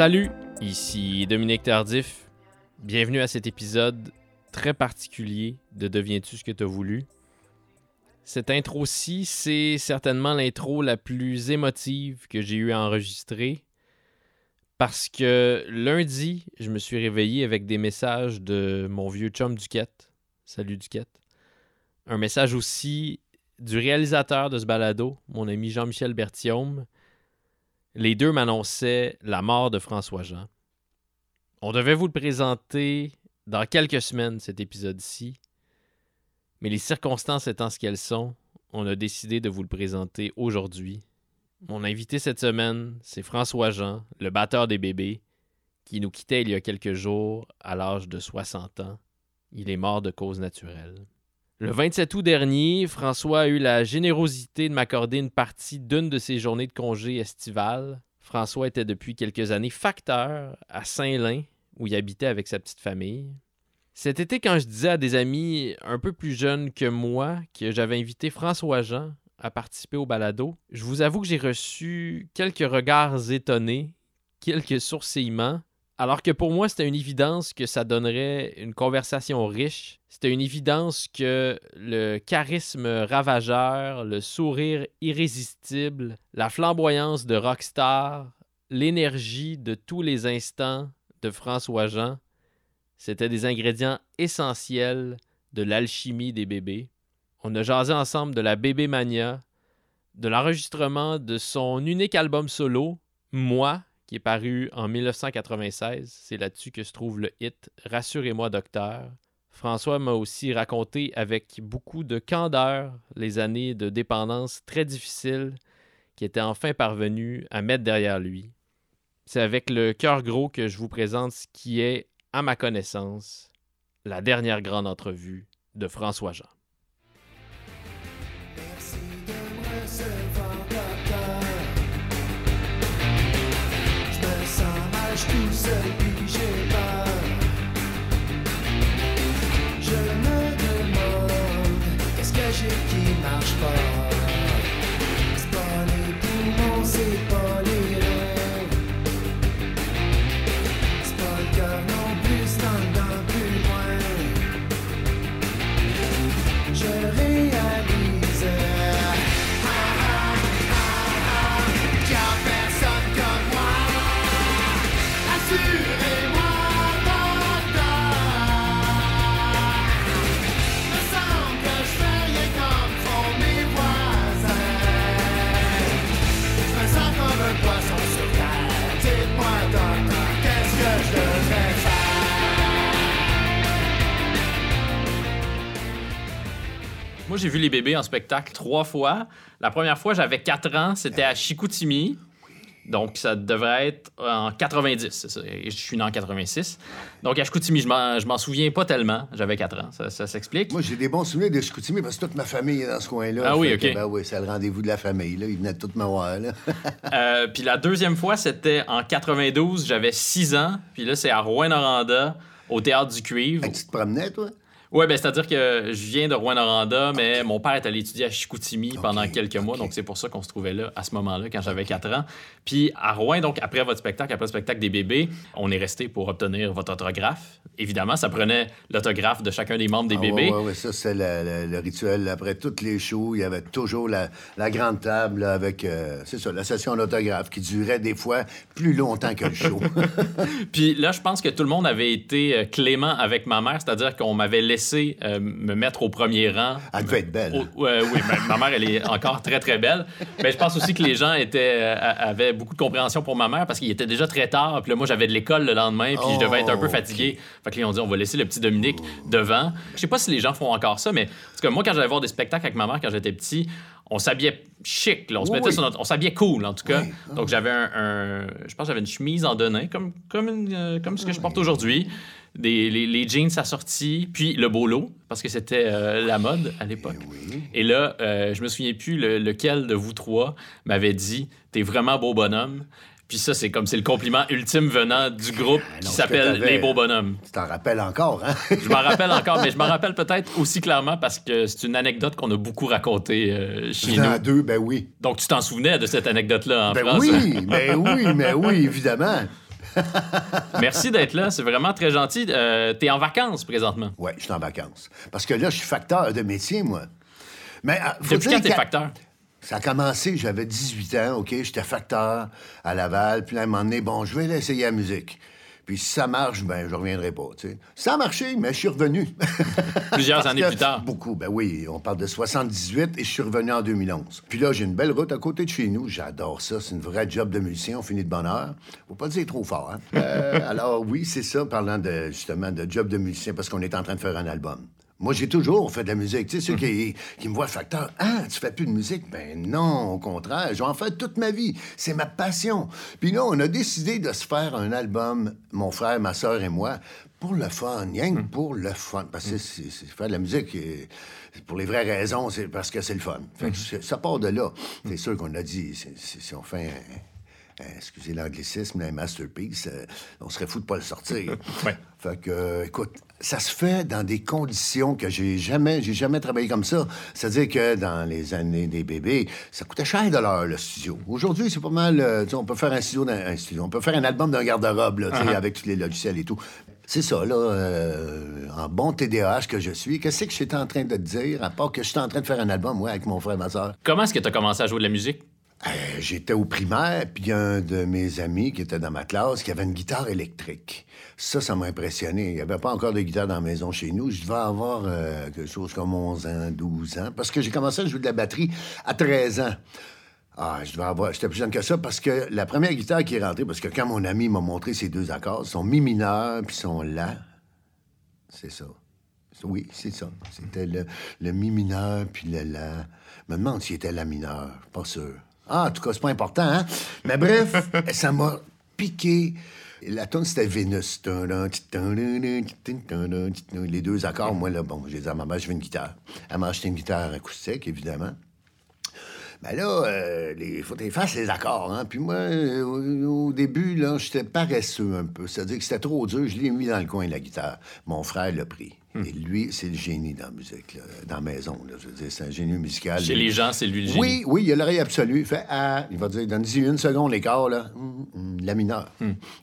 Salut, ici Dominique Tardif. Bienvenue à cet épisode très particulier de Deviens-tu ce que tu as voulu? Cette intro-ci, c'est certainement l'intro la plus émotive que j'ai eu à enregistrer parce que lundi, je me suis réveillé avec des messages de mon vieux chum Duquette. Salut Duquette. Un message aussi du réalisateur de ce balado, mon ami Jean-Michel Berthiaume. Les deux m'annonçaient la mort de François Jean. On devait vous le présenter dans quelques semaines, cet épisode-ci. Mais les circonstances étant ce qu'elles sont, on a décidé de vous le présenter aujourd'hui. Mon invité cette semaine, c'est François Jean, le batteur des bébés, qui nous quittait il y a quelques jours à l'âge de 60 ans. Il est mort de cause naturelle. Le 27 août dernier, François a eu la générosité de m'accorder une partie d'une de ses journées de congé estivales. François était depuis quelques années facteur à Saint-Lin, où il habitait avec sa petite famille. Cet été, quand je disais à des amis un peu plus jeunes que moi que j'avais invité François Jean à participer au balado, je vous avoue que j'ai reçu quelques regards étonnés, quelques sourcillements, alors que pour moi, c'était une évidence que ça donnerait une conversation riche. C'était une évidence que le charisme ravageur, le sourire irrésistible, la flamboyance de rockstar, l'énergie de tous les instants de François Jean, c'était des ingrédients essentiels de l'alchimie des bébés. On a jasé ensemble de la bébé mania, de l'enregistrement de son unique album solo, Moi, qui est paru en 1996. C'est là-dessus que se trouve le hit Rassurez-moi, docteur. François m'a aussi raconté avec beaucoup de candeur les années de dépendance très difficiles qui étaient enfin parvenues à mettre derrière lui. C'est avec le cœur gros que je vous présente ce qui est, à ma connaissance, la dernière grande entrevue de François Jean. J'ai vu les bébés en spectacle trois fois. La première fois, j'avais 4 ans, c'était à Chicoutimi. Donc, ça devrait être en 90, c'est ça. Je suis né en 86. Donc, à Chicoutimi, je m'en souviens pas tellement. J'avais 4 ans. Ça, s'explique? Moi, j'ai des bons souvenirs de Chicoutimi parce que toute ma famille est dans ce coin-là. Ah oui, OK. ben oui, c'est le rendez-vous de la famille. Là. Ils venaient tous me voir. euh, puis la deuxième fois, c'était en 92. J'avais 6 ans. Puis là, c'est à Rouen-Noranda, au Théâtre du Cuivre. tu te promenais, toi? Oui, ben, c'est-à-dire que je viens de Rouen-Noranda, mais mon père est allé étudier à Chicoutimi pendant quelques mois, donc c'est pour ça qu'on se trouvait là à ce moment-là, quand j'avais 4 ans. Puis à Rouen, donc après votre spectacle, après le spectacle des bébés, on est resté pour obtenir votre autographe. Évidemment, ça prenait l'autographe de chacun des membres des ah, bébés. Oui, ouais, ça c'est le, rituel. Après toutes les shows, il y avait toujours la, grande table avec, euh, c'est ça, la session d'autographe qui durait des fois plus longtemps que le show. Puis là, je pense que tout le monde avait été euh, clément avec ma mère, c'est-à-dire qu'on m'avait laissé euh, me mettre au premier rang. Elle devait être belle. oui, ma, mère, elle est encore très, très belle. Mais je pense aussi que les gens étaient, euh, avaient beaucoup de compréhension pour ma mère parce qu'il était déjà très tard. Puis là, moi, j'avais de l'école le lendemain, puis je devais être un peu oh, fatigué. Fait que là, ils ont dit, on va laisser le petit Dominique devant. Je sais pas si les gens font encore ça, mais parce que moi, quand j'allais voir des spectacles avec ma mère quand j'étais petit, on s'habillait chic, là. on se mettait sur notre... on s'habillait cool en tout cas. Donc j'avais un, je pense j'avais une chemise en denain comme comme euh, comme ce que je porte aujourd'hui des, les, jeans assortis, puis le bolo, parce que c'était euh, la mode à l'époque. Et là, euh, je me souviens plus lequel de vous trois m'avait dit T'es vraiment beau bonhomme. Puis ça, c'est comme c'est le compliment ultime venant du groupe ah, qui s'appelle Les Beaux Bonhommes. Tu t'en rappelles encore, hein? je m'en rappelle encore, mais je m'en rappelle peut-être aussi clairement parce que c'est une anecdote qu'on a beaucoup racontée euh, chez nous. deux, ben oui. Donc tu t'en souvenais de cette anecdote-là en ben France? Oui, mais oui, mais oui, évidemment. Merci d'être là. C'est vraiment très gentil. Euh, T'es en vacances présentement. Oui, je suis en vacances. Parce que là, je suis facteur de métier, moi. Mais euh, faut Depuis quand t'es facteur? Ça a commencé, j'avais 18 ans, OK? J'étais facteur à Laval. Puis à un moment donné, bon, je vais l'essayer la musique. Puis si ça marche, ben je reviendrai pas. Ça a marché, mais je suis revenu. Plusieurs années plus tard. Beaucoup, ben oui. On parle de 78 et je suis revenu en 2011. Puis là, j'ai une belle route à côté de chez nous. J'adore ça. C'est une vraie job de musicien. On finit de bonne heure. Faut pas le dire trop fort, hein? Euh, alors oui, c'est ça, parlant de, justement de job de musicien, parce qu'on est en train de faire un album. Moi, j'ai toujours fait de la musique. Tu sais, ceux qui, qui me voient facteur, ah, tu fais plus de musique? Ben non, au contraire, j'en fais toute ma vie. C'est ma passion. Puis là, on a décidé de se faire un album, mon frère, ma soeur et moi, pour le fun, rien que pour le fun. Parce que c'est, c'est- faire de la musique, euh, pour les vraies raisons, c'est parce que c'est le fun. Fait que ça part de là. C'est sûr qu'on a dit, si on fait un- excusez l'anglicisme, un masterpiece, euh, on serait fou de pas le sortir. Ouais. Fait que, euh, écoute, ça se fait dans des conditions que j'ai jamais, j'ai jamais travaillé comme ça. C'est-à-dire que dans les années des bébés, ça coûtait cher de l'heure, le studio. Aujourd'hui, c'est pas mal, euh, tu on peut faire un studio, un studio, on peut faire un album d'un garde-robe, là, tu sais, avec tous les logiciels et tout. C'est ça, là, euh, en bon TDAH que je suis, qu'est-ce que j'étais en train de te dire, à part que j'étais en train de faire un album, moi, avec mon frère et ma soeur. Comment est-ce que t'as commencé à jouer de la musique? Euh, J'étais au primaire, puis un de mes amis qui était dans ma classe qui avait une guitare électrique. Ça, ça m'a impressionné. Il n'y avait pas encore de guitare dans la maison chez nous. Je devais avoir euh, quelque chose comme 11 ans, 12 ans, parce que j'ai commencé à jouer de la batterie à 13 ans. Ah, je devais avoir... J'étais plus jeune que ça parce que la première guitare qui est rentrée, parce que quand mon ami m'a montré ces deux accords, son mi mineur puis son la, c'est ça. Oui, c'est ça. C'était le, le mi mineur puis le la. Je me demande s'il était la mineur. Pas sûr. Ah, en tout cas, c'est pas important, hein? Mais bref, ça m'a piqué. La tune c'était Vénus. Les deux accords, moi, là, bon, j'ai dit à ma mère, je veux une guitare. Elle m'a acheté une guitare acoustique, évidemment. Ben là, il faut que tu fasses les accords. Hein? Puis moi, euh, au, au début, là, j'étais paresseux un peu. C'est-à-dire que c'était trop dur. Je l'ai mis dans le coin, la guitare. Mon frère l'a pris. Et lui, c'est le génie dans la musique, là, dans la maison. Là, je veux dire, c'est un génie musical. Chez les gens, c'est lui le génie. Oui, oui, il a l'oreille absolue. Il fait Ah, il va dire, donne-y une seconde l'écart, là. Hum, hum, la mineure.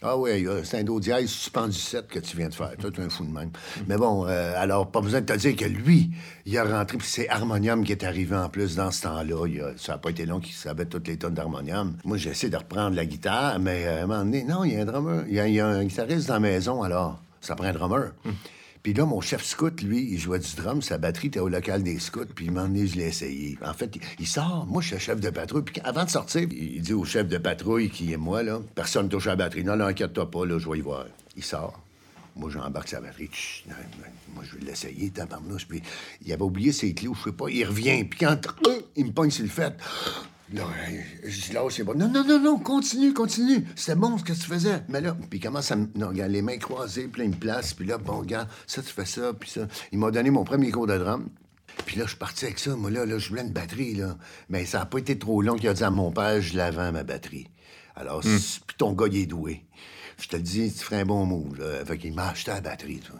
Ah oui, c'est un do dièse suspendu 7 que tu viens de faire. Toi, tu es un fou de même. Mais bon, euh, alors, pas besoin de te dire que lui, il a rentré, puis c'est harmonium qui est arrivé en plus dans ce temps-là. A- ça n'a pas été long qu'il savait toutes les tonnes d'harmonium. Moi, j'essaie de reprendre la guitare, mais euh, à un moment donné, non, il y a un drummer. Il y y a un guitariste dans la maison, alors, ça prend un drummer. Puis là, mon chef scout, lui, il jouait du drum, sa batterie était au local des scouts, puis un moment donné, je l'ai essayé. En fait, il, il sort, moi, je suis chef de patrouille, puis avant de sortir, il il dit au chef de patrouille, qui est moi, là, personne touche à la batterie. Non, là, inquiète-toi pas, là, je vais y voir. Il sort. Moi, j'embarque sa batterie. Non, moi, je vais l'essayer, tabarnouche. Puis il avait oublié ses clés, ou je sais pas. Il revient, puis quand euh, il me pogne sur le fait, là, je lâche c'est bon. Non, non, non, non, continue, continue. C'était bon ce que tu faisais. Mais là, puis il commence à me. Non, regarde, les mains croisées, il me place, puis là, bon, regarde, ça, tu fais ça, puis ça. Il m'a donné mon premier cours de drum. Puis là, je suis parti avec ça. Moi, là, là je voulais une batterie, là. Mais ça n'a pas été trop long qu'il a dit à mon père, je la vends, ma batterie. Alors, c'est- puis ton gars, il est doué. Je te le dis, tu ferais un bon move, là. Fait qu'il m'a acheté la batterie, toi.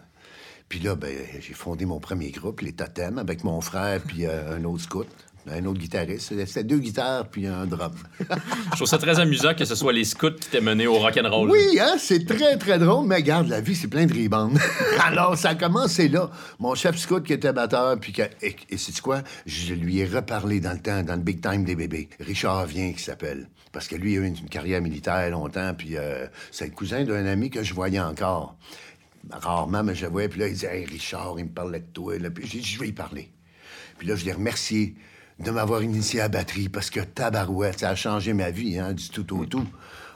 Puis là, ben, j'ai fondé mon premier groupe, les Totems, avec mon frère puis euh, un autre scout, un autre guitariste. C'était deux guitares puis un drum. Je trouve ça très amusant que ce soit les scouts qui t'aient mené au rock'n'roll. Oui, hein, c'est très, très drôle, mais regarde, la vie, c'est plein de ribans. Alors, ça a commencé là. Mon chef scout qui était batteur, puis que, et, et sais-tu quoi? Je lui ai reparlé dans le temps, dans le big time des bébés. Richard Vient, qui s'appelle. Parce que lui, il a eu une, une carrière militaire longtemps, puis euh, c'est le cousin d'un ami que je voyais encore. Rarement, mais je le voyais, puis là, il disait, Hey, Richard, il me parlait de toi, là. Puis j'ai dit, je vais y parler. Puis là, je l'ai remercié de m'avoir initié à la batterie parce que tabarouette, ça a changé ma vie, hein, du tout au tout.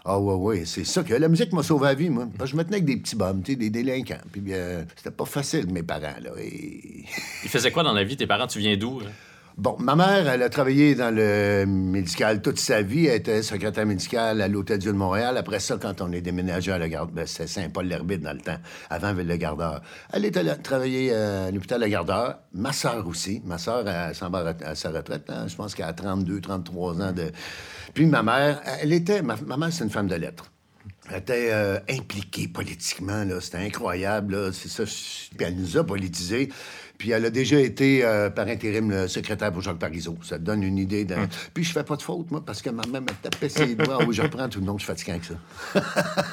Ah ouais, ouais, c'est ça que la musique m'a sauvé la vie, moi. Je me tenais avec des petits bums, des délinquants. Puis euh, c'était pas facile, mes parents, là. Ils faisaient quoi dans la vie? Tes parents, tu viens d'où? hein? Bon, ma mère, elle a travaillé dans le médical toute sa vie. Elle était secrétaire médicale à l'Hôtel-Dieu de Montréal. Après ça, quand on est déménagé à la garde, ben, c'était Saint-Paul-l'Herbide dans le temps, avant Ville-le-Gardeur. Elle était là, travailler euh, à l'hôpital Le Gardeur. Ma sœur aussi. Ma sœur, elle s'en va à sa retraite. hein. Je pense qu'elle a 32, 33 ans de... Puis ma mère, elle était... Ma, mère, c'est une femme de lettres. Elle était euh, impliquée politiquement. C'était incroyable. C'est ça. Puis elle nous a politisés. Puis elle a déjà été, euh, par intérim, le secrétaire pour Jacques Parizeau. Ça te donne une idée. De... Puis je fais pas de faute, moi, parce que ma mère m'a tapé ses doigts. Oui, je reprends tout le monde, je suis fatigué avec ça.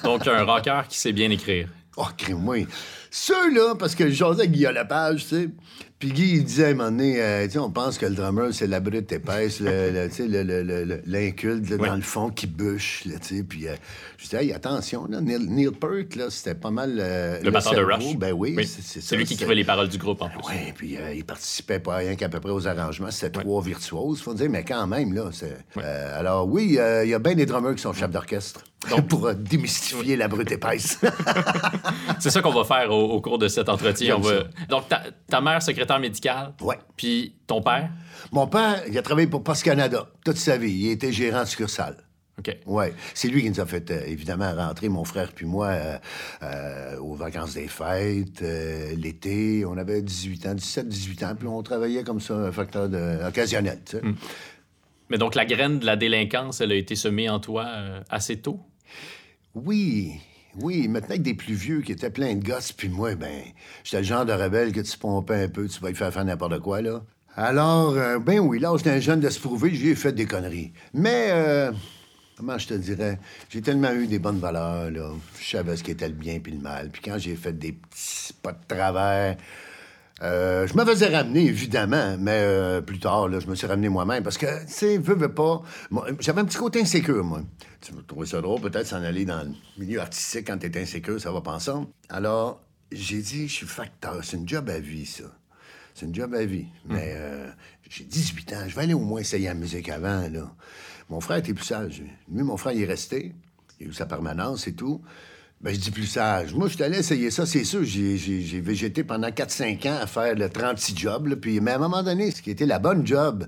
Donc, un rocker qui sait bien écrire. Oh, crée-moi. Ceux-là, parce que je jasais avec Guillaume Lepage, tu sais. Puis Guy, il disait à un moment donné, euh, tu sais, on pense que le drummer, c'est la brute épaisse, l'inculte, Ouais. dans le fond, qui bûche, là, tu sais. Puis euh, je disais, hey, attention, là, Neil, Neil Peart, là, c'était pas mal euh, Le batteur de. Rush. Ben oui, c'est, lui qui écrivait les paroles du groupe, en plus. oui, puis il participait pas rien qu'à peu près aux arrangements. C'était trois virtuoses, faut dire, mais quand même, là. alors oui, il y a bien des drummers qui sont chefs d'orchestre pour euh, démystifier la brute épaisse. C'est ça qu'on va faire au, au cours de cet entretien. On va- Donc, ta, ta mère, secrétaire médicale. Ouais. Puis ton père? Mon père, il a travaillé pour Post Canada toute sa vie. Il était gérant de succursale. OK. Oui, c'est lui qui nous a fait euh, évidemment rentrer, mon frère puis moi, euh, euh, aux vacances des fêtes, l'été. On avait 18 ans, 17, 18 ans, puis on travaillait comme ça, un facteur de, occasionnel. tu sais. Mais donc, la graine de la délinquance, elle a été semée en toi assez tôt? Oui, oui, maintenant avec des plus vieux qui étaient pleins de gosses, puis moi, ben, j'étais le genre de rebelle que tu pompais un peu, tu vas y faire faire n'importe quoi, là. Alors, euh, ben oui, là, j'étais un jeune de se prouver, j'ai fait des conneries. Mais, euh, comment je te dirais, j'ai tellement eu des bonnes valeurs, là. Je savais ce qui était le bien puis le mal. Puis quand j'ai fait des petits pas de travers, euh, je me faisais ramener, évidemment, mais euh, plus tard, là, je me suis ramené moi-même parce que, tu sais, veux, veux pas. moi, J'avais un petit côté insécure, moi. Tu vas trouver ça drôle, peut-être, s'en aller dans le milieu artistique quand t'es insécure, ça va pas ensemble. Alors, j'ai dit, je suis facteur. C'est une job à vie, ça. C'est une job à vie. Mais euh, j'ai 18 ans. Je vais aller au moins essayer la musique avant, là. Mon frère était plus sage. Lui, mon frère, il est resté. Il a eu sa permanence et tout. Ben, je dis plus sage. Moi, je suis allé essayer ça, c'est sûr. J'ai, végété pendant 4-5 ans à faire le 36 job. là. Puis, mais à un moment donné, ce qui était la bonne job,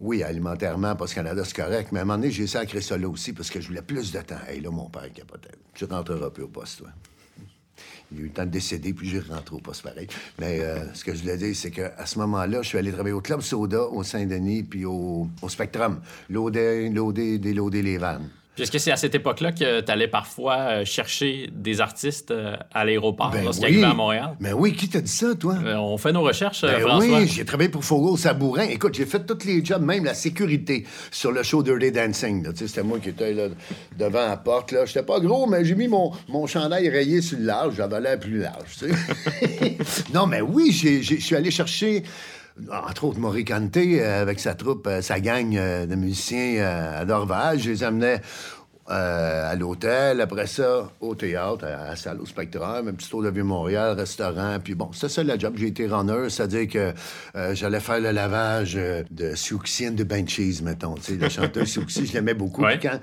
oui, alimentairement, parce Canada, c'est correct, mais à un moment donné, j'ai sacré ça là aussi parce que je voulais plus de temps. Et là, mon père capotait. Tu rentreras plus au poste, toi. Il a eu le temps de décéder, puis j'ai rentré au poste pareil. Mais euh, ce que je voulais dire, c'est qu'à ce moment-là, je suis allé travailler au Club Soda, au Saint-Denis, puis au, au Spectrum. Loader, loader, déloader les vannes. Puis est-ce que c'est à cette époque-là que tu allais parfois euh, chercher des artistes euh, à l'aéroport lorsqu'ils arrivaient à Montréal? Ben oui, qui t'a dit ça, toi? Euh, on fait nos recherches, Ben François. oui, j'ai travaillé pour Fogo Sabourin. Écoute, j'ai fait tous les jobs, même la sécurité sur le show Dirty Dancing. C'était moi qui étais là, devant la porte. là. J'étais pas gros, mais j'ai mis mon, mon chandail rayé sur le large. J'avais l'air plus large. non, mais oui, je suis allé chercher... Entre autres, Maurice Kanté, euh, avec sa troupe, euh, sa gang euh, de musiciens à Dorval. Je les amenais à l'hôtel, après ça, au théâtre, à la salle au Spectrum, un petit tour de Vieux-Montréal, restaurant, puis bon, c'était ça le job. J'ai été runner, c'est-à-dire que j'allais faire le lavage de Siouxsie de Benchies, mettons, tu sais, le chanteur Siouxsie, je l'aimais beaucoup. Ouais. Quand,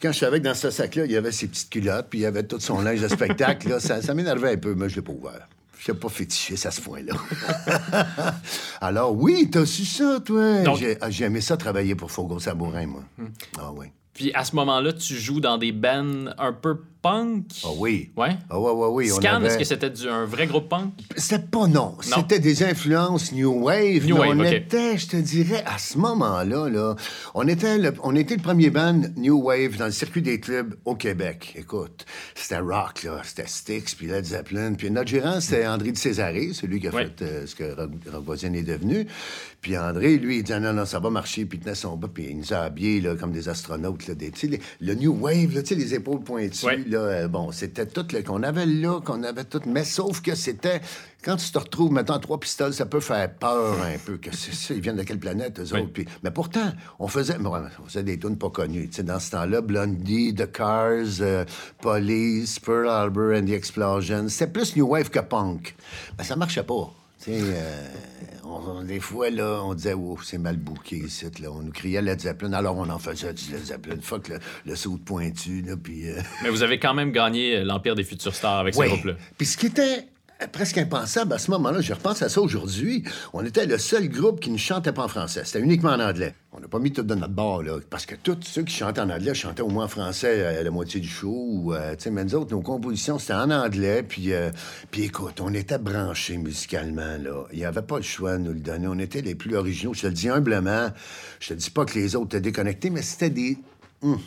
quand je savais que dans ce sac-là, il y avait ses petites culottes, puis il y avait tout son linge de spectacle, là, ça, ça m'énervait un peu, mais je l'ai pas ouvert. Je n'ai pas fétiché à ce point-là. Alors oui, t'as su ça, toi. J'ai ah, j'ai aimé ça travailler pour Fogo Sabourin, moi. Ah oui. Puis à ce moment-là, tu joues dans des bands un peu punk? Ah oui. Ouais. Ah ouais, ouais, oui. Scan, avait- est-ce que c'était du- un vrai groupe punk? C'était pas non. C'était des influences New Wave. New Wave, on était, je te dirais, à ce moment-là, là, on, était le, on était le premier band New Wave dans le circuit des clubs au Québec. Écoute, c'était rock, là. C'était Styx, puis Led Zeppelin. Puis notre gérant, c'était André de Césaré, celui qui a Ouais. fait euh, ce que Rock Rock est devenu. Puis André, lui, il disait non, non, ça va marcher. Puis il tenait son bas, puis il nous a habillés là, comme des astronautes. Là, des, les- le New Wave, là, les épaules pointues. Ouais. Là, euh, bon, c'était tout qu'on avait là, qu'on avait tout. Mais sauf que c'était. Quand tu te retrouves mettant trois pistoles, ça peut faire peur un peu. Que c'est ça, ils viennent de quelle planète, eux Oui. autres? Puis- mais pourtant, on faisait, on faisait des tunes pas connues. Dans ce temps-là, Blondie, The Cars, euh, Police, Pearl Harbor and the Explosion. C'était plus New Wave que punk. Mais ça marchait pas. Tu sais, euh, on- on- des fois, là, on disait, oh, c'est mal bouqué ici, là. On nous criait Led Zeppelin, alors on en faisait du Led Zeppelin. Fuck le, le saut de pointu, là, puis... euh, Mais vous avez quand même gagné euh, l'Empire des futurs stars avec ce oui. groupe-là. Puis ce qui était presque impensable à ce moment-là, je repense à ça aujourd'hui, on était le seul groupe qui ne chantait pas en français. C'était uniquement en anglais. On n'a pas mis tout de notre bord, là, parce que tous ceux qui chantaient en anglais chantaient au moins en français euh, la moitié du show. ou, euh, mais nous autres, nos compositions, c'était en anglais. Puis, euh, puis écoute, on était branchés musicalement, là. Il n'y avait pas le choix de nous le donner. On était les plus originaux. Je te le dis humblement. Je te dis pas que les autres étaient déconnectés, mais c'était des... Hum.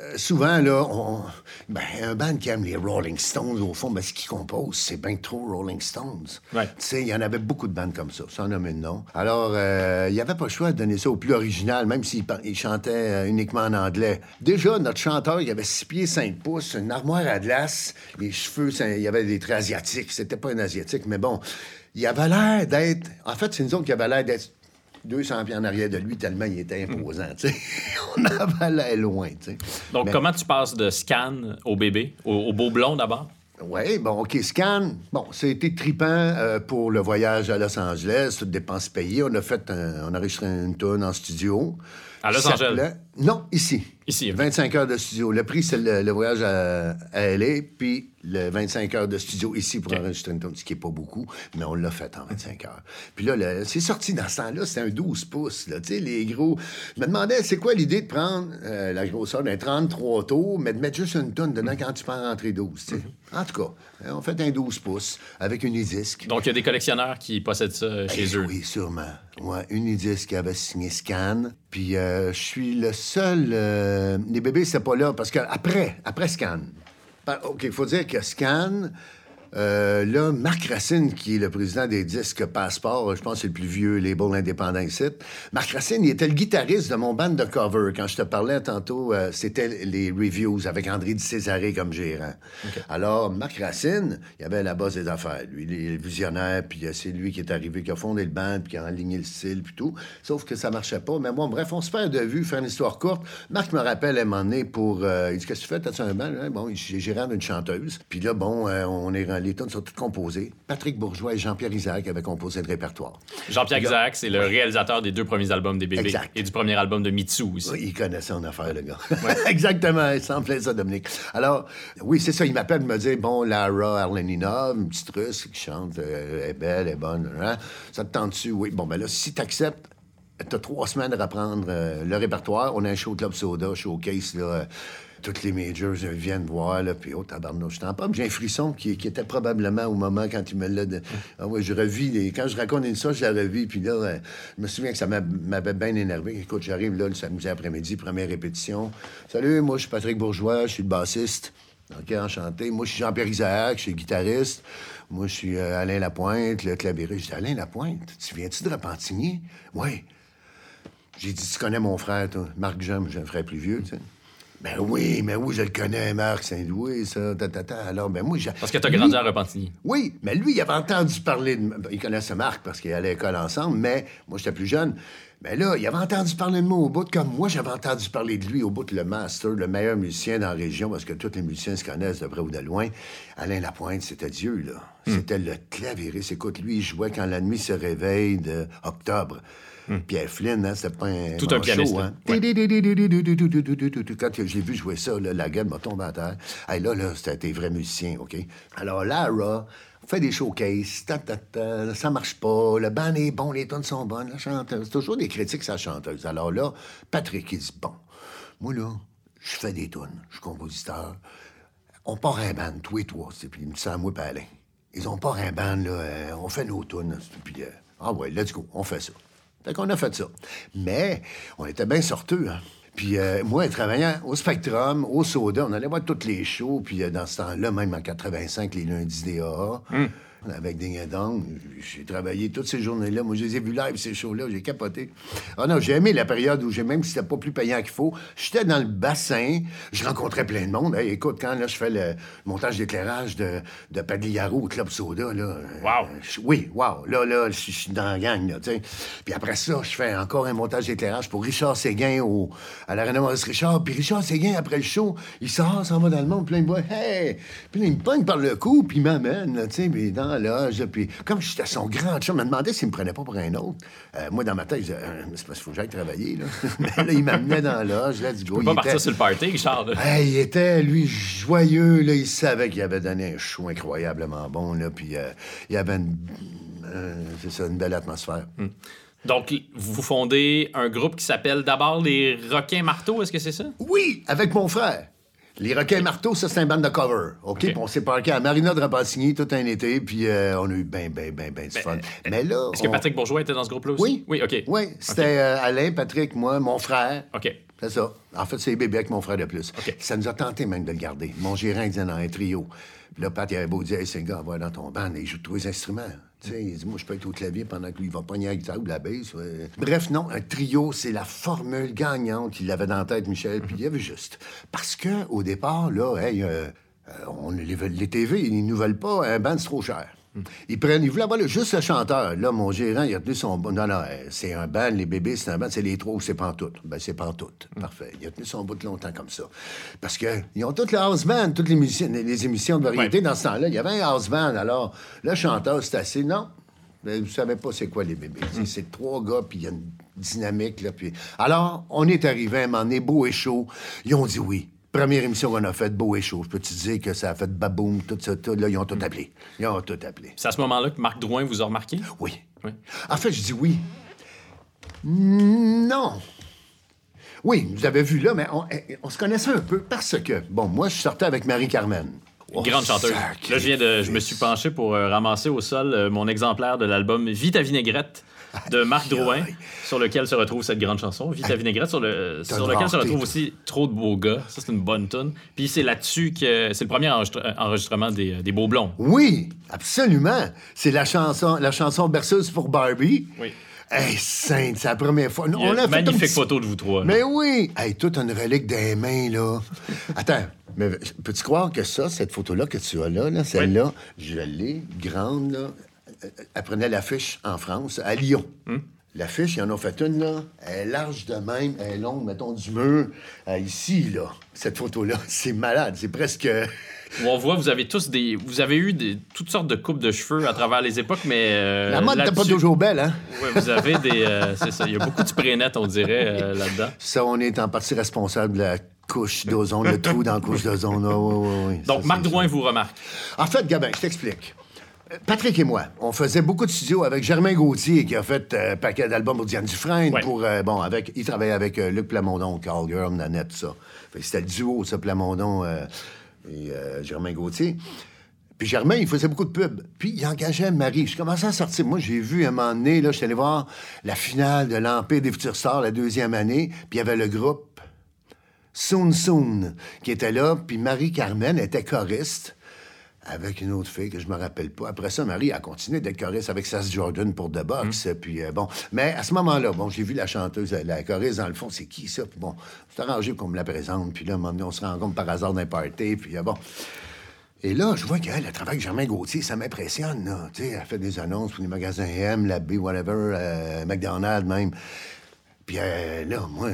Euh, souvent, là, on, ben, un band qui aime les Rolling Stones, au fond, ben, ce qu'ils compose, c'est bien trop Rolling Stones. Ouais. Tu sais, il y en avait beaucoup de bandes comme ça, sans nommer de nom. Alors, euh, il n'y avait pas le choix de donner ça au plus original, même s'il chantait euh, uniquement en anglais. Déjà, notre chanteur, il avait 6 pieds 5 pouces, une armoire à glace, les cheveux, il y avait des traits asiatiques. C'était pas un asiatique, mais bon, il avait l'air d'être... En fait, c'est une zone qui avait l'air d'être 200 pieds en arrière de lui, tellement il était imposant, tu sais. On avait l'air loin. Donc, Mais- comment tu passes de scan au bébé, au, au beau blond d'abord? Oui, bon, OK, Scan, bon, c'était tripant euh, pour le voyage à Los Angeles, toutes dépenses payées. On a fait, un- on a enregistré une tonne en studio. À Los Angeles? Non, ici. Ici, ok. 25 heures de studio. Le prix, c'est le, le voyage à, à LA, puis le 25 heures de studio ici pour enregistrer une tonne, ce qui n'est pas beaucoup, mais on l'a fait en 25 heures. Puis là, le- c'est sorti dans ce temps-là, c'était un 12 pouces, là, tu sais, les gros... Je me demandais, c'est quoi l'idée de prendre euh, la grosseur d'un 33 tours, mais de mettre juste une tonne dedans quand tu peux en rentrer 12, tu sais. En tout cas, euh, on fait un 12 pouces avec une disque. Donc, il y a des collectionneurs qui possèdent ça euh, chez eux. Oui, sûrement. Ouais, Unidisc avait signé Scan. Puis euh, je suis le seul. euh, les bébés, c'est pas là parce que après, après Scan. OK, il faut dire que Scan. Euh, là, Marc Racine, qui est le président des disques Passeport, je pense que c'est le plus vieux label indépendant ici. Marc Racine, il était le guitariste de mon band de cover. Quand je te parlais tantôt, euh, c'était les reviews avec André Di Césaré comme gérant. Alors, Marc Racine, il avait la base des affaires. Lui, il est visionnaire, puis euh, c'est lui qui est arrivé, qui a fondé le band, puis qui a aligné le style, puis tout. Sauf que ça marchait pas. Mais bon, bref, on se perd de vue, faire une histoire courte. Marc me rappelle à un moment donné pour... euh, il dit, qu'est-ce que tu fais? T'as-tu un band? Bon, j'ai gérant d'une chanteuse. Puis là, bon, on est les tunes sont toutes composées. Patrick Bourgeois et Jean-Pierre Isaac avaient composé le répertoire. Jean-Pierre Isaac, c'est le réalisateur des deux premiers albums des bébés Exact. et du premier album de Mitsu aussi. Oui, il connaît son affaire, le gars. Exactement, il s'en plaît ça, Dominique. Alors, oui, c'est ça, il m'appelle me dire, bon, Lara Arlenina, une petite russe qui chante, euh, elle est belle, elle est bonne, hein? ça te tente dessus? Oui. Bon, ben là, si t'acceptes, t'as trois semaines à reprendre euh, le répertoire. On a un show Club Soda, showcase, là. Toutes les majors euh, viennent voir, là, puis oh, tabarnouche, je t'en parle. J'ai un frisson qui, était probablement au moment quand il me l'a... de- Ah ouais, je revis, quand je raconte une ça, je la revis, puis là, euh, je me souviens que ça m'a- m'avait bien énervé. Écoute, j'arrive là le samedi après-midi, première répétition. Salut, moi, je suis Patrick Bourgeois, je suis le bassiste. OK, enchanté. Moi, je suis Jean-Pierre Isaac, je suis guitariste. Moi, je suis euh, Alain Lapointe, le clavieriste. Je dis, Alain Lapointe, tu viens-tu de Repentigny? Oui. J'ai dit, tu connais mon frère, toi? Marc Jean, j'ai un frère plus vieux, tu sais. Ben oui, mais oui, je le connais, Marc Saint-Louis, ça, ta, ta, ta. Alors, ben moi, j'ai... Parce que tu as grandi à Repentigny. Oui, mais lui, il avait entendu parler de... Il connaissait Marc parce qu'il allait à l'école ensemble, mais moi, j'étais plus jeune. Mais là, il avait entendu parler de moi au bout, comme moi, j'avais entendu parler de lui au bout, le master, le meilleur musicien dans la région, parce que tous les musiciens se connaissent de près ou de loin. Alain Lapointe, c'était Dieu, là. C'était le clavieriste. Écoute, lui, il jouait quand la nuit se réveille de octobre. Pierre Flynn, hein, c'était pas un Tout un pianiste, show, hein. Ouais. Quand je l'ai vu jouer ça, là, la gueule m'a tombé à terre. Hey, là, là, c'était des vrais musiciens, OK? Alors, Lara fait des showcases, ta, ta, ta, ça marche pas, le band est bon, les tonnes sont bonnes, la chanteuse. C'est toujours des critiques la chanteuse. Alors là, Patrick, il dit, bon, moi, là, je fais des tunes, je suis compositeur. On part un band, toi et toi, c'est- puis il me dit ça à moi et Alain. Ils ont pas un band, là, euh, on fait nos tunes, puis, euh, ah ouais, let's go, on fait ça. Fait qu'on a fait ça. Mais on était bien sorteux, hein. Puis euh, moi, travaillant au Spectrum, au Soda, on allait voir toutes les shows. Puis euh, dans ce temps-là, même en 85, les lundis des AA, avec Ding Dong, j'ai travaillé toutes ces journées-là. Moi, je les ai vus live, ces shows-là, j'ai capoté. Ah non, j'ai aimé la période où j'ai, même si c'était pas plus payant qu'il faut, j'étais dans le bassin, je rencontrais plein de monde. Hey, écoute, quand là, je fais le montage d'éclairage de, de Pagliaro au Club Soda, là... euh, Wow. je- oui, wow. Là, là, je suis dans la gang, là, tu sais. Puis après ça, je fais encore un montage d'éclairage pour Richard Séguin au, à l'Arena Maurice Richard. Puis Richard Séguin, après le show, il sort, s'en va dans le monde, plein de bois. Hey! Puis là, il me pogne par le cou, puis il m'amène, là, tu sais, puis dans loge, puis comme j'étais son grand chum, il me demandait s'il me prenait pas pour un autre. Euh, moi, dans ma tête, je disais, Euh, c'est parce qu'il faut que j'aille travailler, là. Mais là, il m'amenait dans la loge, là, du go. Tu peux pas partir sur le party, là. Hey, il était, lui, joyeux. Là, il savait qu'il avait donné un show incroyablement bon. Là, puis euh, il y avait une, euh, c'est ça, une belle atmosphère. Donc, vous fondez un groupe qui s'appelle d'abord les Requins Marteaux, est-ce que c'est ça? Oui, avec mon frère. Les Requins Marteaux, ça, c'est un band de cover. OK? OK. Puis on s'est parqué à Marina de tout un été, puis euh, on a eu ben, ben, ben, ben du fun. Mais là. Est-ce que Patrick Bourgeois était dans ce groupe-là aussi? Oui. Oui, OK. Oui, c'était euh, Alain, Patrick, moi, mon frère. OK. C'est ça. En fait, c'est bébé avec mon frère de plus. Ça nous a tenté même de le garder. Mon gérant disait dans un trio. Puis là, Pat, il avait beau dire, hey, c'est gars, va dans ton band, il joue tous les instruments. Tu sais, il dit, moi, je peux être au clavier pendant que lui, il va pogner la guitare ou la basse. Bref, non, un trio, c'est la formule gagnante qu'il avait dans la tête, Michel, puis il y avait juste. Parce que au départ, là, hey, euh, euh, on, les, les TV, ils nous veulent pas, un band, c'est trop cher. Ils prennent, ils voulaient avoir juste le chanteur. Là, mon gérant, il a tenu son. Non, non, euh, c'est un band, les bébés, c'est un band, c'est les trois, c'est pantoute. Ben, c'est pantoute. Mm. Parfait. Il a tenu son bout longtemps comme ça. Parce qu'ils ont toutes les house band, toutes les, les émissions de variété dans ce temps-là. Il y avait un house band. Alors, le chanteur, c'est assez. Non? Mais vous savez pas c'est quoi les bébés. Mm. C'est trois gars, puis il y a une dynamique, là. Puis... Alors, on est arrivé, un est beau et chaud. Ils ont dit oui. Première émission qu'on a faite, beau et chaud. Je peux te dire que ça a fait baboum, tout ça, tout. Là, ils ont tout appelé. Ils ont tout appelé. C'est à ce moment-là que Marc Drouin vous a remarqué? Oui. En fait, je dis oui. Non. Oui, vous avez vu là, mais eh, on, se connaissait un peu parce que, bon, moi, je sortais avec Marie-Carmen. Une grande chanteuse. Là, je viens de, je me suis penché pour euh, ramasser au sol euh, mon exemplaire de l'album Vite vinaigrette de Marc Drouin, sur lequel se retrouve cette grande chanson, Vite à vinaigrette, sur, le, sur lequel se retrouve aussi Trop de beaux gars. Ça, c'est une bonne tune. Puis c'est là-dessus que c'est le premier enregistrement des, des Beaux Blonds. Oui, absolument. C'est la chanson, la chanson berceuse pour Barbie. Oui. Hey, sainte, c'est la première fois. On a, fait magnifique photo de vous trois. Mais oui! Hey, toute une relique des mains, là. Attends, mais peux-tu croire que ça, cette photo-là que tu as là, là celle-là, je l'ai, grande, là, elle prenait l'affiche en France, à Lyon. L'affiche, il y en a fait une, là. Elle est large de même, elle est longue, mettons, du mur. Euh, ici, là, cette photo-là, c'est malade. C'est presque. on voit, vous avez tous des. Vous avez eu des, toutes sortes de coupes de cheveux à travers les époques, mais. Euh, la mode n'est pas toujours belle, hein? Oui, vous avez des. Euh, c'est ça. Il y a beaucoup de spray on dirait, là-dedans. Ça, on est en partie responsable de la couche d'ozone, le trou dans la couche d'ozone. Donc, Marc Drouin vous remarque. En fait, Gabin, je t'explique. Patrick et moi, on faisait beaucoup de studios avec Germain Gauthier, qui a fait un euh, paquet d'albums pour Diane Dufresne. Pour, euh, bon, avec, il travaillait avec euh, Luc Plamondon, Carl Gurm, Nanette, ça. C'était le duo, ça, Plamondon et Germain Gauthier. Puis Germain, il faisait beaucoup de pubs. Puis il engageait Marie. Je commençais à sortir. Moi, j'ai vu un moment donné, là, j'étais allé voir la finale de l'Empire des Futurs Stars, la deuxième année. Puis il y avait le groupe Soon Soon qui était là. Puis Marie-Carmen était choriste avec une autre fille que je me rappelle pas. Après ça, Marie a continué d'être choriste avec Sass Jordan pour The Box. Mm. Puis euh, bon, mais à ce moment-là, bon, j'ai vu la chanteuse, la choriste dans le fond, c'est qui ça? Puis bon, c'est arrangé qu'on me la présente. Puis là, on se rencontre par hasard d'un party. Puis euh, bon. Et là, je vois qu'elle, elle travaille avec Germain Gauthier, ça m'impressionne, là. Tu sais, elle fait des annonces pour les magasins M, la B, whatever, euh, McDonald's même. Puis là, moi,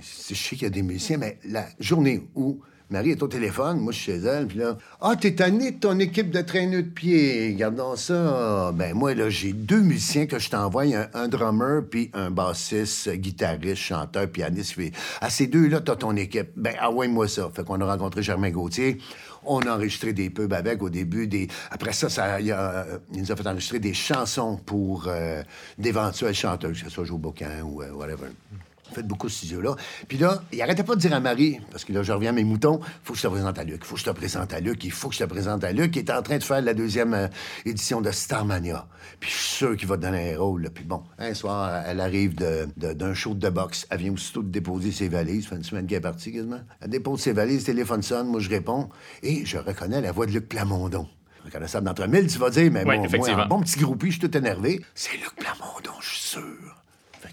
je sais qu'il y a des musiciens, mais la journée où Marie est au téléphone, moi je suis chez elle, puis là, ah, t'es tanné de ton équipe de traîneux de pied, gardons ça. Ben moi, là, j'ai deux musiciens que je t'envoie, un, drummer, puis un bassiste, guitariste, chanteur, pianiste. À ces deux-là, t'as ton équipe. Ben, ah ouais, moi ça. Fait qu'on a rencontré Germain Gauthier. On a enregistré des pubs avec au début. Des... Après ça, ça il, nous a fait enregistrer des chansons pour euh, d'éventuels chanteurs, que ce soit Joe Bocan ou euh, whatever fait beaucoup de studios-là. Puis là, il arrêtait pas de dire à Marie, parce que là, je reviens à mes moutons, faut que je te présente à Luc, il faut que je te présente à Luc, il faut que je te présente à Luc, qui est en train de faire la deuxième euh, édition de Starmania. Puis je suis sûr qu'il va te donner un rôle. Puis bon, un soir, elle arrive d'un show de boxe, elle vient aussitôt de déposer ses valises, fait une semaine qu'elle est partie quasiment. Elle dépose ses valises, téléphone sonne, moi je réponds, et je reconnais la voix de Luc Plamondon reconnaissable d'entre mille, tu vas dire, mais bon, moi, un bon petit groupie, je suis tout énervé. C'est Luc Plamondon, je suis sûr.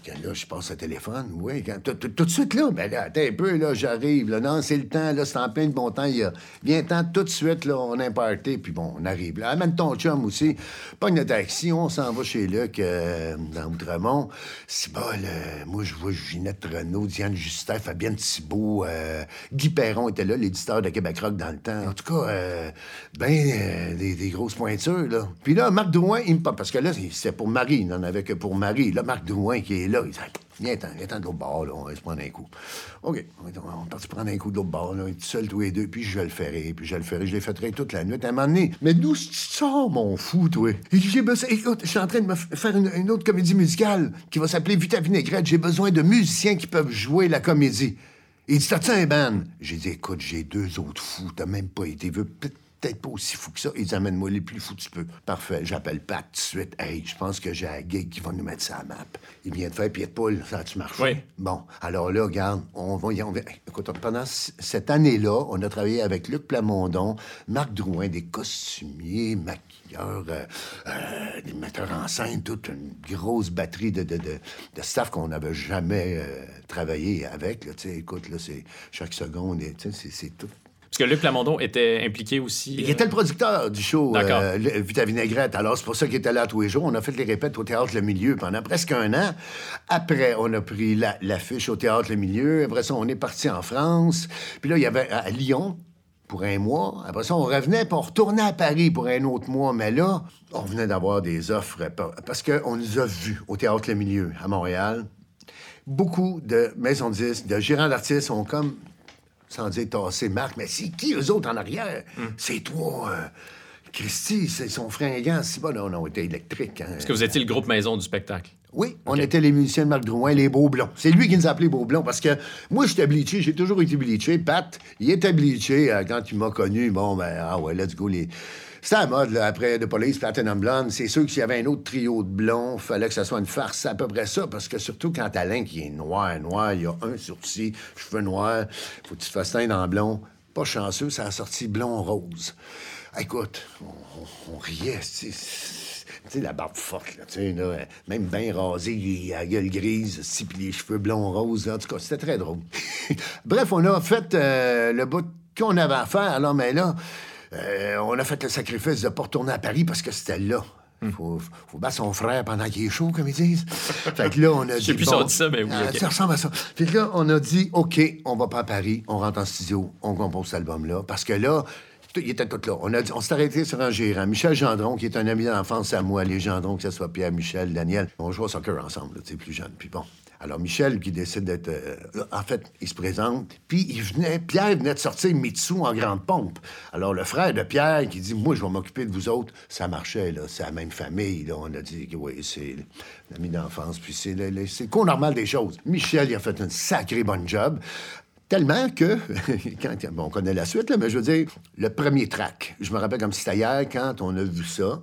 Là, je passe au téléphone. Oui, tout de suite, là. Ben là, attends un peu, là, j'arrive. Non, c'est le temps, là, c'est en plein de bon temps. Il Viens-t'en tout de suite, là, on a un party, puis bon, on arrive. Là, amène ton chum aussi. Pas une taxi, on s'en va chez Luc, euh, dans Outremont. C'est bon, là, moi, je vois Ginette Renault, Diane Justin, Fabienne Thibault, euh, Guy Perron était là, l'éditeur de Québec Rock dans le temps. En tout cas, euh, ben, des, grosses pointures, là. Puis là, Marc Drouin, il me parce que là, c'est pour Marie, il n'en avait que pour Marie. Là, Marc Drouin qui est là. Il dit Viens-t'en, viens-t'en de l'autre bord, on va se prendre un coup. OK, on va partir prendre un coup de l'autre bord, là, seul, tous les deux, puis je vais le faire, puis je vais le faire, je l'ai fait toute la nuit. À un moment donné, mais d'où tu sors, mon fou, toi? J'ai besoin, écoute, je suis en train de me faire une, autre comédie musicale qui va s'appeler Vita Vinaigrette. J'ai besoin de musiciens qui peuvent jouer la comédie. Il dit, t'as-tu un band? J'ai dit, écoute, j'ai deux autres fous, t'as même pas été vu peut-être pas aussi fou que ça. Ils amènent moi les plus fous tu peux. Parfait. J'appelle Pat tout de suite. Hey, je pense que j'ai un gig qui va nous mettre ça à map. Il vient de faire pied de poule. Ça a-tu marché? Oui. Bon. Alors là, regarde, on va y... On va... Écoute, pendant cette année-là, on a travaillé avec Luc Plamondon, Marc Drouin, des costumiers, maquilleurs, euh, euh, des metteurs en scène, toute une grosse batterie de, de, de, de staff qu'on n'avait jamais euh, travaillé avec. Là, écoute, là, c'est chaque seconde, c'est tout parce que Luc Lamondon était impliqué aussi. Il était le producteur du show euh, Vita Vinaigrette. Alors, c'est pour ça qu'il était là tous les jours. On a fait les répètes au Théâtre Le Milieu pendant presque un an. Après, on a pris l'affiche au Théâtre Le Milieu. Après ça, on est parti en France. Puis là, il y avait à Lyon, pour un mois. Après ça, on revenait, puis on retournait à Paris pour un autre mois. Mais là, on venait d'avoir des offres parce qu'on nous a vus au Théâtre Le Milieu à Montréal. Beaucoup de maisons de disques, de gérants d'artistes ont comme sans dire tasser Marc, mais c'est qui eux autres en arrière? Hmm. C'est toi. Euh, Christy, c'est son fringant. C'est pas, non, non, était électrique. Hein. Est-ce que vous étiez le groupe maison du spectacle? Oui, on était les musiciens de Marc Drouin, les Beaux Blonds. C'est lui qui nous appelait Beaux Blonds parce que moi, j'étais bleaché, j'ai toujours été bleaché. Pat, il était bleaché euh, quand il m'a connu. Bon, ben, ah ouais, let's go, les. C'était la mode, là, après The Police, Platinum Blonde. C'est sûr que s'il y avait un autre trio de blonds, fallait que ça soit une farce. À peu près ça, parce que surtout quand Alain, qui est noir, noir, il y a un sourcil, cheveux noirs, faut que tu te fasses teindre en blond. Pas chanceux, ça a sorti blond-rose. Écoute, on, riait, tu sais, la barbe forte, là, tu sais, même bien rasé, la gueule grise, si, puis les cheveux blonds roses, en tout cas, c'était très drôle. Bref, on a fait euh, le bout qu'on avait à faire, là, mais là, euh, on a fait le sacrifice de ne pas retourner à Paris parce que c'était là. Il faut, faut, battre son frère pendant qu'il est chaud, comme ils disent. fait que là, on a dit. Je sais plus bon, dit ça, mais oui. Euh, ça ressemble à ça. Fait que là, on a dit, OK, on va pas à Paris, on rentre en studio, on compose cet album-là. Parce que là, il était tout là. On, on s'est arrêté sur un gérant, Michel Gendron, qui est un ami d'enfance à moi, les Gendron, que ce soit Pierre, Michel, Daniel. On joue au soccer ensemble, tu sais, plus jeune. Puis bon, alors, Michel, qui décide d'être. Euh, en fait, il se présente, puis il venait. Pierre venait de sortir Mitsu en grande pompe. Alors, le frère de Pierre, qui dit Moi, je vais m'occuper de vous autres, ça marchait, là. C'est la même famille, là. On a dit oui, c'est l'ami d'enfance, puis c'est le, le co normal des choses. Michel, il a fait un sacré bon job. Tellement que, quand, bon, on connaît la suite, là, mais je veux dire, le premier track, je me rappelle comme c'était hier, quand on a vu ça,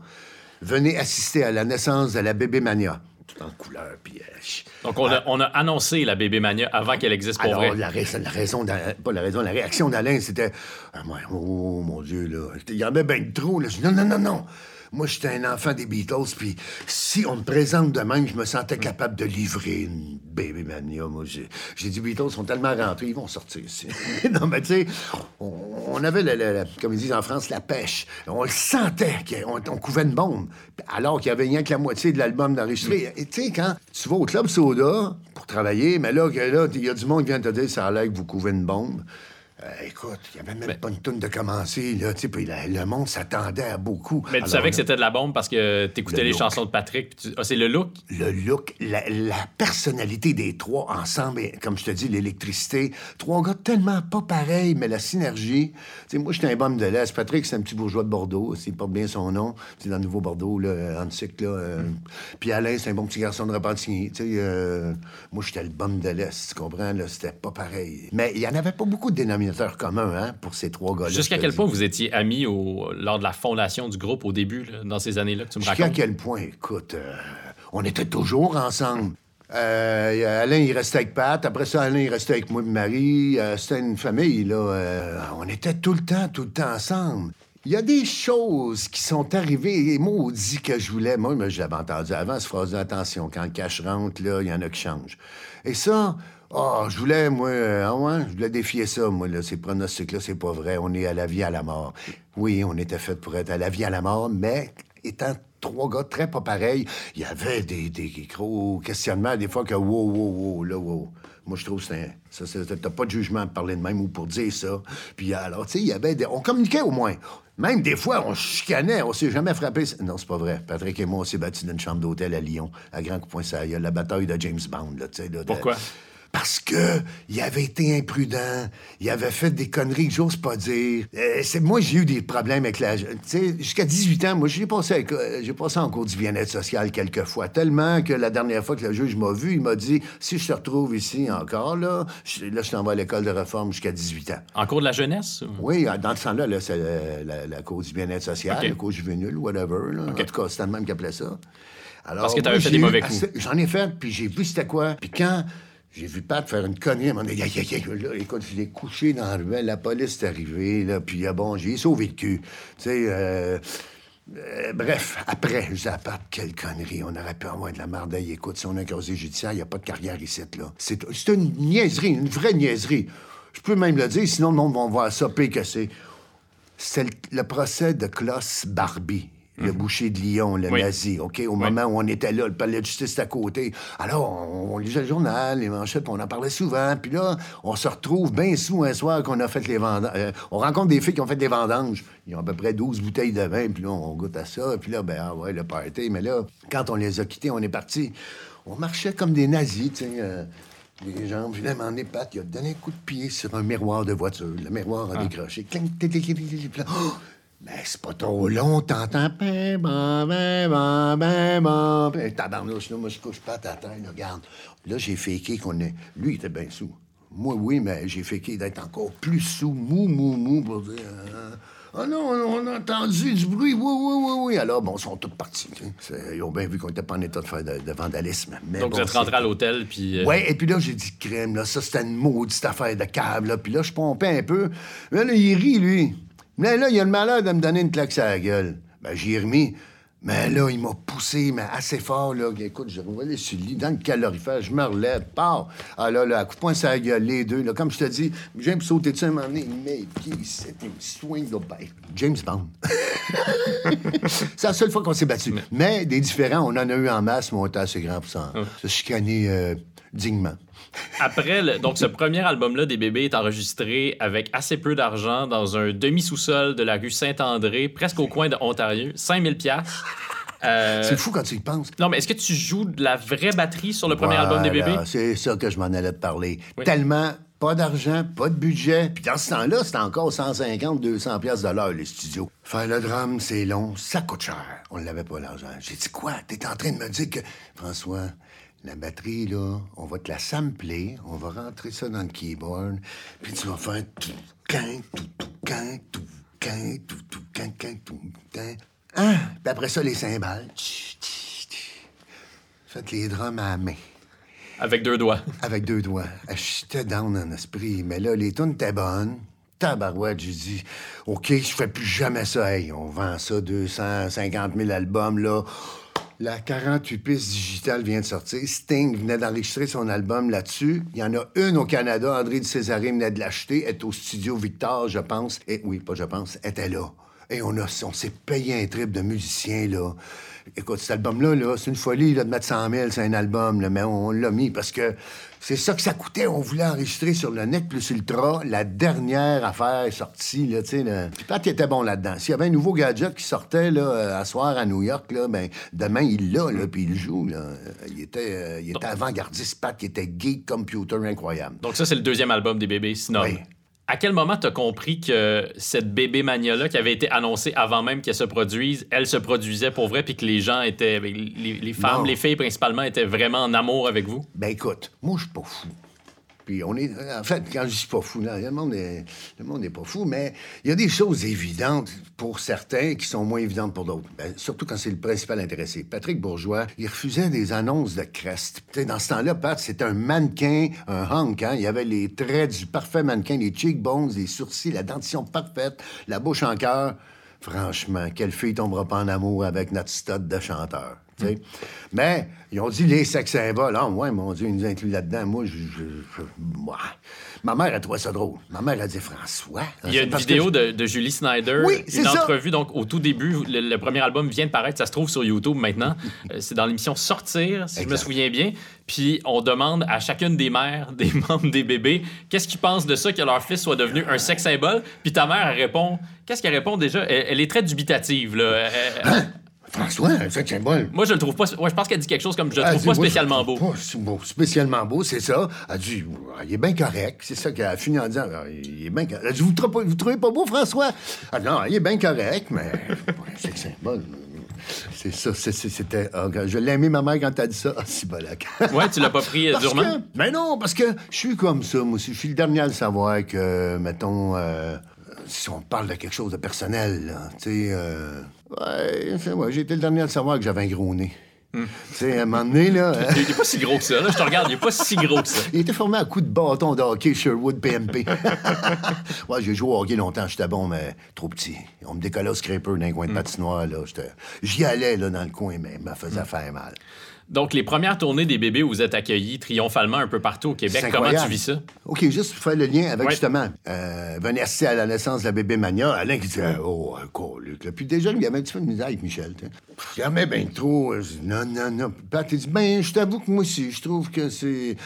venez assister à la naissance de la bébé Mania en couleur. Puis, euh, Donc, on, a, on, a, annoncé la bébé mania avant qu'elle existe pour alors, vrai. La, la raison, pas la raison, la réaction d'Alain, c'était ah, Oh mon Dieu, là. Il y en avait bien trop. Là. Je dis, non, non, non, non. Moi, j'étais un enfant des Beatles, puis si on me présente de même, je me sentais capable de livrer une baby mania. Moi, j'ai dit, Beatles sont tellement rentrés, ils vont sortir non, mais tu sais, on, avait, comme ils disent en France, la pêche. On le sentait, qu'on on couvait une bombe, alors qu'il y avait rien que la moitié de l'album d'enregistrer. Et tu sais, quand tu vas au Club Soda pour travailler, mais là, il y a du monde qui vient te dire, ça a l'air que vous couvez une bombe. Euh, écoute, il n'y avait même pas une tonne de commencer, là, tu puis le monde s'attendait à beaucoup. Mais tu savais que c'était de la bombe parce que tu écoutais les chansons de Patrick. Ah, c'est le look? Le look, la, personnalité des trois ensemble, comme je te dis, l'électricité. Trois gars tellement pas pareils, mais la synergie. Tu moi, j'étais un bum de l'Est. Patrick, c'est un petit bourgeois de Bordeaux, il porte bien son nom. C'est dans le Nouveau-Bordeaux, là, en cycle, là. Euh. Puis Alain, c'est un bon petit garçon de Repentigny. Tu sais, euh, moi, j'étais le bum de l'Est, tu comprends, c'était pas pareil. Mais il y en avait pas beaucoup de dénominations commun hein, pour ces trois gars-là. Jusqu'à quel point vous étiez amis au... lors de la fondation du groupe au début, dans ces années-là que tu me racontes? Jusqu'à quel point, écoute, euh, on était toujours ensemble. Euh, Alain, il restait avec Pat. Après ça, Alain, il restait avec moi et Marie. Euh, c'était une famille, là. on était tout le temps, tout le temps ensemble. Il y a des choses qui sont arrivées, et maudit que je voulais. Moi, je l'avais entendu avant, cette phrase attention, quand le cash rentre, là, il y en a qui changent. Et ça, oh, je voulais, moi, euh, ouais, je voulais défier ça, moi, là, ces pronostics-là, c'est pas vrai. On est à la vie, à la mort. Oui, on était fait pour être à la vie, à la mort, mais étant trois gars très pas pareils, il y avait des, des gros questionnements, des fois que wow, wow, wow, là, wow. Moi, je trouve que c'est T'as pas de jugement à parler de même ou pour dire ça. Puis alors, tu sais, il y avait des... On communiquait au moins. Même des fois, on chicanait, on s'est jamais frappé. Non, c'est pas vrai. Patrick et moi, on s'est battus dans une chambre d'hôtel à Lyon, à Grand Coup Point La bataille de James Bond, là, sais. Pourquoi? Parce que il avait été imprudent, il avait fait des conneries que j'ose pas dire. Euh, c'est moi j'ai eu des problèmes avec la tu sais jusqu'à 18 ans, moi j'ai passé j'ai passé en cours du bien-être social quelques fois tellement que la dernière fois que le juge m'a vu, il m'a dit si je te retrouve ici encore là, je, là je t'envoie à l'école de réforme jusqu'à 18 ans. En cours de la jeunesse Oui, dans ce temps-là là, c'est la, la, cour du bien-être social, la cour juvénile whatever là. En tout cas, c'était le même qui appelait ça. Alors, Parce que tu avais fait des mauvais coups. J'en ai fait, puis j'ai vu c'était quoi. Puis quand j'ai vu Pat faire une connerie. À dit, écoute, je l'ai couché dans la ruelle. La police est arrivée. Là, puis, ah bon, j'ai sauvé le cul. Tu sais, euh, euh, bref, après, je dis à Pat, quelle connerie. On aurait pu avoir de la mardeille. Écoute, si on a un casier judiciaire, il n'y a pas de carrière ici. là. C'est une niaiserie, une vraie niaiserie. Je peux même le dire, sinon le monde va voir ça que c'est. C'est le, le, procès de Klaus Barbie le mhm. boucher de Lyon, le nazi, OK? Au moment où on était là, le palais de justice à côté. Alors, on, lisait le journal, les manchettes, on en parlait souvent. Puis là, on se retrouve bien sous un soir qu'on a fait les vendanges. Euh, on rencontre des filles qui ont fait des vendanges. Ils ont à peu près 12 bouteilles de vin, puis là, on goûte à ça. Puis là, ben, ah ouais, le party. Mais là, quand on les a quittés, on est partis. On marchait comme des nazis, tu sais. Euh, les jambes, finalement, en épate, il a donné un coup de pied sur un miroir de voiture. Le miroir a ah. décroché. Mais c'est pas trop long, t'entends? Ben, ben, ben, ben, ben. Tabarnouche, là, moi, je couche pas à ta tête, regarde. Là, j'ai féqué qu'on est. Lui, il était bien sous. Moi, oui, mais j'ai féqué d'être encore plus sous, mou, mou, mou, pour dire. Ah non, on a entendu du bruit, oui, oui, oui, oui. Alors, bon, ils sont tous partis. Ils ont bien vu qu'on n'était pas en état de faire de, vandalisme. Donc, vous êtes rentré à l'hôtel, puis. Euh, oui, et puis là, j'ai dit crème, là, ça, c'était une maudite affaire de câble, là. Puis là, je pompais un peu. Mais là, il rit, lui. Mais là, il a le malheur de me donner une claque sur la gueule. Ben, j'y ai remis. Mais là, il m'a poussé, mais assez fort, là. Écoute, je revoyais sur le lit, dans le calorifère, je me relève, pars. Ah là, là, à coup de poing sur la gueule, les deux, là. Comme je te dis, James sauter dessus à un moment donné, mais qui c'était une swing de ben, James Bond. C'est la seule fois qu'on s'est battu. Mais... des différents, on en a eu en masse, mais on était assez grand pour ça. Ah. Se chicaner euh, dignement. Après, donc ce premier album-là des bébés est enregistré avec assez peu d'argent dans un demi-sous-sol de la rue Saint-André, presque au coin de Ontario, 5000 pièces. Euh, c'est fou quand tu y penses. Non, mais est-ce que tu joues de la vraie batterie sur le premier album des bébés? C'est ça que je m'en allais te parler. Tellement pas d'argent, pas de budget. Puis dans ce temps-là, c'était encore 150, 200 pièces de l'heure, les studios. Faire le drame, c'est long, ça coûte cher. On n'avait pas l'argent. J'ai dit quoi? T'es en train de me dire que... François, la batterie, là, on va te la sampler, on va rentrer ça dans le keyboard, puis tu vas faire tout, quin, tout, tout, quin, tout, quin, tout, tout, quin, quin, tout, quin. Hein? Puis après ça, les cymbales. Faites les drums à la main. Avec deux doigts. Avec deux doigts. J'étais down en esprit, mais là, les tunes étaient bonnes. Tabarouette, j'ai dit, OK, je fais plus jamais ça. Hey, on vend ça, 250 000 albums, là. La 48 pistes digitale vient de sortir. Sting venait d'enregistrer son album là-dessus. Il y en a une au Canada. André de Césaré venait de l'acheter. Elle est au studio Victor, je pense. Et oui, pas je pense, était là. Et on, a, on s'est payé un trip de musiciens, là. Écoute, cet album-là, -là, c'est une folie de mettre 100 000, c'est un album, là, mais on l'a mis parce que c'est ça que ça coûtait. On voulait enregistrer sur le NEC plus Ultra la dernière affaire sortie. Là, sais, Puis Pat était bon là-dedans. S'il y avait un nouveau gadget qui sortait là, à soir à New York, là, ben, demain, il l'a, là, puis il joue. Là. Il était, euh, il était avant-gardiste, Pat, qui était geek computer incroyable. Donc ça, c'est le deuxième album des bébés sinon à quel moment tu as compris que cette bébé mania-là, qui avait été annoncée avant même qu'elle se produise, elle se produisait pour vrai, puis que les gens étaient, les, les femmes, les filles principalement, étaient vraiment en amour avec vous? Ben écoute, moi, je suis pas fou. Puis on est. En fait, quand je dis pas fou, là, le monde est, le monde n'est pas fou, mais il y a des choses évidentes pour certains qui sont moins évidentes pour d'autres. Ben, surtout quand c'est le principal intéressé. Patrick Bourgeois, il refusait des annonces de crest. dans ce temps-là, Pat, c'était un mannequin, un hunk, hein? Il avait les traits du parfait mannequin, les cheekbones, les sourcils, la dentition parfaite, la bouche en cœur. Franchement, quelle fille tombera pas en amour avec notre stud de chanteur? Mais ils ont dit les sex symboles. Ah, ouais, mon Dieu, ils nous incluent là-dedans. Moi, je, moi, ma mère a trouvé ça drôle. Ma mère a dit François. Il y a une vidéo de, Julie Snyder, oui, une entrevue. Donc, au tout début, le, premier album vient de paraître. Ça se trouve sur YouTube maintenant. Euh, c'est dans l'émission Sortir, si je me souviens bien. Puis on demande à chacune des mères, des membres des bébés, qu'est-ce qu'ils pensent de ça que leur fils soit devenu un sex symbole? Puis ta mère, elle répond. Qu'est-ce qu'elle répond déjà? Elle, est très dubitative, là. Hein? François, c'est symbole. Moi, je le trouve pas. Ouais, je pense qu'elle dit quelque chose comme je le trouve pas spécialement beau. Pas beau. Spécialement beau, c'est ça. Elle dit ah, il est bien correct. C'est ça qu'elle a fini en disant ah, il est bien correct. Elle dit vous, trouvez vous trouvez pas beau, François? Ah, Non, il est bien correct, mais c'est symbole. C'est ça, c'était. Oh, je l'ai aimé, ma mère, quand t'as dit ça. Ah, c'est bolac. ouais, tu l'as pas pris euh, durement? mais non, parce que je suis comme ça, moi aussi. Je suis le dernier à le savoir que, mettons, euh, si on parle de quelque chose de personnel, tu sais. Euh, ouais, ouais j'ai été le dernier à le savoir que j'avais un gros nez. Hmm. Tu sais, à un moment donné, là. il est pas si gros que ça, là. Je te regarde, il est pas si gros que ça. il était formé à coup de bâton de hockey Sherwood PMP. ouais, j'ai joué au hockey longtemps, j'étais bon, mais trop petit. On me décollait au scraper dans un coin de hmm. patinoire, là. J'y allais, là, dans le coin, mais me faisait hmm. faire mal. Donc, les premières tournées des bébés où vous êtes accueillis triomphalement un peu partout au Québec, comment tu vis ça? OK, juste pour faire le lien avec justement, euh, venir assister à la naissance de la bébé Mania, Alain qui disait Oh, quoi, Luc. Puis déjà, lui, il avait un petit peu de misère avec Michel. Jamais bien trop. Non, non, non. Pat, il dit Ben, je t'avoue que moi aussi, je trouve que c'est.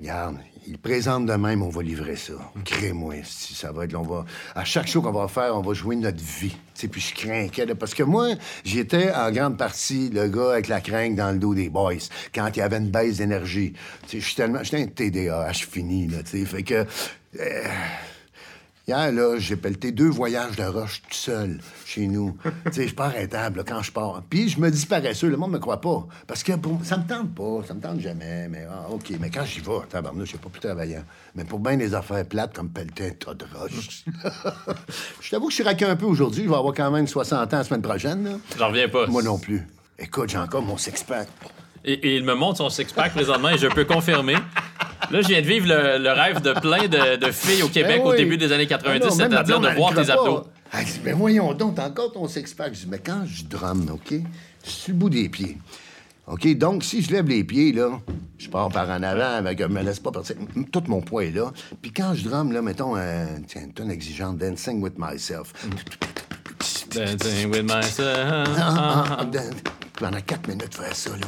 Regarde, il présente de même, on va livrer ça. Crée-moi, si ça va être. On va, à chaque show qu'on va faire, on va jouer notre vie. T'sais, puis je crains parce que moi, j'étais en grande partie le gars avec la crainte dans le dos des boys quand il y avait une baisse d'énergie. Je suis tellement. J'étais un TDAH fini, là. Fait que. Euh, Hier, là, j'ai pelleté deux voyages de roche tout seul chez nous. tu sais, je suis pas arrêtable quand je pars. Puis je me dis paresseux, le monde me croit pas. Parce que pour... ça me tente pas, ça me tente jamais. Mais ah, OK, mais quand j'y vais, tabarnouche, je suis pas plus travaillant. Mais pour bien des affaires plates comme pelleter un tas de roche. je t'avoue que je suis raqué un peu aujourd'hui. Je vais avoir quand même 60 ans la semaine prochaine. J'en reviens pas. Moi non plus. Écoute, j'ai encore mon six-pack. Et, il me montre son six-pack présentement et je peux confirmer Là, je viens de vivre le, rêve de plein de, filles au Québec ben au début des années 90, ah c'est-à-dire de voir tes abdos. mais ben voyons donc, t'as encore ton six-pack. Je dis, mais quand je drame, OK, je suis le bout des pieds. OK, donc si je lève les pieds, là, je pars par en avant avec, me laisse pas partir. Tout mon poids est là. Puis quand je drame, là, mettons, euh, tiens, une tonne exigeante, Dancing with Myself. Dancing with Myself. Ah, ah, pendant quatre minutes, faire ça, là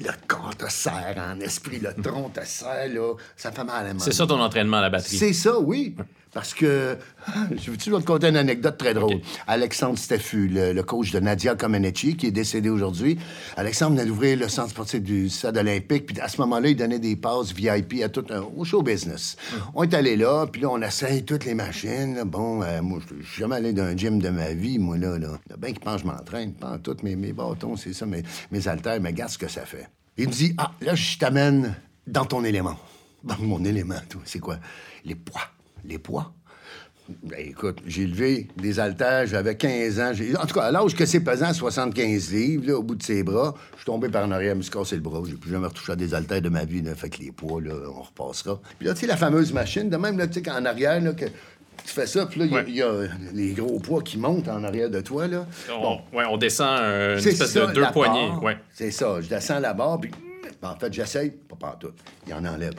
le corps te serre en esprit, le tronc te serre, là. Ça fait mal à C'est ça ton entraînement à la batterie? C'est ça, oui. Parce que, je veux te conter une anecdote très drôle? Alexandre Steffu, le, coach de Nadia Comaneci, qui est décédé aujourd'hui, Alexandre venait d'ouvrir le centre sportif du stade olympique, puis à ce moment-là, il donnait des passes VIP à tout un, au show business. Hum. On est allé là, puis là, on essaye toutes les machines. Bon, euh, moi, je suis jamais allé dans un gym de ma vie, moi, là. là. Bien qu'il pense je m'entraîne, pas toutes mes, mes bâtons, c'est ça, mes, mes haltères, mais regarde ce que ça fait. Il me dit, ah, là, je t'amène dans ton élément. Dans mon élément, c'est quoi? Les poids. Les poids? Ben, écoute, j'ai levé des haltères, j'avais 15 ans. En tout cas, à l'âge que c'est pesant, 75 livres, là, au bout de ses bras, je suis tombé par en arrière, je me suis cassé le bras. J'ai plus jamais retouché à des haltères de ma vie, là, fait que les poids, là, on repassera. Puis là, tu sais, la fameuse machine, de même, là, tu sais, en arrière, là, que tu fais ça, puis là, il y, a les gros poids qui montent en arrière de toi, là. On, bon. Ouais, on descend une espèce de deux poignées. Ouais. C'est ça. Je descends la barre, puis en fait, j'essaye, pas partout. Il en enlève.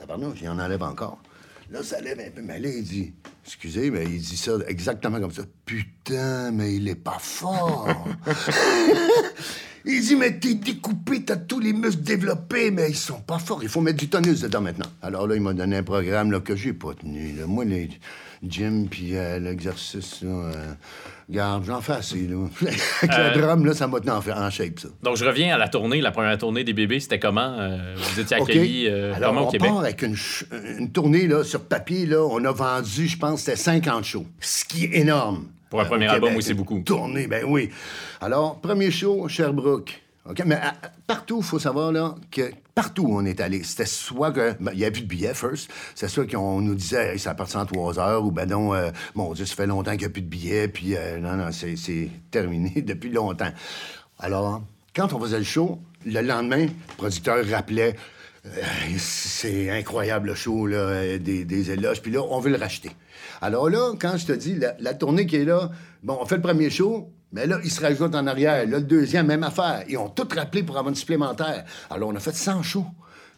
Tabarnouche, il en enlève encore. Là, ça lève un peu. Mais là, il dit, excusez, mais il dit ça exactement comme ça. Putain, mais il est pas fort. il dit, mais t'es découpé, t'as tous les muscles développés, mais ils sont pas forts. Il faut mettre du tonus dedans maintenant. Alors là, il m'a donné un programme là, que j'ai pas tenu. Moi, les gym puis euh, l'exercice, euh, Garde, j'en fais assez, là. Avec le euh, drum, là, ça m'a tenu en, en, shape, ça. Donc, je reviens à la tournée, la première tournée des bébés. C'était comment? Euh, vous étiez accueillis Alors, comment au Québec? part avec une, une, tournée, là, sur papier, là, on a vendu, je pense, c'était 50 shows. Ce qui est énorme. Pour un premier album, oui, c'est beaucoup. Tournée, ben oui. Alors, premier show, Sherbrooke. OK? Mais partout, il faut savoir là, que partout où on est allé, c'était soit que. Ben, il n'y avait plus de billets, first. C'est soit qu'on nous disait, ça part en trois heures, ou ben non, euh, mon Dieu, ça fait longtemps qu'il n'y a plus de billets, puis euh, non, non, c'est terminé depuis longtemps. Alors, quand on faisait le show, le lendemain, le producteur rappelait. Euh, c'est incroyable le show, là, des, éloges. Puis là, on veut le racheter. Alors là, quand je te dis, la, tournée qui est là, bon, on fait le premier show, mais là, ils se rajoutent en arrière. Là, le deuxième, même affaire. Ils ont tout rappelé pour avoir une supplémentaire. Alors, on a fait 100 shows.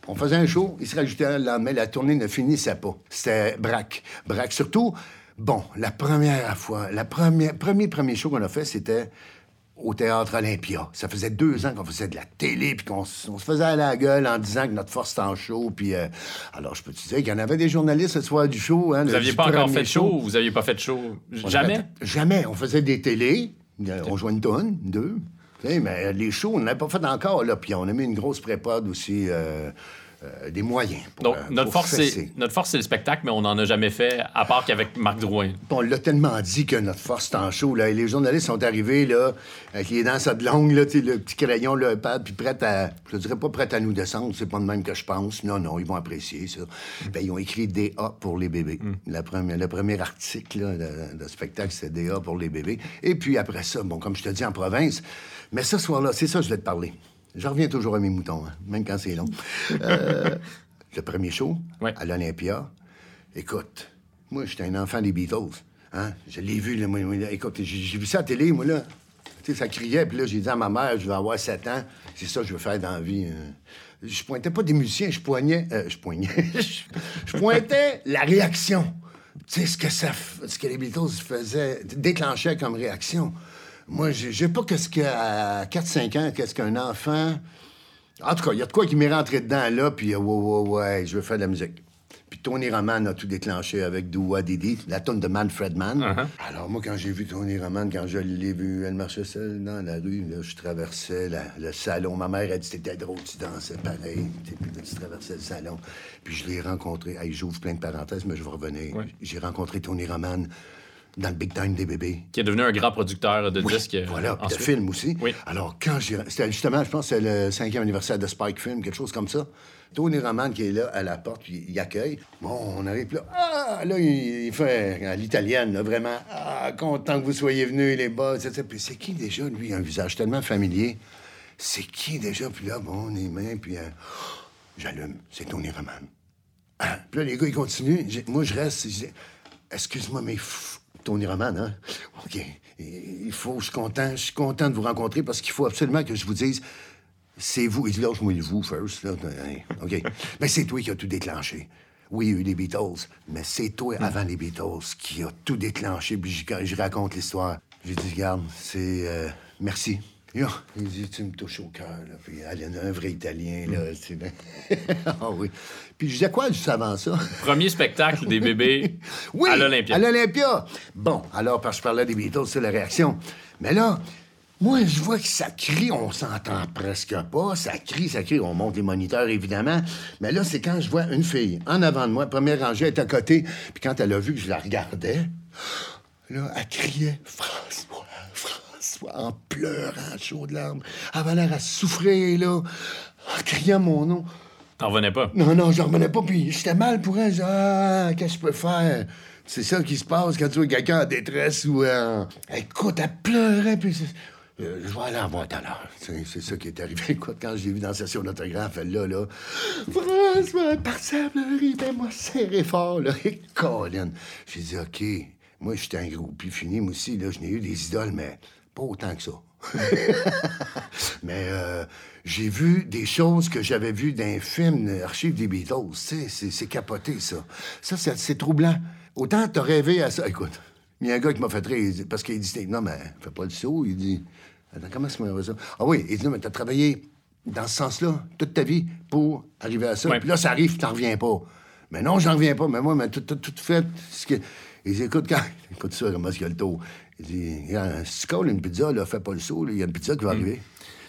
On faisait un show, ils se rajoutaient le lendemain. La tournée ne finissait pas. C'était braque. Braque. Surtout, bon, la première fois, la première, premier, premier show qu'on a fait, c'était au théâtre Olympia. Ça faisait deux ans qu'on faisait de la télé, puis qu'on se faisait à la gueule en disant que notre force était en show. Puis, euh, alors, je peux te dire qu'il y en avait des journalistes ce soir du show. Hein, vous n'aviez pas encore fait de show, ou vous n'aviez pas fait de show? Jamais? jamais. On faisait des télés. On jouait une tonne, deux. mais les shows, on n'avait pas fait encore, là. Puis on a mis une grosse prépode aussi. Euh, euh, des moyens. Donc, euh, notre, force, c'est, notre force, c'est le spectacle, mais on n'en a jamais fait, à part qu'avec Marc Drouin. on l'a tellement dit que notre force, c'est en show. Là, et les journalistes sont arrivés là, avec les dents de longue, là, le petit crayon, le pad, puis prêts à. Je dirais pas prêts à nous descendre, c'est pas de même que je pense. Non, non, ils vont apprécier ça. Ben, ils ont écrit DA pour les bébés. Mm. La première, le premier article de, de, spectacle, c'est DA pour les bébés. Et puis après ça, bon, comme je te dis, en province, mais ce soir-là, c'est ça, je vais te parler. Je reviens toujours à mes moutons, hein, même quand c'est long. Euh, le premier show, à l'Olympia. Écoute, moi, j'étais un enfant des Beatles. Hein? Je l'ai vu, là, moi, écoute, j'ai vu ça à la télé, moi, là. Tu sais, ça criait, puis là, j'ai dit à ma mère, je vais avoir 7 ans, c'est ça que je veux faire dans la vie. Hein. Je pointais pas des musiciens, je poignais... Euh, je poignais... je pointais la réaction. Tu sais, ce que, ça, ce que les Beatles faisaient, déclenchaient comme réaction. Moi, j'ai pas qu'est-ce qu'à 4-5 ans, qu'est-ce qu'un enfant. En tout cas, il y a de quoi qui m'est rentré dedans là, puis euh, ouais, ouais, ouais, je veux faire de la musique. Puis Tony Roman a tout déclenché avec Doua Didi, la tonne de Manfred Mann. Uh-huh. Alors, moi, quand j'ai vu Tony Roman, quand je l'ai vu, elle marchait seule dans la rue, là, je traversais le salon. Ma mère a dit C'était drôle, tu dansais pareil. Puis tu traversais le salon. Puis je l'ai rencontré. Hey, J'ouvre plein de parenthèses, mais je vais revenir. J'ai rencontré Tony Roman dans le Big Time des bébés. Qui est devenu un grand producteur de disques. Euh, voilà, de films aussi. Oui. Alors, quand j'ai. C'était justement, je pense que c'est le cinquième anniversaire de Spike Film, quelque chose comme ça. Tony Roman qui est là à la porte, puis il accueille. Bon, on arrive là. Ah, là, il, fait à l'italienne, vraiment. Ah, content que vous soyez venus, les boss, etc. Puis c'est qui déjà, lui, un visage tellement familier? C'est qui déjà? Puis là, bon, les mains, puis. Euh, j'allume. C'est Tony Roman. Ah, puis là, les gars, ils continuent. Moi, je reste. Excuse-moi, mais Tony Roman, hein? OK. Il faut, je suis content, je suis content de vous rencontrer parce qu'il faut absolument que je vous dise, c'est vous. Il dit, lâche-moi le vous, first. Là. OK. mais c'est toi qui as tout déclenché. Oui, il y a eu les Beatles, mais c'est toi, avant les Beatles, qui a tout déclenché. Puis je raconte l'histoire. J'ai dit, regarde, c'est... Euh, merci. Il dit, tu me touches au cœur, là. Puis, elle est un vrai Italien, là. Mm. ah oui. Puis je disais quoi juste avant ça? Premier spectacle des bébés oui, à l'Olympia. à l'Olympia. Bon, alors, parce que je parlais des Beatles, c'est la réaction. Mais là, moi, je vois que ça crie, on s'entend presque pas. Ça crie, ça crie. On monte les moniteurs, évidemment. Mais là, c'est quand je vois une fille en avant de moi, première rangée, elle est à côté. Puis quand elle a vu que je la regardais, là, elle criait François, en pleurant, chaud de larmes. Elle avait l'air à souffrir, là, en criant mon nom. T'en revenais pas? Non, non, j'en revenais pas. Puis j'étais mal pour elle. Ah, qu'est-ce que je peux faire? C'est ça qui se passe quand tu vois quelqu'un en détresse ou en... Écoute, elle pleurait, puis... Euh, je vais aller en voir tout à l'heure. C'est ça qui est arrivé. Écoute, quand j'ai vu dans la session d'autographe, elle là, là... François, parti à pleurer, ben moi serré fort, là. Et Colin. J'ai dit, OK, moi, j'étais un gros puis fini, moi aussi, là, je n'ai eu des idoles, mais pas autant que ça. mais euh, j'ai vu des choses que j'avais vues dans un film Archives des Beatles. C'est capoté, ça. Ça, c'est troublant. Autant t'as rêvé à ça. Écoute, il y a un gars qui m'a fait rire, parce qu'il dit Non, mais fais pas le saut. Il dit Attends, comment ça m'a ça? Ah oui, il dit Non, mais t'as travaillé dans ce sens-là toute ta vie pour arriver à ça. Puis là, ça arrive, tu t'en reviens pas. Mais non, j'en reviens pas. Mais moi, mais tout, tout, tout fait. Ce que... Il dit Écoute, quand... écoute ça, comment est-ce qu'il y a le taux? Si tu colles une pizza, là, fais pas le saut, il y a une pizza qui va hmm. arriver.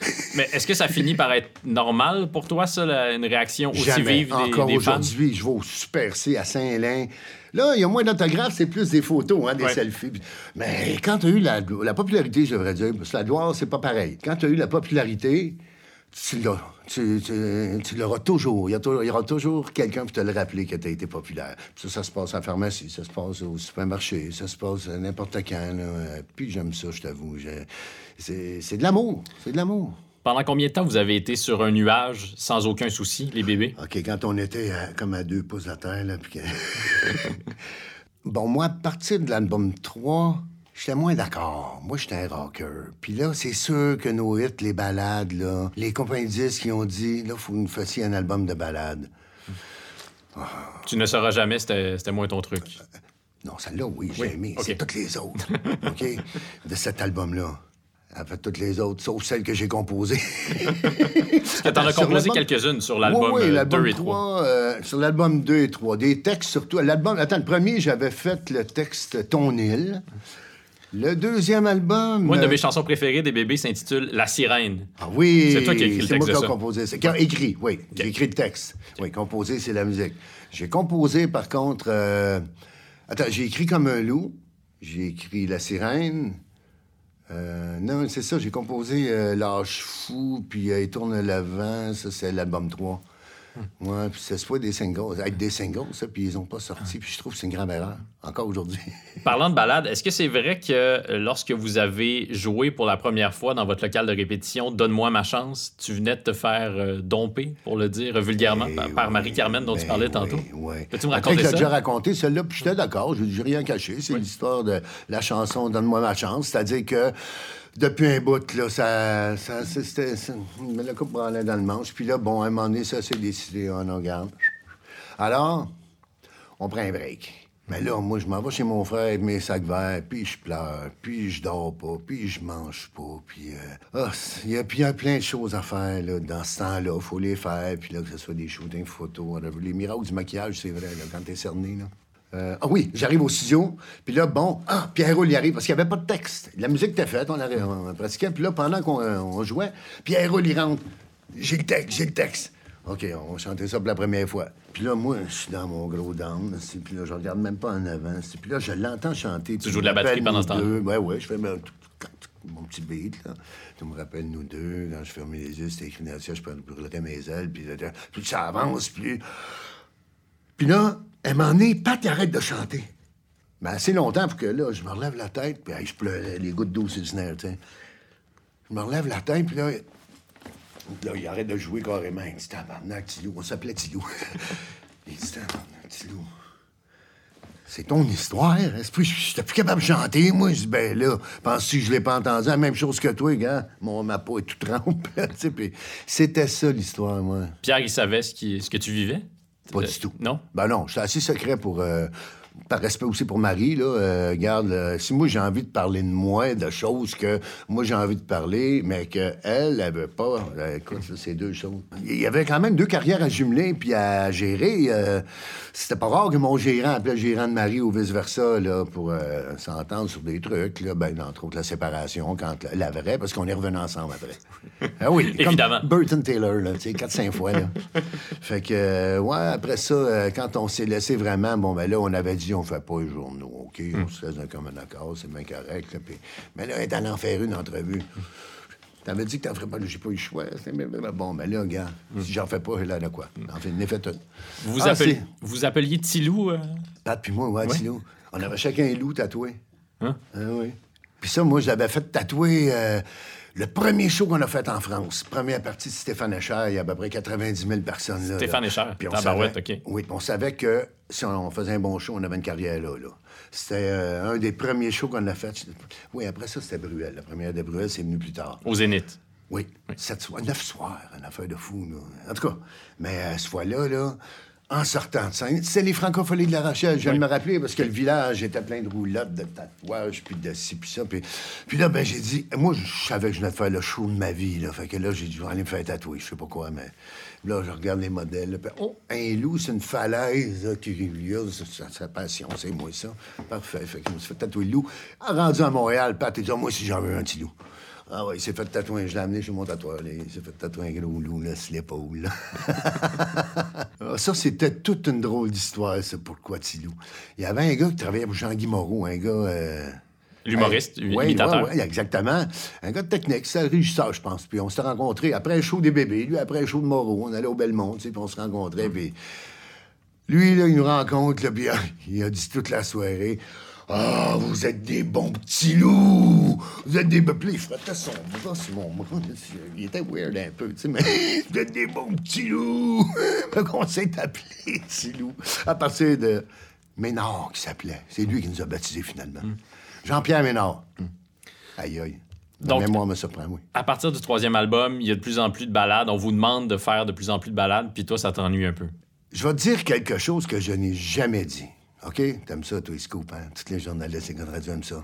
Mais est-ce que ça finit par être normal pour toi, ça, une réaction aussi vive des, Encore aujourd'hui, je vais au Super C à Saint-Hélène. Là, il y a moins d'autographes, c'est plus des photos, hein, des selfies. Mais quand tu as eu la, popularité, je devrais dire, parce que la gloire, c'est pas pareil. Quand tu as eu la popularité, tu l'as. Tu, l'auras toujours. Il y, aura toujours quelqu'un pour te le rappeler que tu as été populaire. ça, ça se passe à la pharmacie, ça se passe au supermarché, ça se passe n'importe quand. Puis j'aime ça, je t'avoue. C'est de l'amour. C'est de l'amour. Pendant combien de temps vous avez été sur un nuage sans aucun souci, les bébés? OK, quand on était comme à deux pouces de terre, là, puis bon, moi, à partir de l'album 3, j'étais moins d'accord. Moi, j'étais un rocker. Puis là, c'est sûr que nos hits, les balades, là, les compagnies disques qui ont dit, là, faut que nous fassions un album de balades. Tu ne sauras jamais, c'était moins ton truc. non, celle-là, oui, j'ai aimé. C'est toutes les autres, OK, de cet album-là. Fait toutes les autres, sauf celles que j'ai composées. Parce que t'en as composé quelques-unes sur l'album oui, oui, 2 l'album et 3. euh, sur l'album 2 et 3. Des textes surtout. L'album, attends, le premier, j'avais fait le texte Ton île. Le deuxième album. Moi, une de euh, mes chansons préférées des bébés s'intitule La sirène. Ah oui! C'est toi qui as écrit le C'est moi texte qui ai composé. Qui a écrit, oui. J'ai écrit le texte. Oui, composé, c'est la musique. J'ai composé, par contre... euh, Attends, j'ai écrit comme un loup. J'ai écrit La sirène. Euh, non, c'est ça, j'ai composé euh, L'âge fou, puis Il tourne le vent, ça, c'est l'album 3. Ouais, puis c'est soit des singles, avec des singles, ça, puis ils ont pas sorti, puis je trouve que c'est une grande erreur, encore aujourd'hui. Parlant de balade, est-ce que c'est vrai que euh, lorsque vous avez joué pour la première fois dans votre local de répétition, Donne-moi ma chance, tu venais de te faire euh, domper, pour le dire vulgairement, par, par Marie-Carmen dont tu Ben parlais oui, tantôt? oui. Peux-tu me Après raconter j'ai ça? déjà raconté celle-là, puis j'étais d'accord, je n'ai rien caché. C'est l'histoire de la chanson Donne-moi ma chance. C'est-à-dire que depuis un bout, là, ça. ça c'était. ça- me la coupe branlait dans le manche. Puis là, bon, à un moment donné, ça s'est décidé. On regarde. Alors, on prend un break. Mais là, moi, je m'en vais chez mon frère avec mes sacs verts, puis je pleure, puis je dors pas, puis je mange pas, puis... euh, ah, il y, a- plein de choses à faire, là, dans ce temps-là. faut les faire, puis là, que ce soit des shootings photos, les miracles du maquillage, c'est vrai, là, quand t'es cerné, là. Euh, ah oui, j'arrive au studio, puis là, bon, ah, Pierrot, il arrive, parce qu'il n'y avait pas de texte. La musique était faite, on, avait, on pratiquait, puis là, pendant qu'on euh, on jouait, Pierrot, il rentre. J'ai le texte, j'ai le texte. OK, on chantait ça pour la première fois. Puis là, moi, je suis dans mon gros down, puis là, je regarde même pas en avant. Puis là, je l'entends chanter. Tu joues de la batterie pendant ce temps-là? Ouais, ouais, je fais mon petit beat, là. Tu me rappelles, nous deux, quand je fermais les yeux, c'était écrit là-dessus, je brûlerais mes ailes, puis ça avance, plus... Puis là, à un moment donné, Pat, arrête de chanter. Mais assez longtemps pour que là, je me relève la tête, puis je pleurais, les gouttes d'eau sur le nerf, tu sais. Je me relève la tête, puis là, là, il arrête de jouer carrément. Il dit Tabarnak, Tilou. On s'appelait Tilou. il dit Tabarnak, Tilou. C'est ton histoire. Est-ce que j'étais plus capable de chanter, moi? Je dis, ben là, penses-tu que je l'ai pas entendu? La même chose que toi, gars. Mon, ma peau est toute trempe, C'était ça, l'histoire, moi. Pierre, il savait ce, qui- ce que tu vivais? Pas du tout. Non? Ben non, j'étais assez secret pour. euh, par respect aussi pour Marie, là. euh, regarde, euh, si moi j'ai envie de parler de moi, de choses que moi j'ai envie de parler, mais qu'elle, elle veut pas, euh, écoute, ça, c'est deux choses. Il y avait quand même deux carrières à jumeler puis à gérer. euh, c'était pas rare que mon gérant appelait le gérant de Marie ou vice-versa, là, pour s'entendre sur des trucs, là. Ben, entre autres, la séparation, quand la, la vraie, parce qu'on est revenus ensemble après. ah oui, comme Évidemment. Burton Taylor, là, tu sais, 4-5 fois, là. fait que, ouais, après ça, quand on s'est laissé vraiment, bon, ben là, on avait dit, on fait pas les journaux, OK? On se faisait comme un accord, c'est bien correct, là, Mais là, elle est allée en faire une entrevue. T'avais dit que t'en ferais pas, j'ai pas eu le choix. Mais- mais- mais Bon, ben là, gars, si j'en fais pas, l'air de quoi? En fait, j'en ai fait une. Vous, Ah, appeliez, vous Tilou? euh? Pat puis moi, ouais, Ouais. Tilo. On avait chacun un loup tatoué. Hein? Ah oui. Puis ça, moi, je l'avais fait tatouer euh, le premier show qu'on a fait en France. Première partie de Stéphane Echer, il y a à peu près 90 000 personnes là. Stéphane là. Echer, Puis on savait- OK. Oui, puis on savait que si on faisait un bon show, on avait une carrière là. là. C'était euh, un des premiers shows qu'on a fait. Oui, après ça, c'était Bruel. La première de Bruel, c'est venu plus tard. Au Zénith. Oui, sept soirs, neuf soirs, une affaire de fou, là. En tout cas, mais euh, cette fois-là, là, en sortant de scène, c'était les francopholies de La Rochelle. Je viens de me rappeler parce que le village était plein de roulottes, de tatouages, puis de ci, puis ça. Puis, puis là, ben, j'ai dit, moi, je savais que je venais de faire le show de ma vie, là. Fait que là, j'ai vais aller me faire tatouer, je sais pas quoi, mais là, je regarde les modèles, oh, un loup, c'est une falaise, là, qui c'est sa, passion, c'est moi, ça. Parfait. Fait que je me suis fait tatouer le loup. Rendu à Montréal, Pat, il dit, Ah, moi, si j'en veux un petit loup. Ah ouais, il s'est fait tatouer, je l'ai amené chez mon tatoueur, il s'est fait tatouer un gros loup, là, sur l'épaule. Ah, ça, c'était toute une drôle d'histoire, ça, pourquoi Tilou. Il y avait un gars qui travaillait pour Jean-Guy Moreau, un gars... euh, L'humoriste, Hey, imitateur. ouais, exactement. Un gars de technique, c'est régisseur, je pense. Puis on s'était rencontrés après le show des bébés, lui après le show de Moreau. On allait au Belmont, tu sais, puis on se rencontrait. Puis lui, là, il nous rencontre, là, puis il a dit toute la soirée Ah, vous êtes des bons petits loups! Vous êtes des. Puis il frottait son bras sur mon bras. Il était weird un peu, tu sais, mais vous êtes des bons petits loups! Fait qu'on s'est appelé petits loups à partir de Ménard qui s'appelait. C'est lui qui nous a baptisés finalement. Jean-Pierre Ménard. Aïe, aïe. Donc- mémoire me surprend, oui. À partir du troisième album, il y a de plus en plus de balades. On vous demande de faire de plus en plus de balades, puis toi, ça t'ennuie un peu. Je vais te dire quelque chose que je n'ai jamais dit. OK? T'aimes ça, toi, Scoop, hein? Tous les journalistes et radio aiment ça.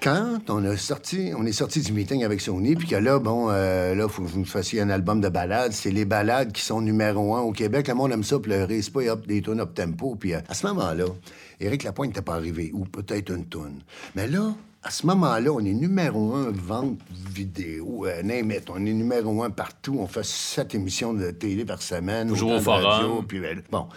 Quand on a sorti, on est sorti du meeting avec Sony, puis que là, bon, euh, là, faut que vous me fassiez un album de ballades. C'est les ballades qui sont numéro un au Québec. Le monde aime ça pleurer. C'est pas des tunes up tempo. Puis euh, à ce moment-là, Éric Lapointe n'était pas arrivé, ou peut-être une tune. Mais là, à ce moment-là, on est numéro un vente vidéo, euh, on est numéro un partout. On fait sept émissions de télé par semaine. Toujours au forum. puis, euh, bon.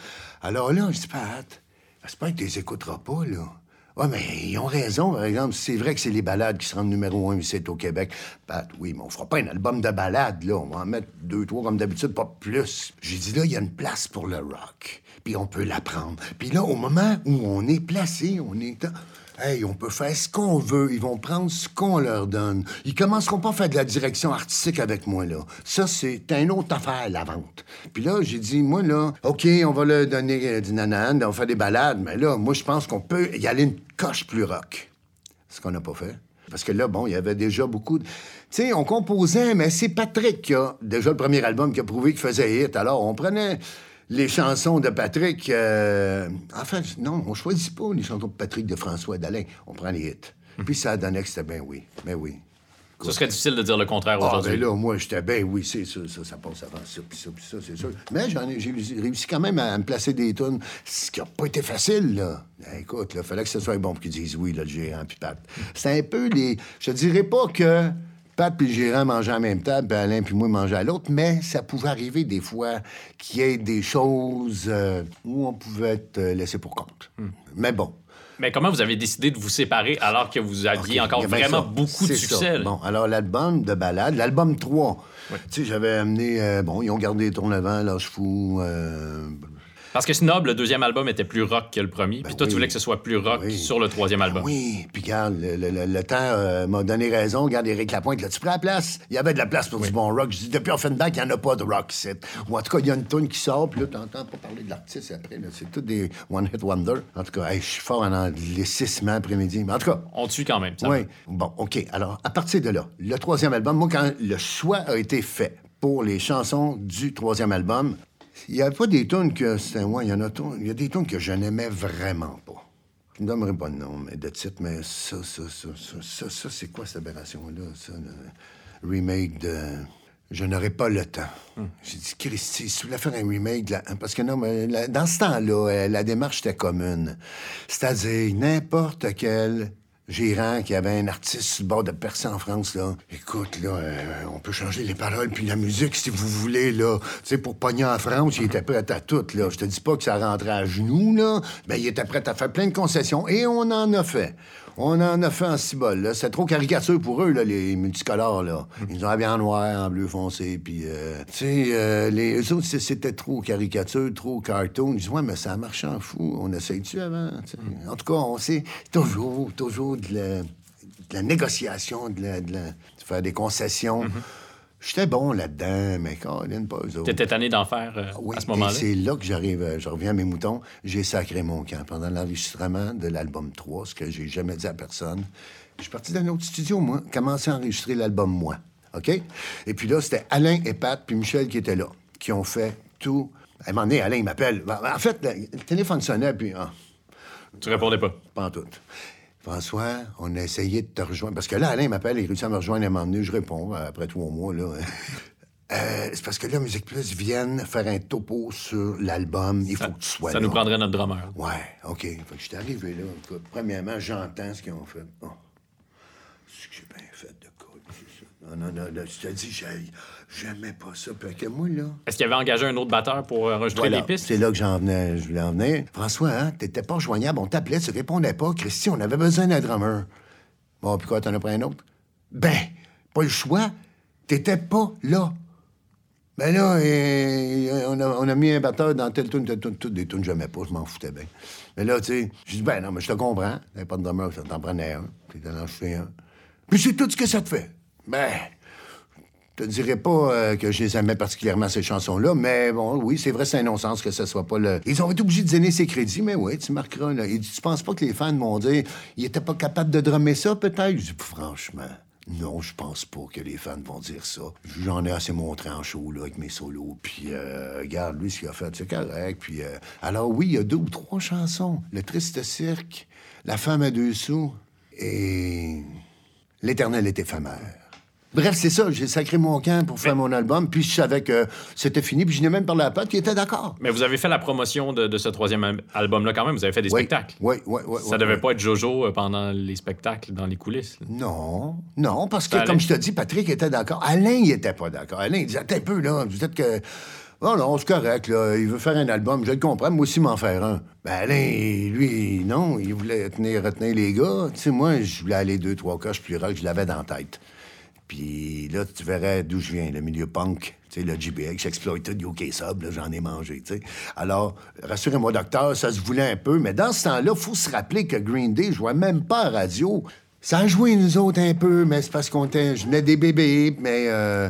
Alors là, je dis, Pat, j'espère que tu les écouteras pas, là. Oui, mais ils ont raison, par exemple. C'est vrai que c'est les balades qui se rendent numéro un ici au Québec. Pat, oui, mais on fera pas un album de balades, là. On va en mettre deux, trois comme d'habitude, pas plus. J'ai dit, là, il y a une place pour le rock. Puis on peut l'apprendre. Puis là, au moment où on est placé, on est... Hey, on peut faire ce qu'on veut. Ils vont prendre ce qu'on leur donne. Ils commenceront pas à faire de la direction artistique avec moi, là. Ça, c'est une autre affaire, la vente. Puis là, j'ai dit, moi, là, OK, on va leur donner euh, du nanan, on va faire des balades, mais là, moi, je pense qu'on peut y aller une coche plus rock. Ce qu'on n'a pas fait. Parce que là, bon, il y avait déjà beaucoup de... Tu sais, on composait, mais c'est Patrick qui a déjà le premier album qui a prouvé qu'il faisait hit. Alors, on prenait les chansons de Patrick. Euh... Enfin, non, on choisit pas les chansons de Patrick, de François, d'Alain. On prend les hits. Hmm. Puis ça donné que c'était bien oui. Mais oui. Ce serait difficile de dire le contraire ah, aujourd'hui. Ben là, moi, j'étais bien, oui, c'est ça, ça, ça passe avant ça, puis ça, puis ça, c'est sûr. Mais j'en ai, j'ai réussi quand même à me placer des tunes, ce qui n'a pas été facile, là. Ben, écoute, il fallait que ce soit bon pour qu'ils disent oui, là, le géant, puis Pat. C'est un peu les... Je dirais pas que Pat puis le gérant mangeaient à la même table, puis Alain puis moi mangeaient à l'autre, mais ça pouvait arriver des fois qu'il y ait des choses euh, où on pouvait être euh, laissé pour compte. Hmm. Mais bon. Mais comment vous avez décidé de vous séparer alors que vous aviez encore vraiment beaucoup de succès? Bon, alors l'album de balade, l'album 3, tu sais, j'avais amené... Euh, bon, ils ont gardé Tourne-Avant, L'Âge Fou, parce que Snob, le deuxième album, était plus rock que le premier. puis ben toi, tu voulais que ce soit plus rock sur le troisième album. Oui, puis regarde, le, temps euh, m'a donné raison. Regarde, Éric Lapointe, là-tu prends la place? Il y avait de la place pour du bon rock. Je dis, depuis Offenbach, il n'y en a pas de rock. Ou en tout cas, il y a une tune qui sort, puis là, t'entends pas parler de l'artiste après. C'est tout des one-hit wonder. En tout cas, je suis fort en anglicisme après-midi. Mais en tout cas... On tue quand même, ça Oui. Bon, OK. Alors, à partir de là, le troisième album, moi, quand le choix a été fait pour les chansons du troisième album, il n'y a pas des tunes que c'était moi, il y en a Il y a des tunes que je n'aimais vraiment pas. Je ne donnerai pas de nom, mais de titre, mais ça, ça, ça, ça, ça, ça c'est quoi cette aberration-là? Ça, le remake de. Je n'aurais pas le temps? Hmm. J'ai dit, Christy, si tu voulais faire un remake, parce que non, mais dans ce temps-là, euh, la démarche était commune. C'est-à-dire, n'importe quel gérant qui avait un artiste sur le bord de percer en France, là. Écoute, là, euh, on peut changer les paroles puis la musique si vous voulez, là. Tu sais, pour pogner en France, il était prêt à tout, là. Je te dis pas que ça rentrait à genoux, là. mais il était prêt à faire plein de concessions et on en a fait. On en a fait en cibole. C'est trop caricature pour eux, là, les multicolores, là. Ils ont habillé en noir, en bleu foncé, puis... Euh, tu sais, euh, les eux autres, c'était trop caricature, trop cartoon. Ils disent, ouais, mais ça marche en fou. On essaye-tu avant? En tout cas, on sait toujours, toujours de la, négociation, de, faire des concessions. Mm-hmm. J'étais bon là-dedans, mais Caroline, pas eux autres. T'étais tanné d'en faire euh, oui, à ce moment-là? c'est là que j'arrive, euh, je reviens à mes moutons. J'ai sacré mon camp pendant l'enregistrement de l'album 3, ce que j'ai jamais dit à personne. Je suis parti d'un autre studio, moi, commencé à enregistrer l'album moi. OK? Et puis là, c'était Alain et Pat, puis Michel qui étaient là, qui ont fait tout. À un moment donné, Alain, il m'appelle. En fait, le téléphone sonnait, puis. Ah. tu répondais pas? Pas en tout. François, on a essayé de te rejoindre. Parce que là, Alain m'appelle, il réussit à me rejoindre à donné. Je réponds après trois mois, là. Euh, c'est parce que là, Musique Plus viennent faire un topo sur l'album. Il faut que tu sois ça là. Ça nous prendrait notre drummer. Ouais, OK. Fait que j'étais arrivé là. premièrement, j'entends ce qu'ils ont fait. Oh. C'est que j'ai bien fait de quoi, Non, non, non, je te dis, j'ai J'aimais pas ça. Puis que moi, là. Est-ce qu'il avait engagé un autre batteur pour euh, enregistrer les pistes? C'est là que j'en venais. Je voulais en venir. François, hein, t'étais pas joignable. On t'appelait, tu répondais pas. Christy, on avait besoin d'un drummer. Bon, puis quoi, t'en as pris un autre? Ben, pas le choix. T'étais pas là. Ben là, on, a, on, a, mis un batteur dans telle tune, telle tune, toutes des tunes, j'aimais pas, je m'en foutais bien. Mais là, tu sais, je dis, ben non, mais je te comprends. T'avais pas de drummer, ça t'en prenait un. Puis t'en acheté un. Puis c'est tout ce que ça te fait. Ben, te dirais pas euh, que je les aimais particulièrement, ces chansons-là, mais bon, oui, c'est vrai, c'est un non-sens que ce soit pas le. Ils ont été obligés de donner ses crédits, mais oui, tu marqueras, là. Et tu penses pas que les fans m'ont dit, ils étaient pas capables de drummer ça, peut-être? Je dis, franchement. Non, je pense pas que les fans vont dire ça. J'en ai assez montré en show là, avec mes solos. Puis, euh, regarde, lui, ce qu'il a fait, c'est correct. Puis, euh, alors oui, il y a deux ou trois chansons. Le Triste Cirque, La femme à deux sous. Et l'éternel est éphémère. Bref, c'est ça. J'ai sacré mon camp pour faire mon album, puis je savais que c'était fini, puis je n'ai même parlé à Pat qui était d'accord. Mais vous avez fait la promotion de, ce troisième album-là quand même. Vous avez fait des spectacles. Oui, oui, oui. Ça devait pas être Jojo euh, pendant les spectacles, dans les coulisses. Non, non, parce que, comme je te dis, Patrick était d'accord. Alain, il était pas d'accord. Alain, il disait, un peu, là, vous êtes que... Oh non, c'est correct, là. Il veut faire un album, je le comprends. Moi aussi, m'en faire un. Ben, Alain, lui, non, il voulait tenir, retenir les gars. Tu sais, moi, je voulais aller deux, trois coches plus rock, je l'avais dans la tête. Puis là, tu verrais d'où je viens, le milieu punk, tu sais, le GBX, Exploited, UK Sub, j'en ai mangé, tu sais. Alors, rassurez-moi, docteur, ça se voulait un peu, mais dans ce temps-là, faut se rappeler que Green Day jouait même pas à radio. Ça a joué nous autres un peu, mais c'est parce qu'on était... Je venais des bébés, mais... Euh,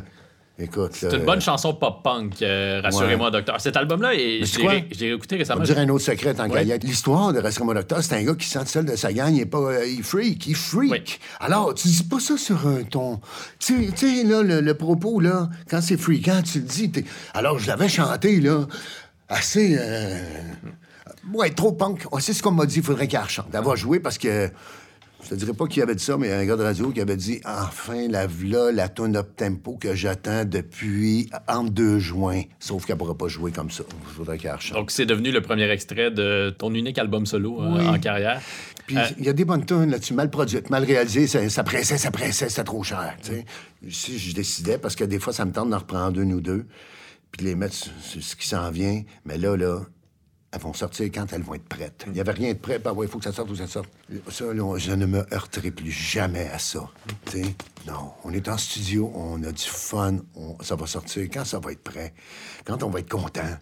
c'est une bonne chanson pop-punk, euh, rassurez-moi, docteur. Cet album-là, j'ai écouté récemment. Je vais dire un autre secret en ouais. L'histoire de Rassurez-moi, docteur, c'est un gars qui sent seul de sa gang, il est pas. Euh, il freak, il freak. Alors, tu dis pas ça sur un ton. Tu sais, là, le, propos, là, quand c'est freakant, tu le dis. Alors, je l'avais chanté, là, assez. Euh... Ouais, trop punk. C'est ce qu'on m'a dit, il faudrait qu'il chante. Elle va jouer parce que je te dirais pas qui avait dit ça, mais il y a un gars de radio qui avait dit Enfin, la v'là, la tune up tempo que j'attends depuis entre deux juin. Sauf qu'elle pourra pas jouer comme ça. Il faudrait qu'elle Donc, c'est devenu le premier extrait de ton unique album solo euh, en carrière. Puis, euh, il y a des bonnes tunes là-dessus, mal produites, mal réalisées. Ça, ça pressait, ça pressait, c'était trop cher. Si je décidais, parce que des fois, ça me tente d'en reprendre une ou deux, puis de les mettre sur ce qui s'en vient. Mais là, là, elles vont sortir quand elles vont être prêtes. Il n'y avait rien de prêt. Bah ouais, il faut que ça sorte ou ça sorte. Ça, je ne me heurterai plus jamais à ça. Non, on est en studio, on a du fun, ça va sortir quand ça va être prêt, quand on va être content.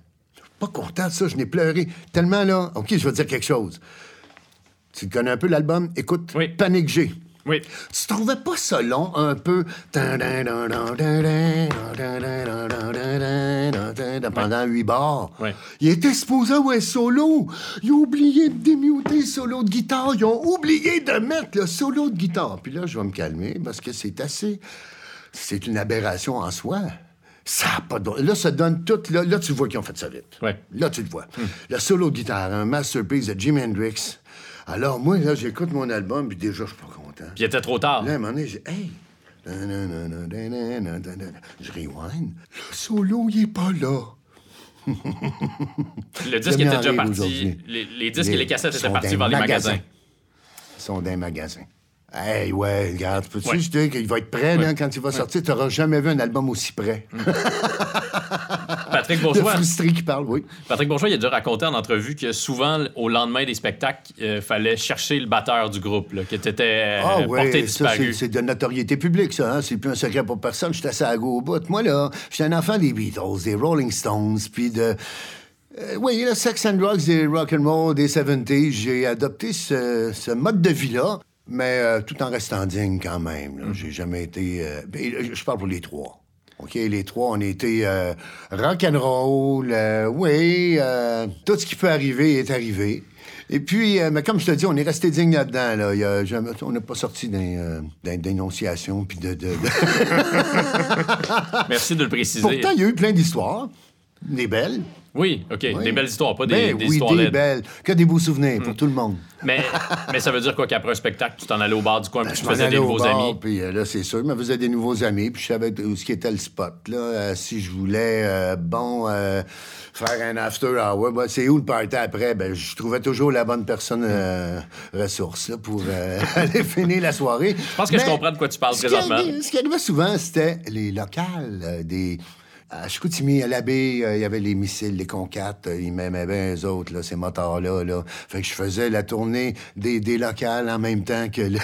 Pas content de ça, je n'ai pleuré tellement là. OK, je vais te dire quelque chose. Tu connais un peu l'album? Écoute, oui. Panique G. Oui. Tu trouvais pas ça long, un peu pendant huit bars? Oui. Il était supposé un solo. Ils ont oublié de démuter le solo de guitare. Ils ont oublié de mettre le solo de guitare. Puis là, je vais me calmer parce que c'est assez... C'est une aberration en soi. Ça a pas de... Là, ça donne tout... Là, tu vois qu'ils ont fait ça vite. Ouais. Là, tu le vois. Le solo de guitare, un masterpiece de Jimi Hendrix. Alors, moi, là, j'écoute mon album, puis déjà, je suis pas. Puis il était trop tard. Là, à un moment donné, j'ai Hey! Je rewind. Le solo, il est pas là. le disque était déjà parti. Les, les, disques et les cassettes étaient partis vers les magasins. Ils sont dans les magasins. Hey, ouais, regarde, peux-tu ouais. dire qu'il va être prêt là, quand il va sortir? Tu n'auras jamais vu un album aussi prêt. Patrick Bourgeois. frustré qui parle, oui. Patrick Bourgeois, il a déjà raconté en entrevue que souvent, au lendemain des spectacles, il euh, fallait chercher le batteur du groupe, là, qui était euh, ah, porté disparu. C'est de notoriété publique, ça. Hein? C'est plus un secret pour personne. J'étais assez à go au bout. Moi, là, j'étais un enfant des Beatles, des Rolling Stones, puis de. Euh, oui, le sex and drugs des rock and roll des 70s. J'ai adopté ce, ce mode de vie-là mais euh, tout en restant digne quand même. Mm. J'ai jamais été. Euh, ben, je parle pour les trois. OK, les trois, on a été euh, rock and roll, oui, tout ce qui peut arriver est arrivé. Et puis, mais comme je te dis, on est resté digne là-dedans. Là. Y a jamais, on n'a pas sorti d'énonciation puis de... de... Merci de le préciser. Pourtant, il y a eu plein d'histoires, des belles, oui, OK. Des belles histoires, pas des, ben des oui, des belles. Que des beaux souvenirs pour hmm. tout le monde. Mais, mais ça veut dire quoi qu'après un spectacle, tu t'en allais au bar du coin ben, puis tu faisais des nouveaux amis? Puis euh, là, c'est sûr, je me faisais des nouveaux amis puis je savais où ce qui était le spot. Là, euh, si je voulais, euh, bon, faire un after hour, ben, c'est où le party après? Ben, je trouvais toujours la bonne personne ressource pour aller finir la soirée. Je pense que je comprends de quoi tu parles présentement. ce qui arrivait souvent, c'était les locales, des à Chicoutimi, à l'abbé, euh, il y avait les missiles, les Concat, euh, ils m'aimaient bien eux autres, là, ces motards-là. Là. Fait que je faisais la tournée des, des locales en même temps que la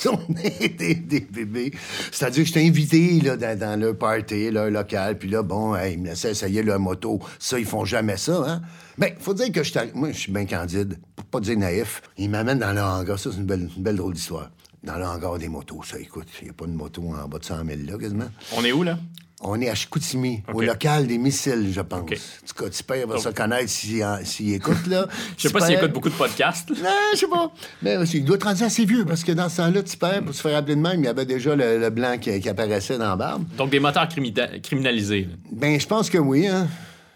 tournée des, des bébés. C'est-à-dire que j'étais invité là, dans, dans, leur party, leur local, puis là, bon, ils me laissaient essayer leur moto. Ça, ils font jamais ça, hein? Ben, faut dire que je moi, je suis bien candide, pour pas dire naïf. Ils m'amènent dans le hangar. Ça, c'est une belle, une belle drôle d'histoire. Dans le hangar des motos, ça, écoute, il n'y a pas de moto en bas de 100 000 là, quasiment. On est où, là? On est à Chicoutimi, au local des missiles, je pense. Okay. En tout cas, va se connaître s'il écoute, là. je sais pas s'il écoute beaucoup de podcasts. Non, je sais pas. Mais il doit être rendu assez vieux, parce que dans ce temps-là, Tipper, pour se faire appeler de même, il y avait déjà le, blanc qui, apparaissait dans la barbe. Donc, des moteurs criminalisés. Ben, je pense que oui, hein.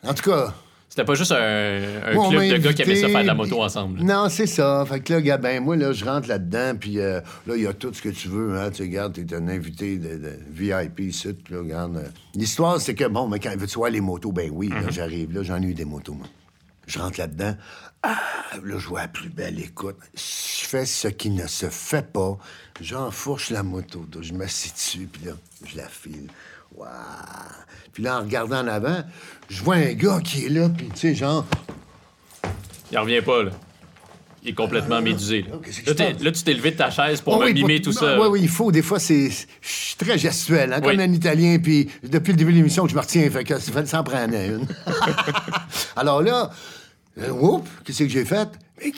En tout cas, C'était pas juste un, club de gars qui avaient ça faire de la moto ensemble. Non, c'est ça. Fait que là, Gabin, moi, là, je rentre là-dedans, puis euh, là, il y a tout ce que tu veux. Hein. Tu regardes, t'es un invité de, VIP ici. Là, regarde. Euh. L'histoire, c'est que, bon, mais quand veux-tu voir les motos? Ben oui, là, mhm. j'arrive. Là, j'en ai eu des motos, moi. Je rentre là-dedans. Ah, là, je vois la plus belle écoute. Je fais ce qui ne se fait pas. J'enfourche la moto. Je me situe, puis là, je la file. Puis là, en regardant en avant, je vois un gars qui est là, puis tu sais, genre. Il revient pas, là. Il est complètement ah, médusé. Là. tu t'es levé de ta chaise pour oh, mimer tout ça. Oui, oui, il faut. Des fois, c'est. Je suis très gestuel, hein, comme un Italien, puis depuis le début de l'émission que je me retiens, fait que ça en prenait une. Alors là, euh, oups, qu'est-ce que j'ai fait? Mais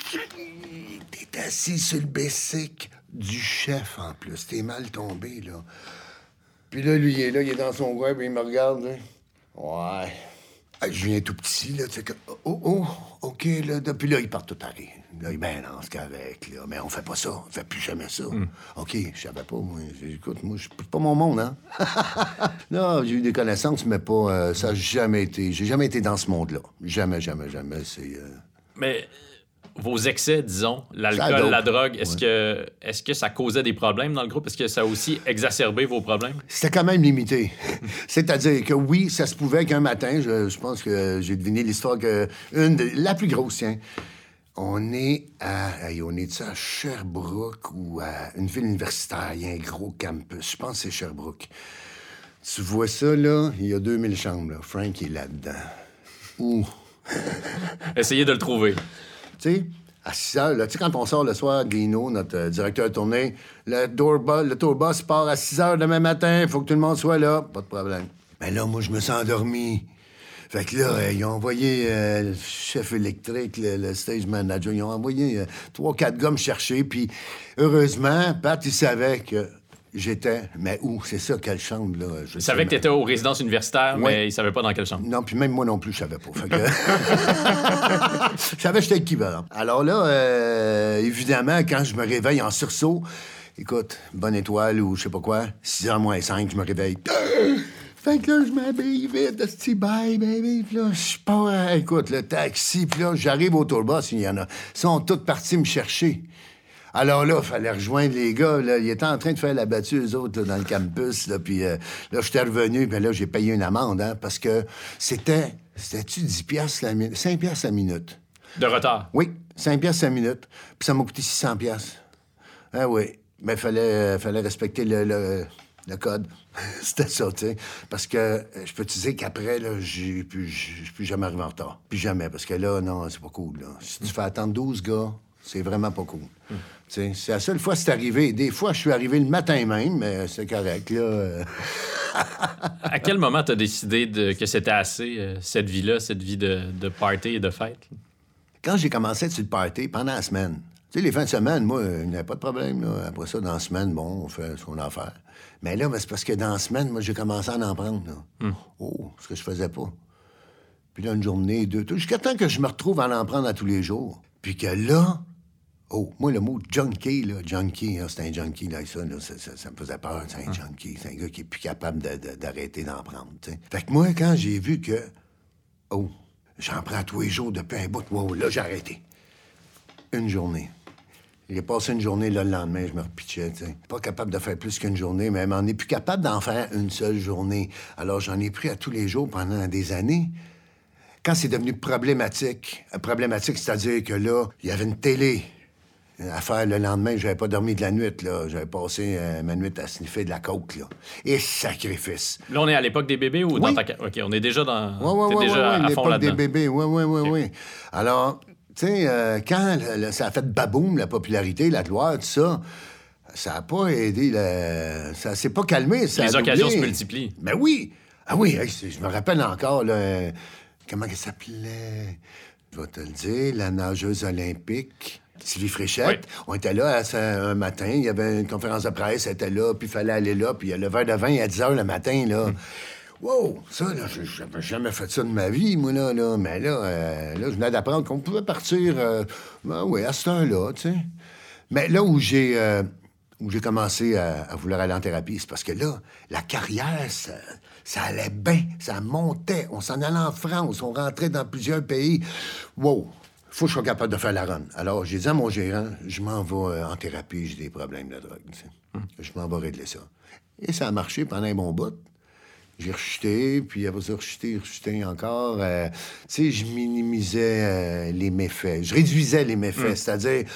t'es assis sur le basic du chef en plus. T'es mal tombé, là. Puis là, lui, il est là, il est dans son coin, puis il me regarde. Là. Ouais. je viens tout petit, là, tu sais, que... Oh, oh, OK, là. Puis là, il part tout arrêt. Là, il ben non, c'est qu'avec, là. Mais on fait pas ça. On fait plus jamais ça. Hmm. OK, je savais pas, moi. Écoute, moi, je pas mon monde, hein. non, j'ai eu des connaissances, mais pas... Euh, ça n'a jamais été... J'ai jamais été dans ce monde-là. Jamais, jamais, jamais. C'est... Euh, mais vos excès, disons, l'alcool, la drogue, est-ce que, est que ça causait des problèmes dans le groupe? Est-ce que ça a aussi exacerbé vos problèmes? C'était quand même limité. C'est-à-dire que oui, ça se pouvait qu'un matin, je, pense que j'ai deviné l'histoire que une de, la plus grosse, tiens, on est à, on est à Sherbrooke ou à une ville universitaire, il y a un gros campus, je pense que c'est Sherbrooke. Tu vois ça, là, il y a 2000 chambres, là. Frank est là-dedans. Ouh! Essayez de le trouver. À 6 heures, tu sais, quand on sort le soir, Guino, notre euh, directeur de tournée, le, le tourbus part à 6 heures demain matin, il faut que tout le monde soit là. Pas de problème. Mais là, moi, je me sens endormi. Fait que là, euh, ils ont envoyé euh, le chef électrique, le, stage manager, ils ont envoyé trois, quatre gars me chercher. Puis, heureusement, Pat, il savait que J'étais, mais où? C'est ça, quelle chambre, là? Je il savait que tu étais aux résidences universitaires, mais il savait pas dans quelle chambre. Non, puis même moi non plus, je savais pas. je savais que j'étais équivalent. Alors là, euh, évidemment, quand je me réveille en sursaut, écoute, bonne étoile ou je sais pas quoi, 6 h moins 5, je me réveille. Fait que là, je m'habille vite, petit bye, baby. Puis là, je pars, écoute, le taxi. Puis là, j'arrive au tourbus, il y en a. Ils sont tous partis me chercher. Alors là, il fallait rejoindre les gars. Là. Ils étaient en train de faire la battue, eux autres, dans le campus. Là, puis euh, là, j'étais revenu, puis là, j'ai payé une amende, hein, parce que c'était... C'était-tu 10 piastres la minute? 5 piastres la minute? De retard? Oui, 5 piastres la minute. Puis ça m'a coûté 600 piastres. Ah oui. Mais il fallait, euh, fallait respecter le, le, code. C'était ça, tu sais. Parce que euh, je peux te dire qu'après, là, j'ai plus, plus jamais arrivé en retard. Plus jamais. Parce que là, non, c'est pas cool. Là. Si tu fais attendre 12 gars, c'est vraiment pas cool. C'est la seule fois que c'est arrivé. Des fois, je suis arrivé le matin même, mais c'est correct, là. à quel moment tu as décidé de, que c'était assez, euh, cette vie-là, cette vie de, de, party et de fête? Quand j'ai commencé à être sur le party, pendant la semaine, tu sais, les fins de semaine, moi, il n'y avait pas de problème. Là. Après ça, dans la semaine, bon, on fait ce qu'on a à faire. Mais là, c'est parce que dans la semaine, moi, j'ai commencé à en prendre. Là. Hmm. Oh, ce que je faisais pas. Puis là, une journée, deux, tout, jusqu'à temps que je me retrouve à en prendre à tous les jours. Puis que là, Oh, moi, le mot junkie, là, junkie, hein, c'est un junkie, là, ça, ça, me faisait peur. C'est un ah. junkie. C'est un gars qui est plus capable d'arrêter d'en prendre. Fait que moi, quand j'ai vu que, oh, j'en prends tous les jours depuis un bout, wow, là, j'ai arrêté. Une journée. J'ai passé une journée, là, le lendemain, je me repitchais. Pas capable de faire plus qu'une journée, mais on n'est plus capable d'en faire une seule journée. Alors, j'en ai pris à tous les jours pendant des années. Quand c'est devenu problématique, problématique, c'est-à-dire que là, il y avait une télé, à faire le lendemain, j'avais pas dormi de la nuit, là. J'avais passé euh, ma nuit à sniffer de la coke, là. Et sacrifice. Là, on est à l'époque des bébés ou dans ta... OK, on est déjà dans... Oui, oui, oui, déjà à fond des bébés, oui, oui, oui, oui. Alors, tu sais, euh, quand ça a fait baboum, la popularité, la gloire, tout ça, ça a pas aidé, ça s'est pas calmé, ça Les occasions se multiplient. Mais oui! Ah oui, je me rappelle encore, là, comment elle s'appelait? Je vais te le dire, la nageuse olympique. Sylvie Fréchette. On était là un matin, il y avait une conférence de presse, elle était là, puis il fallait aller là, puis il y a le verre de vin à 10 h le matin, là. Mm. Wow, ça, là, j'avais jamais fait ça de ma vie, moi, là, là. Mais là, euh, là je venais d'apprendre qu'on pouvait partir, euh, ben oui, à cette heure-là, tu sais. Mais là où j'ai euh, où j'ai commencé à, vouloir aller en thérapie, c'est parce que là, la carrière, Ça allait bien, ça montait. On s'en allait en France, on rentrait dans plusieurs pays. Wow! Faut que je sois capable de faire la run. Alors, j'ai dit à mon gérant, je m'en vais euh, en thérapie, j'ai des problèmes de drogue. Je m'en vais régler ça. Et ça a marché pendant un bon bout. J'ai rechuté, puis après ça, rechuté, rechuté encore. Euh, tu sais, je minimisais euh, les méfaits. Je réduisais les méfaits, hum. c'est-à-dire...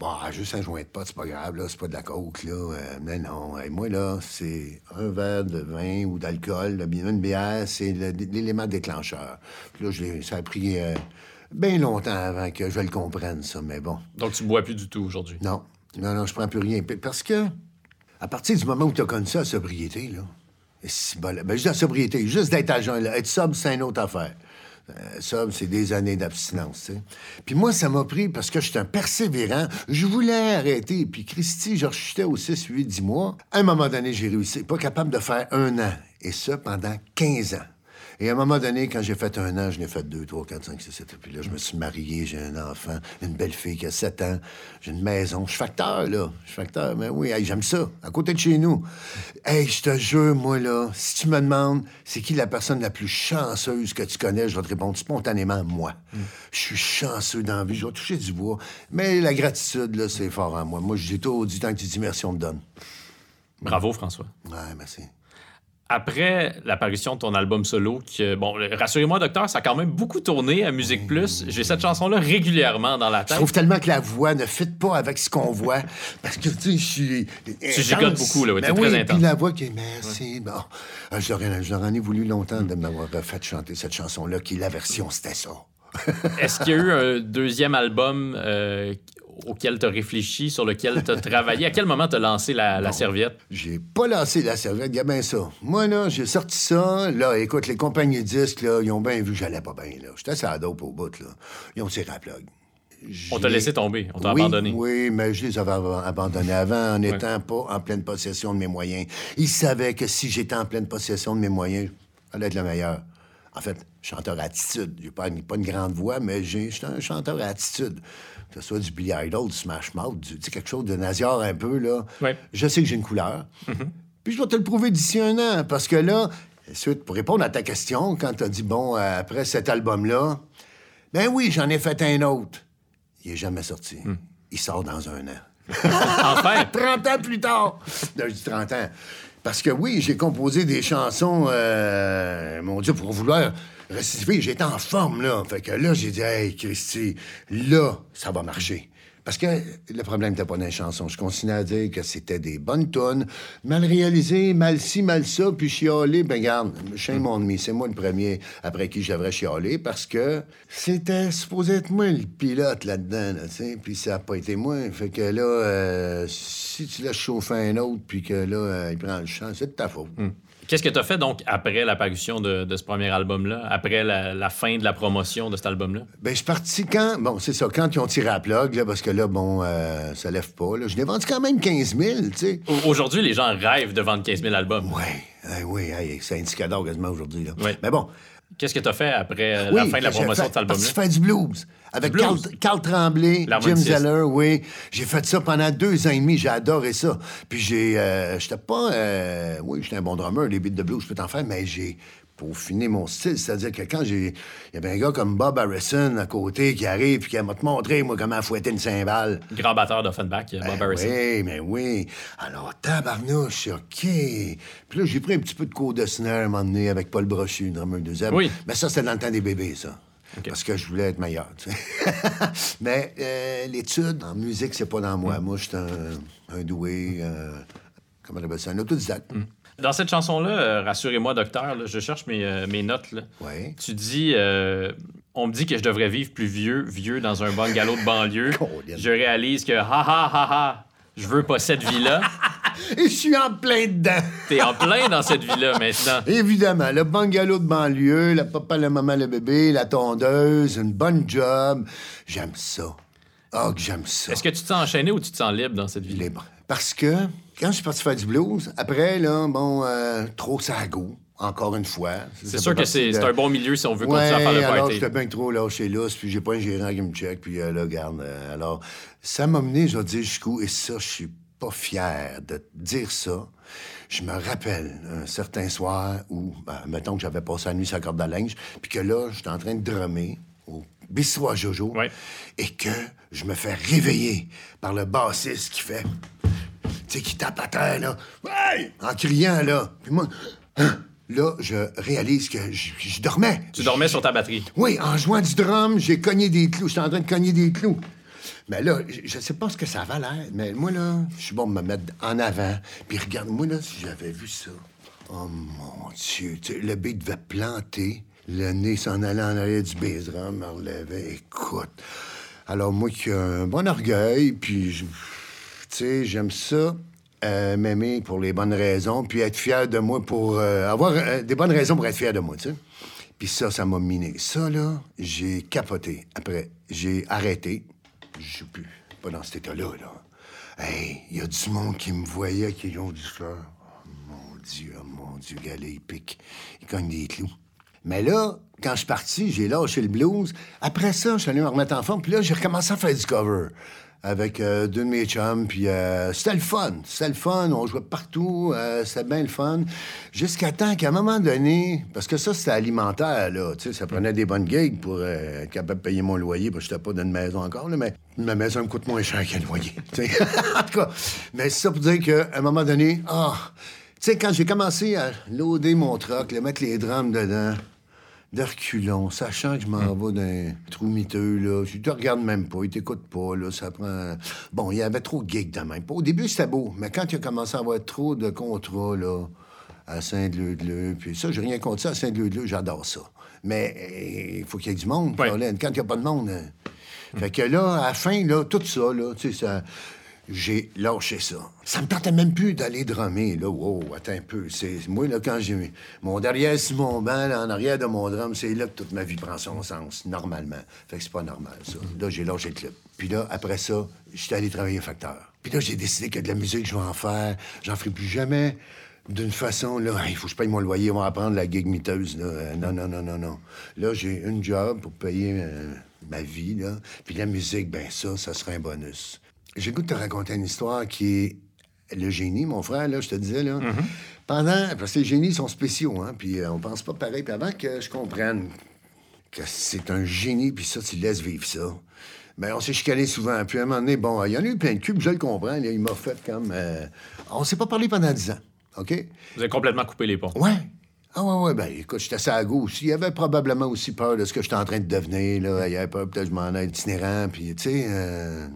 Bon, juste un joint de pote, c'est pas grave, là, c'est pas de la coke, là. Euh, mais non, moi, là, c'est un verre de vin ou d'alcool, une bière, c'est l'élément déclencheur. Puis là, ça a pris bien longtemps avant que je le comprenne, ça, mais bon. Donc, tu bois plus du tout aujourd'hui? Non. Non, non, je prends plus rien. Parce que, à partir du moment où tu as connu ça, la sobriété, là, ben, juste la sobriété, juste d'être jeun, là. Être sobre, c'est une autre affaire. Euh, sobre, c'est des années d'abstinence, tu sais. Puis moi, ça m'a pris parce que j'étais un persévérant. Je voulais arrêter. Puis Christy, je rechutais au 6, 8, 10 mois. À un moment donné, j'ai réussi. Pas capable de faire un an. Et ça pendant 15 ans. Et à un moment donné, quand j'ai fait un an, je l'ai fait deux, trois, quatre, cinq, six, sept. Puis là, je me suis marié, j'ai un enfant, une belle fille qui a sept ans, j'ai une maison. Je suis facteur, là. Je suis facteur, mais oui, j'aime ça. À côté de chez nous. Hey, je te jure, moi, là, si tu me demandes, c'est qui la personne la plus chanceuse que tu connais, je vais te répondre spontanément, moi. Mm. Je suis chanceux dans la vie, je vais toucher du bois. Mais la gratitude, là, c'est fort en moi. Moi, je dis tout du temps que tu dis merci, on me donne. Bravo, François. Ouais, merci après l'apparition de ton album solo, que, bon, rassurez-moi, docteur, ça a quand même beaucoup tourné à Musique Plus. J'ai cette chanson-là régulièrement dans la tête. Je trouve tellement que la voix ne fit pas avec ce qu'on voit. Parce que, tu sais, je suis. Tu gigotes beaucoup, là, oui, ben très intense. Puis la voix qui est merci. Bon, euh, j'aurais ai voulu longtemps de m'avoir fait chanter cette chanson-là, qui, la version, c'était ça. Est-ce qu'il y a eu un deuxième album euh, auquel tu as réfléchi, sur lequel tu as travaillé? À quel moment tu as lancé la, serviette? J'ai pas lancé la serviette, y a bien ça. Moi, là, j'ai sorti ça. Là, écoute, les compagnies de disques, là, ils ont bien vu que j'allais pas bien, là. J'étais à dope au bout, là. Ils ont tiré la plug. On t'a laissé tomber, on t'a oui, abandonné. Oui, mais je les avais abandonnés avant en n'étant pas en pleine possession de mes moyens. Ils savaient que si j'étais en pleine possession de mes moyens, j'allais être le meilleur. En fait, chanteur attitude. J'ai pas, pas une grande voix, mais j'ai, j'étais un chanteur attitude que ce soit du Billy Idol, du Smash Mouth, du, quelque chose de naziard un peu, là. Je sais que j'ai une couleur. Mm-hmm. Puis je dois te le prouver d'ici un an, parce que là, suite, pour répondre à ta question, quand tu as dit, bon, euh, après cet album-là, ben oui, j'en ai fait un autre. Il est jamais sorti. Mm. Il sort dans un an. enfin! 30 ans plus tard! je dis 30 ans. Parce que oui, j'ai composé des chansons, euh, mon Dieu, pour vouloir j'étais en forme, là. Fait que là, j'ai dit, hey, Christy, là, ça va marcher. Parce que le problème n'était pas dans les chansons. Je continuais à dire que c'était des bonnes tonnes, mal réalisées, mal ci, mal ça, puis chialer. Ben, regarde, chez mon ami, c'est moi le premier après qui j'avais chialé parce que c'était supposé être moi le pilote là-dedans, tu sais, puis ça n'a pas été moi. Fait que là, euh, si tu laisses chauffer un autre, puis que là, euh, il prend le champ, c'est de ta faute. Hmm. Qu'est-ce que tu as fait donc après l'apparition de, de, ce premier album-là, après la, fin de la promotion de cet album-là? Ben, je suis parti quand. Bon, c'est ça, quand ils ont tiré à plug, là, parce que là, bon, euh, ça lève pas. Là. Je l'ai vendu quand même 15 000, tu sais. Aujourd'hui, les gens rêvent de vendre 15 000 albums. Oui, oui, c'est un indicateur quasiment aujourd'hui. Mais bon, Qu'est-ce que tu as fait après euh, la fin de la promotion de cet album-là? J'ai fait du blues. Avec Carl, Tremblay, Jim Zeller, oui. J'ai fait ça pendant deux ans et demi. J'ai adoré ça. Puis j'ai... Euh, j'étais pas... Euh, oui, j'étais un bon drummer. Les beats de blues, je peux t'en faire, mais j'ai pour finir mon style. C'est-à-dire que quand j'ai. Il y avait un gars comme Bob Harrison à côté qui arrive et qui m'a te montré, moi, comment fouetter une cymbale. Grand batteur d'Offenbach, Bob ben Harrison. Oui, mais oui. Alors, tabarnouche, OK. Puis là, j'ai pris un petit peu de cours de snare à un moment donné avec Paul Brochu, drummer deuxième. Oui. Mais ça, c'était dans le temps des bébés, ça. Parce que je voulais être meilleur, tu sais. mais euh, l'étude en musique, c'est pas dans moi. Mm. Moi, je suis un, doué, euh, comment on appelle ça, un autodidacte. Mm. Dans cette chanson-là, euh, rassurez-moi, docteur, je cherche mes, euh, mes notes. Là. Tu dis euh, On me dit que je devrais vivre plus vieux, vieux dans un bungalow de banlieue. je réalise que ha ha ha ha, je veux pas cette vie-là. Et je suis en plein dedans. T'es en plein dans cette vie-là maintenant. Évidemment, le bungalow de banlieue, le papa, la maman, le bébé, la tondeuse, une bonne job. J'aime ça. Oh, que j'aime ça. Est-ce que tu te sens enchaîné ou tu te sens libre dans cette vie? Libre. Parce que quand je suis parti faire du blues, après, là, bon, euh, trop ça goût. Encore une fois. C'est sûr que c'est un bon milieu si on veut continuer à faire le alors j'étais bien trop lâché là, puis j'ai pas un gérant qui me check, puis euh, là, garde. Euh, alors, ça m'a mené, je vais dire, jusqu'où, et ça, je suis pas fier de dire ça. Je me rappelle un certain soir où, ben, mettons que j'avais passé la nuit sur la corde à linge, puis que là, j'étais en train de drummer au bistrot à Jojo, et que je me fais réveiller par le bassiste qui fait... Tu sais, qui tape à terre, là? Ouais! En criant, là. Puis moi... Hein? Là, je réalise que je, dormais. Tu dormais sur ta batterie? Oui, en jouant du drum, j'ai cogné des clous. J'étais en train de cogner des clous. Mais là, je sais pas ce que ça va l'air, mais moi, là, je suis bon de me mettre en avant. Puis regarde, moi, là, si j'avais vu ça. Oh mon Dieu, le beat devait planter. Le nez s'en allait en arrière du bass drum, me relevait. Écoute. Alors, moi qui ai un bon orgueil, puis, sais, j'aime ça. Euh, m'aimer pour les bonnes raisons, puis être fier de moi pour euh, avoir euh, des bonnes raisons pour être fier de moi, tu sais. Puis ça, ça m'a miné. Ça, là, j'ai capoté. Après, j'ai arrêté. Je joue plus. Pas dans cet état-là, là. Hey, il y a du monde qui me voyait, qui ont du fleur. Oh, mon Dieu, oh, mon Dieu, galet, il pique. Il cogne des clous. Mais là, quand je suis parti, j'ai lâché le blues. Après ça, je suis allé me remettre en forme. Puis là, j'ai recommencé à faire du cover avec euh, deux de mes chums. Puis euh, c'était le fun. C'était le fun. On jouait partout. Euh, c'était bien le fun. Jusqu'à temps qu'à un moment donné, parce que ça, c'était alimentaire, là. Tu sais, ça prenait des bonnes gigs pour être capable de payer mon loyer. Parce que j'étais pas dans une maison encore, là, mais ma maison me coûte moins cher qu'un loyer. en tout cas, mais c'est ça pour dire qu'à un moment donné, ah, tu sais, quand j'ai commencé à loader mon truck, mettre les drums dedans, de reculons, sachant que je m'en vais d'un trou miteux, là. Je te regarde même pas, il t'écoute pas, là. Ça prend. Bon, il y avait trop de gigs de même. Au début, c'était beau, mais quand il a commencé à avoir trop de contrats, là, à Saint-Leu-de-Leu, puis ça, j'ai rien contre ça, à Saint-Leu-de-Leu, j'adore ça. Mais il faut qu'il y ait du monde, Quand il n'y a pas de monde. Hein. Fait que là, à la fin, là, tout ça, là, tu sais, ça j'ai lâché ça. Ça me tentait même plus d'aller drummer, là. Wow, attends un peu. C'est... Moi, là, quand j'ai mon derrière sur mon banc, en arrière de mon drum, c'est là que toute ma vie prend son sens, normalement. Fait que c'est pas normal, ça. Là, j'ai lâché le clip. Puis là, après ça, j'étais allé travailler facteur. Puis là, j'ai décidé que de la musique, je vais en faire. J'en ferai plus jamais d'une façon, là, il faut que je paye mon loyer, on va apprendre la gig miteuse, là. Euh, non, non, non, non, non. Là, j'ai une job pour payer euh, ma vie, là. Puis la musique, ben ça, ça serait un bonus. De te raconter une histoire qui est le génie, mon frère, là, je te disais, là. Mm-hmm. Pendant. Parce que les génies sont spéciaux, hein, puis euh, on pense pas pareil. Puis avant que je comprenne que c'est un génie, puis ça, tu laisses vivre ça. Ben, on s'est chicané souvent. Puis à un moment donné, bon, il y en a eu plein de cubes, je le comprends. il m'a fait comme. Euh, on s'est pas parlé pendant dix ans, OK? Vous avez complètement coupé les ponts. Ouais. Ah ouais, ouais, ben écoute, j'étais assez à aussi. Il avait probablement aussi peur de ce que j'étais en train de devenir, là. Il avait peur, peut-être que je m'en aille itinérant, puis tu sais... Euh,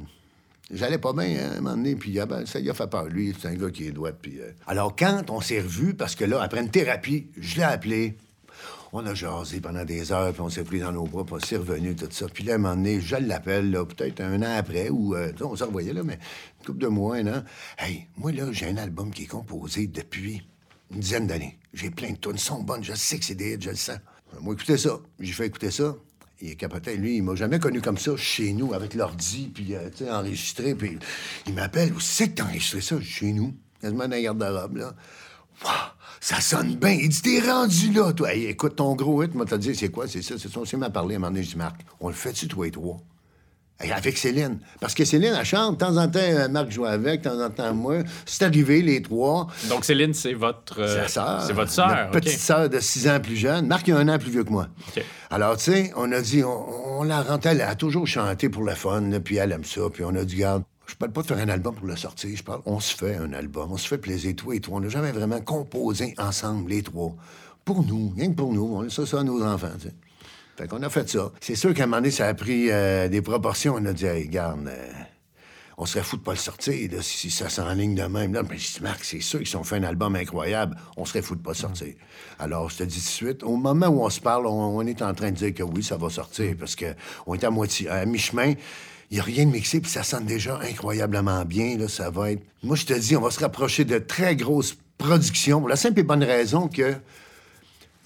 J'allais pas bien hein, à un moment donné, puis ah ben, ça y a fait peur. Lui, c'est un gars qui est droit. Puis, euh. Alors, quand on s'est revus, parce que là, après une thérapie, je l'ai appelé. On a jasé pendant des heures, puis on s'est pris dans nos bras, puis on s'est revenu, tout ça. Puis là, un moment donné, je l'appelle, là, peut-être un an après, ou euh, on s'en revoyait, là, mais une couple de mois, un. Hey, moi, là, j'ai un album qui est composé depuis une dizaine d'années. J'ai plein de tunes, sont bonnes, je sais que c'est des hits, je le sens. Moi, écoutez ça. J'ai fait écouter ça il capoté. Lui, il m'a jamais connu comme ça chez nous, avec l'ordi, puis, euh, enregistré. Puis il m'appelle, où c'est que t'as enregistré ça? Chez nous, quasiment dans la garde-robe, là. Wow, ça sonne bien. Il dit, t'es rendu là, toi. écoute, ton gros hit, t'as dit, c'est quoi? C'est ça, c'est ça. On m'a parlé à un moment donné, je dis, Marc, on le fait-tu, toi et toi? Avec Céline. Parce que Céline, elle chante. De temps en temps, euh, Marc joue avec, de temps en temps, moi. C'est arrivé, les trois. Donc, Céline, c'est votre. Euh, c'est votre sœur. Petite sœur de six ans plus jeune. Marc, il a un an plus vieux que moi. Alors, tu sais, on a dit, on, la rentre, elle a toujours chanté pour le fun, puis elle aime ça. Puis on a dit, garde, je parle pas de faire un album pour le sortir. Je parle, on se fait un album. On se fait plaisir, toi et toi. On n'a jamais vraiment composé ensemble, les trois. Pour nous, rien que pour nous. On ça, ça nos enfants, tu sais. Fait qu'on a fait ça. C'est sûr qu'à un moment donné, ça a pris euh, des proportions. On a dit, hey, regarde, euh, on serait fou de pas le sortir si, ça s'enligne de même. Là, mais je dis, Marc, c'est sûr qu'ils ont fait un album incroyable. On serait fou de pas le sortir. Alors, je te dis tout de suite, au moment où on se parle, on, est en train de dire que oui, ça va sortir parce qu'on est à moitié, à mi-chemin. Il n'y a rien de mixé, puis ça sonne déjà incroyablement bien. Là, ça va être. Moi, je te dis, on va se rapprocher de très grosses productions pour la simple et bonne raison que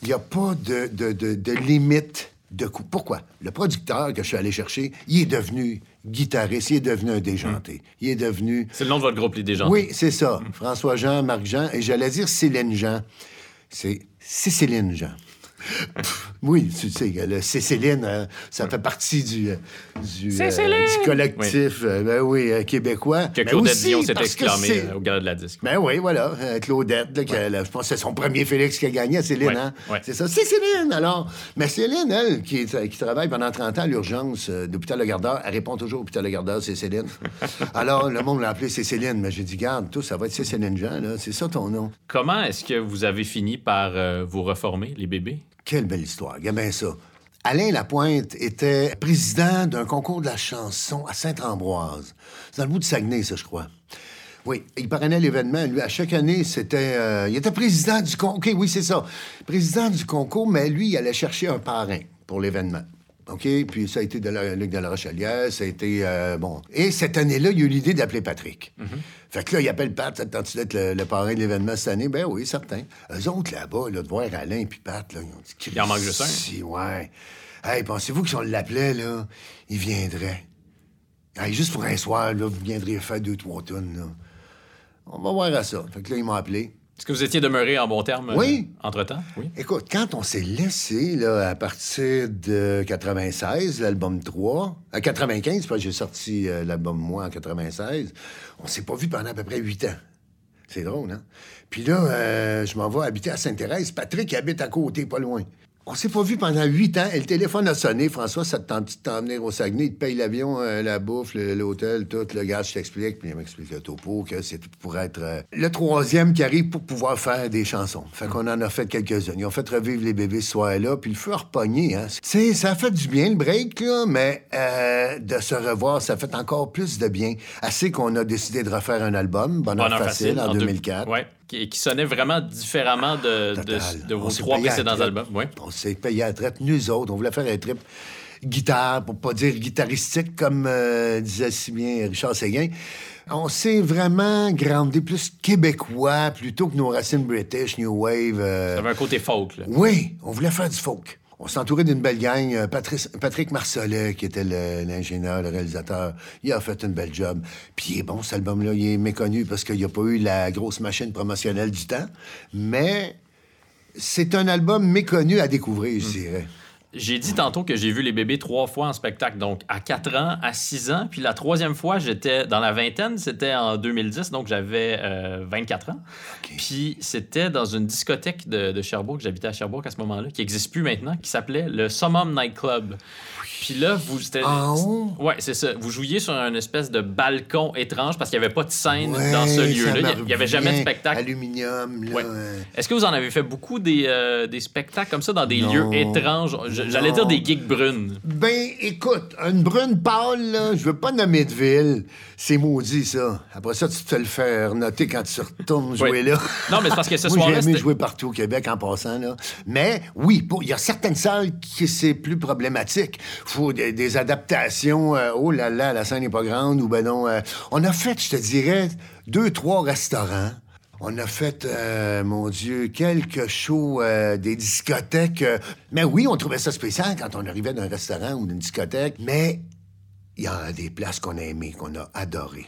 il n'y a pas de, de, de limite de. Pourquoi? Le producteur que je suis allé chercher, il est devenu guitariste, il est devenu un déjanté. Hmm. Il est devenu... C'est le nom de votre groupe, les déjantés. Oui, c'est ça. François Jean, Marc Jean, et j'allais dire Céline Jean. C'est Céline Jean. Oui, tu sais, c'est Céline, euh, ça fait partie du, euh, du, collectif Ben oui, québécois. Que Claudette Dion s'est exclamé au gala de la disque. Ben oui, voilà. Claudette, je pense que c'est son premier Félix qui a gagné à Céline. Hein? C'est ça, c'est Céline. Alors, mais Céline, elle, qui, qui travaille pendant 30 ans à l'urgence d'hôpital Le Gardeur, elle répond toujours hôpital Le Gardeur, c'est Céline. Alors, le monde l'a appelé c'est Céline. Mais j'ai dit, garde, tout, ça va être Céline Jean, là. C'est ça ton nom. Comment est-ce que vous avez fini par vous reformer, les bébés? Quelle belle histoire. Regarde ça. Alain Lapointe était président d'un concours de la chanson à Saint-Ambroise. C'est dans le bout de Saguenay, ça, je crois. Oui, il parrainait l'événement. Lui, à chaque année, c'était. Euh, il était président du concours. OK, oui, c'est ça. Président du concours, mais lui, il allait chercher un parrain pour l'événement. OK? Puis ça a été de la Ligue de la Rochelière, ça a été. Euh, bon. Et cette année-là, il a eu l'idée d'appeler Patrick. Mm-hmm. Fait que là, il appelle Pat, ça tu d'être le, parrain de l'événement cette année? Ben oui, certain. Eux autres, là-bas, là, de voir Alain puis Pat, là, ils ont dit. Il en manque juste un. Si, ouais. Hey, pensez-vous que si on l'appelait, là, il viendrait? Hey, juste pour un soir, là, vous viendriez faire deux, trois tonnes, là. On va voir à ça. Fait que là, ils m'ont appelé. Est-ce que vous étiez demeuré en bon terme oui. Euh, entre-temps? Oui. Écoute, quand on s'est laissé, là, à partir de 96, l'album 3, à 95, parce que j'ai sorti euh, l'album Moi en 96, on s'est pas vu pendant à peu près 8 ans. C'est drôle, hein? Puis là, euh, je m'en vais habiter à Sainte-Thérèse. Patrick habite à côté, pas loin. On s'est pas vu pendant huit ans et le téléphone a sonné. François, ça te tente de t'emmener au Saguenay? Il te paye l'avion, euh, la bouffe, l'hôtel, tout. Le gars, je t'explique. Puis il m'explique le topo, que c'est pour être euh, le troisième qui arrive pour pouvoir faire des chansons. Fait qu'on en a fait quelques-unes. Ils ont fait revivre les bébés ce soir-là. Puis le feu a repogné. Hein. ça a fait du bien, le break, là, mais euh, de se revoir, ça fait encore plus de bien. Assez qu'on a décidé de refaire un album, Bonheur, facile, en, 2004. Ouais qui, sonnait vraiment différemment de, de, vos trois précédents albums. On s'est payé à la traite, nous autres. On voulait faire un trip guitare, pour pas dire guitaristique, comme euh, disait si bien Richard Séguin. On s'est vraiment grandi plus québécois plutôt que nos racines british, New Wave. Euh... Ça avait un côté folk, là. Oui, on voulait faire du folk. On entouré d'une belle gang. Euh, Patrick Marcellet, qui était l'ingénieur, le, réalisateur, il a fait une belle job. Puis il est bon, cet album-là. Il est méconnu parce qu'il n'y a pas eu la grosse machine promotionnelle du temps. Mais c'est un album méconnu à découvrir, je hmm. dirais. J'ai dit tantôt que j'ai vu les bébés trois fois en spectacle, donc à 4 ans, à 6 ans, puis la troisième fois, j'étais dans la vingtaine, c'était en 2010, donc j'avais 24 euh, ans. Puis c'était dans une discothèque de, de Sherbrooke, j'habitais à Sherbrooke à ce moment-là, qui n'existe plus maintenant, qui s'appelait le Summum Night Club. Puis là, vous. Ah Ouais, c'est ça. Vous jouiez sur un espèce de balcon étrange parce qu'il n'y avait pas de scène dans ce lieu-là. Il n'y avait jamais de spectacle. Aluminium, là. Est-ce que vous en avez fait beaucoup des, euh, des spectacles comme ça dans des lieux étranges? J'allais dire des gigs brunes. Ben, écoute, une brune pâle, là, je veux pas nommer de ville. C'est maudit, ça. Après ça, tu te fais le faire noter quand tu retournes jouer là. Non, mais c'est parce que ce soir-là. J'ai aimé jouer partout au Québec en passant, là. Mais oui, il y a certaines salles qui c'est plus problématique faut des, adaptations. Euh, oh là là, la scène n'est pas grande. Ou ben non. Euh, on a fait, je te dirais, deux, trois restaurants. On a fait, euh, mon Dieu, quelques shows, des discothèques. mais oui, on trouvait ça spécial quand on arrivait d'un restaurant ou d'une discothèque. Mais il y a des places qu'on a aimées, qu'on a adorées.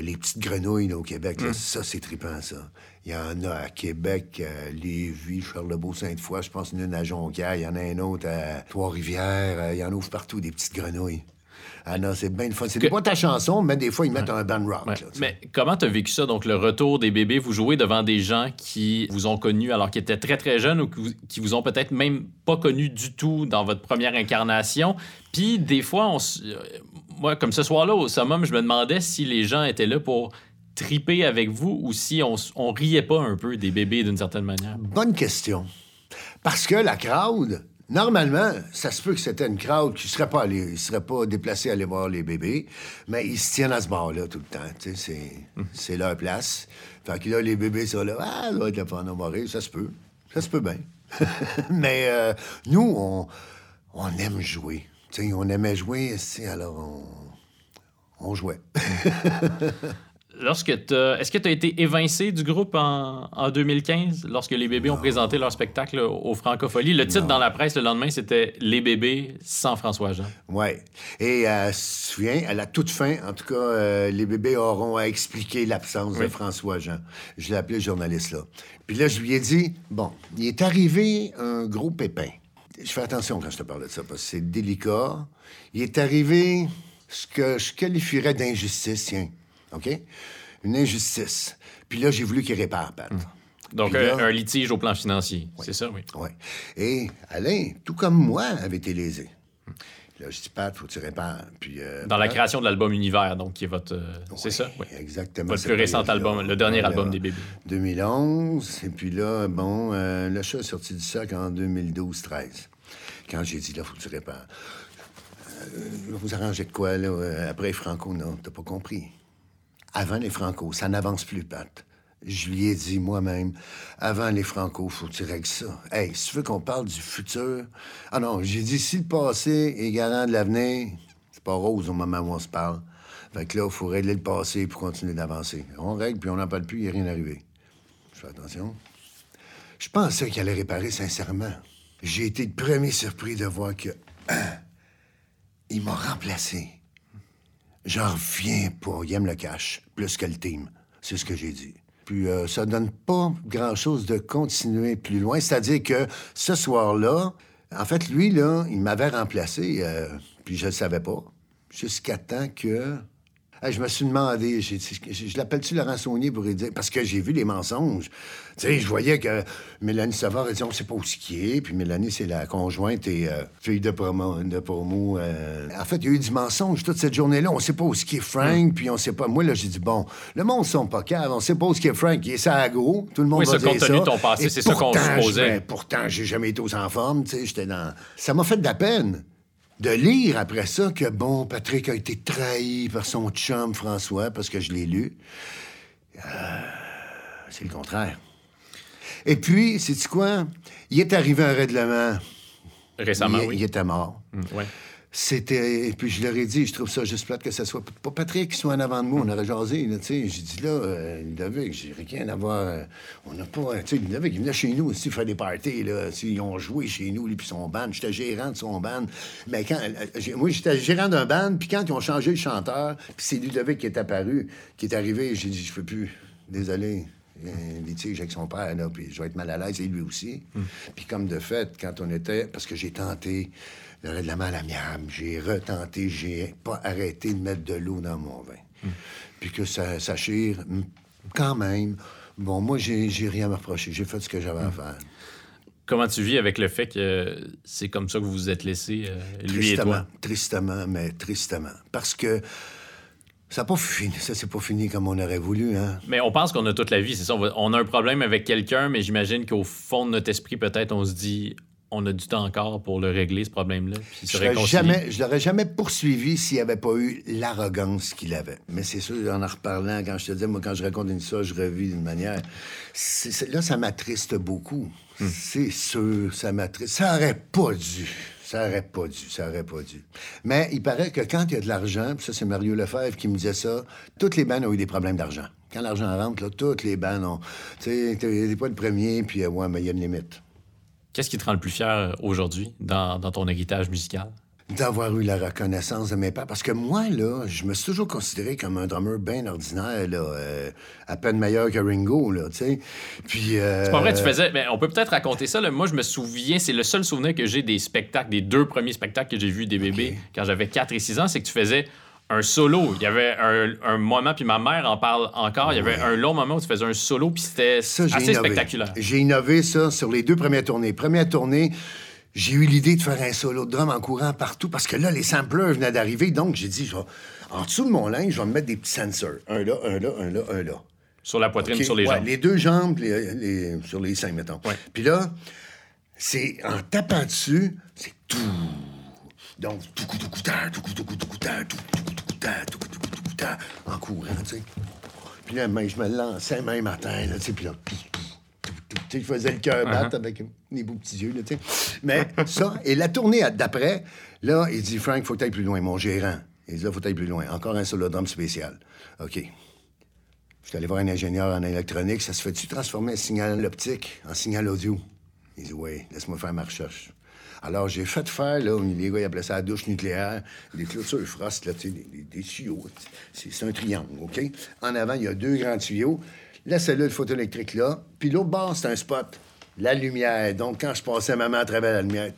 les petites grenouilles au Québec, mm. ça, c'est trippant, ça. Il y en a à Québec, à Lévis, Charlebourg, Sainte-Foy, je pense une à Jonquière, il y en a un autre à Trois-Rivières, euh, il y en ouvre partout des petites grenouilles. Ah non, c'est bien fun. C'est pas ta chanson, mais des fois, ils mettent un band rock. mais comment t'as vécu ça, donc le retour des bébés? Vous jouez devant des gens qui vous ont connu alors qu'ils étaient très, très jeunes ou qui vous ont peut-être même pas connu du tout dans votre première incarnation? Puis des fois, on, euh, moi, comme ce soir-là, au summum, je me demandais si les gens étaient là pour triper avec vous ou si on, on riait pas un peu des bébés d'une certaine manière? Bonne question. Parce que la crowd, Normalement, ça se peut que c'était une crowd qui ne serait pas allé, serait pas déplacé à aller voir les bébés, mais ils se tiennent à ce bord-là tout le temps. C'est, c'est leur place. Fait que là, les bébés sont là. Ah, doit être la. Ça se peut. Ça se peut bien. mais euh, nous, on, on aime jouer. on aimait jouer, alors on, on jouait. lorsque tu est-ce que tu as été évincé du groupe en, en 2015 lorsque les bébés ont présenté leur spectacle au Francofolie? Le titre dans la presse le lendemain, c'était Les bébés sans François Jean. Oui. Et euh, souviens, à la toute fin, en tout cas, euh, les bébés auront à expliquer l'absence de François Jean. Je l'ai appelé journaliste là. Puis là, je lui ai dit, bon, il est arrivé un gros pépin. Je fais attention quand je te parle de ça, parce que c'est délicat. Il est arrivé ce que je qualifierais d'injustice, tiens. OK? Une injustice. Puis là, j'ai voulu qu'il répare, Pat. Hum. Donc, un, litige au plan financier. C'est ça, oui. Oui. Et Alain, tout comme moi, avait été lésé. Là, je dis, Pat, faut que tu répares. Puis, euh, Dans la création de l'album Univers, donc, qui est votre. Euh, c'est ça? Oui. Exactement. Votre plus récent album, le dernier album des bébés. 2011. Et puis là, bon, euh, le chat est sorti du sac en 2012-13. Quand j'ai dit, là, faut que tu répares. vous arrangez de quoi, là? Après Franco, non, t'as pas compris. Avant les Franco, ça n'avance plus, Pat. Je lui ai dit moi-même, avant les Franco, faut que tu règles ça. Hey, si tu veux qu'on parle du futur? Ah non, j'ai dit, si le passé est garant de l'avenir, c'est pas rose au moment où on se parle. Fait que là, il faut régler le passé pour continuer d'avancer. On règle, puis on n'en parle plus, il n'y a rien arrivé. Je fais attention. Je pensais qu'il allait réparer sincèrement. J'ai été le premier surpris de voir que. il m'a remplacé. J'en reviens pas. Il aime le cash, plus que le team. C'est ce que j'ai dit. Puis euh, ça donne pas grand-chose de continuer plus loin. C'est-à-dire que ce soir-là, en fait, lui, là, il m'avait remplacé, euh, puis je le savais pas, jusqu'à temps que je me suis demandé, je, l'appelle-tu Laurent Saunier pour lui dire, parce que j'ai vu les mensonges. Tu sais, je voyais que Mélanie Savard, elle dit, on sait pas où ce qui est, puis Mélanie, c'est la conjointe et euh, fille de promo. De promo euh. En fait, il y a eu du mensonge toute cette journée-là. On sait pas où ce qui est Frank, puis on sait pas. Moi, là, j'ai dit, bon, le monde sont pas caves, on sait pas où ce qui est Frank, il est ça à gros, tout le monde oui, va dire tenu de ton passé, c'est ça qu'on supposait. Ben, pourtant, j'ai jamais été aux en forme, tu sais, j'étais dans... Ça m'a fait de la peine de lire après ça que, bon, Patrick a été trahi par son chum François, parce que je l'ai lu. Euh, c'est le contraire. Et puis, c'est quoi? Il est arrivé un règlement. Récemment, il, oui. Il était mort. Mmh, ouais. C'était. Et puis je leur ai dit, je trouve ça juste plate que ce soit pas Patrick qui soit en avant de moi. On aurait jasé, tu sais. J'ai dit là, euh, Ludovic, j'ai rien à voir. Euh, on n'a pas. Tu sais, Ludovic, il venait chez nous aussi faire des parties, là. Ils ont joué chez nous, lui, puis son band. J'étais gérant de son band. Mais quand. Euh, moi, j'étais gérant d'un band, puis quand ils ont changé le chanteur, puis c'est Ludovic qui est apparu, qui est arrivé, j'ai dit, je peux plus. Désolé litige avec son père, là, puis je vais être mal à l'aise, et lui aussi. Hmm. Puis comme de fait, quand on était... Parce que j'ai tenté le règlement à l'amiable, j'ai retenté, j'ai pas arrêté de mettre de l'eau dans mon vin. Hmm. Puis que ça, ça chire, quand même. Bon, moi, j'ai rien à me reprocher. J'ai fait ce que j'avais à hmm. faire. Comment tu vis avec le fait que c'est comme ça que vous vous êtes laissé, euh, lui et toi? Tristement, mais tristement. Parce que ça n'a pas fini. Ça, c'est pas fini comme on aurait voulu, hein? Mais on pense qu'on a toute la vie, c'est ça. On, a un problème avec quelqu'un, mais j'imagine qu'au fond de notre esprit, peut-être, on se dit on a du temps encore pour le régler, ce problème-là. je ne l'aurais jamais poursuivi s'il n'y avait pas eu l'arrogance qu'il avait. Mais c'est sûr, en en reparlant, quand je te dis, moi, quand je raconte une histoire, je revis d'une manière. là, ça m'attriste beaucoup. Hmm. C'est sûr, ça m'attriste. Ça aurait pas dû. Ça aurait pas dû, ça aurait pas dû. Mais il paraît que quand il y a de l'argent, ça c'est Mario Lefebvre qui me disait ça, toutes les bandes ont eu des problèmes d'argent. Quand l'argent rentre, là, toutes les bandes ont... Tu sais, t'es pas le premier, puis euh, il y a une limite. Qu'est-ce qui te rend le plus fier aujourd'hui dans ton héritage musical? D'avoir eu la reconnaissance de mes pères. Parce que moi, là, je me suis toujours considéré comme un drummer bien ordinaire, là, euh, à peine meilleur que Ringo, là, tu sais. Puis... Euh, c'est pas vrai, tu faisais... Mais on peut peut-être raconter ça, là. Moi, je me souviens, c'est le seul souvenir que j'ai des spectacles, des deux premiers spectacles que j'ai vus des bébés quand j'avais 4 et 6 ans, c'est que tu faisais un solo. Il y avait un, moment, puis ma mère en parle encore, il y avait un long moment où tu faisais un solo, puis c'était assez spectaculaire. J'ai innové ça sur les deux premières tournées. Première tournée j'ai eu l'idée de faire un solo de drum en courant partout parce que là, les samplers venaient d'arriver. Donc, j'ai dit, en dessous de mon linge, je vais me mettre des petits sensors. Un là, un là, un là, un là. Sur la poitrine, sur les jambes. Les deux jambes sur les seins, mettons. Puis là, c'est en tapant dessus, c'est tout. Donc, tout tout tout tout en courant, tu sais. Puis là, je me lançais même matin, là, tu sais, puis là, il faisait le cœur battre uh-huh. avec les beaux petits yeux. Là, Mais ça, et la tournée d'après, là, il dit Frank, faut que tu ailles plus loin, mon gérant. Il dit là, faut que tu ailles plus loin. Encore un solodrome spécial. OK. Je suis allé voir un ingénieur en électronique. Ça se fait-tu transformer un signal optique en signal audio? Il dit, oui, laisse-moi faire ma recherche. Alors, j'ai fait faire, là, les gars, ils appelaient ça la douche nucléaire, des clôtures frost, là, tu sais, des, des, tuyaux. C'est un triangle, OK? En avant, il y a deux grands tuyaux. La cellule photoélectrique, là. Puis l'autre bord, c'est un spot. La lumière. Donc, quand je passais ma main à travers la lumière...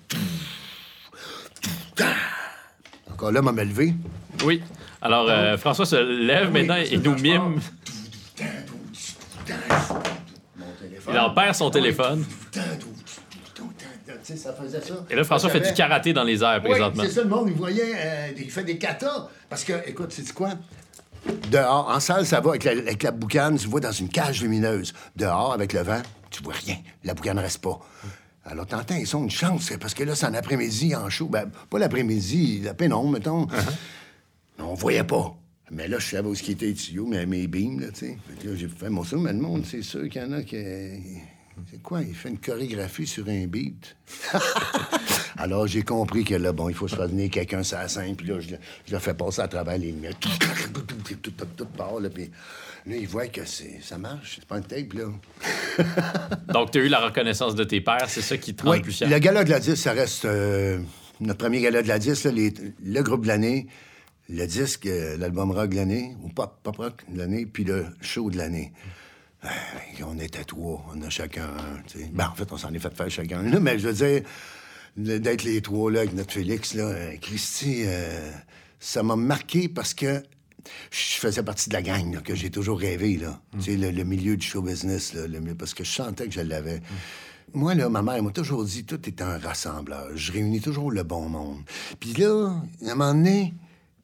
Encore là, m'a levé. Oui. Alors, euh, François se lève maintenant et nous mime. Il en perd son téléphone. Ça faisait ça. Et là, François fait du karaté dans les airs présentement. Oui, c'est ça, le monde, il voyait, euh, il fait des katas. Parce que, écoute, c'est quoi? Dehors, en salle, ça va avec la, avec la, boucane, tu vois dans une cage lumineuse. Dehors, avec le vent, tu vois rien. La boucane reste pas. Alors, t'entends, ils sont une chance, parce que là, c'est en après-midi, en chaud. Ben, pas l'après-midi, la pénombre, mettons. Uh-huh. On voyait pas. Mais là, je savais où ce qui était les tuyaux, mais mes beams, là, tu sais. J'ai fait mon son, mais le monde, c'est sûr qu'il y en a qui. C'est quoi? Il fait une chorégraphie sur un beat. Alors, j'ai compris que là, bon, il faut choisir quelqu'un, ça scène, puis là, je, je le fais passer à travers les lumières. Tout, tout, tout, tout, part, là, puis là, il voit que ça marche. C'est pas un tape, là. Donc, tu as eu la reconnaissance de tes pères, c'est ça qui te rend oui, plus fier? Le gala de la 10, ça reste euh, notre premier gala de la 10, là, les, le groupe de l'année, le disque, euh, l'album rock de l'année, ou pop, pop rock de l'année, puis le show de l'année. Euh, on était trois, on a chacun un. Ben, en fait, on s'en est fait faire chacun un, mais je veux dire, d'être les trois là avec notre Félix, là, euh, Christy, euh, ça m'a marqué parce que je faisais partie de la gang là, que j'ai toujours rêvé, là. Tu sais, le, le, milieu du show business, là, le, parce que je sentais que je l'avais. Moi, là, ma mère m'a toujours dit tout est un rassembleur. Je réunis toujours le bon monde. Puis là, à un moment donné,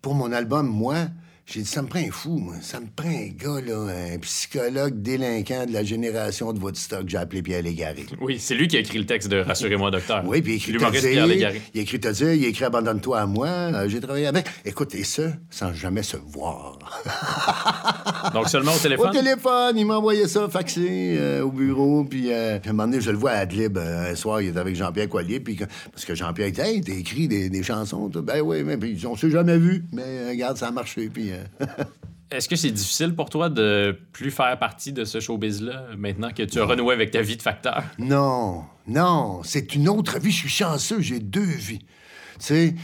pour mon album, moi, j'ai dit, ça me prend un fou, moi. Ça me prend un gars, là, un psychologue délinquant de la génération de votre stock. J'ai appelé Pierre Légaré. Oui, c'est lui qui a écrit le texte de Rassurez-moi, docteur. Oui, puis il a écrit L'humoriste Pierre Légaré. Il a écrit il a écrit Abandonne-toi à moi. Euh, j'ai travaillé avec. Écoutez ça, sans jamais se voir. Donc seulement au téléphone? Au téléphone. Il m'a envoyé ça faxé euh, au bureau. Puis euh, à un moment donné, je le vois à Adlib. Un soir, il était avec Jean-Pierre Coilier. Puis parce que Jean-Pierre dit, hey, t'as écrit des, des chansons. Ben oui, mais puis on s'est jamais vu. Mais regarde, ça a marché. Puis. Est-ce que c'est difficile pour toi de plus faire partie de ce showbiz-là maintenant que tu as renoué avec ta vie de facteur? Non, non, c'est une autre vie. Je suis chanceux, j'ai deux vies. Tu sais,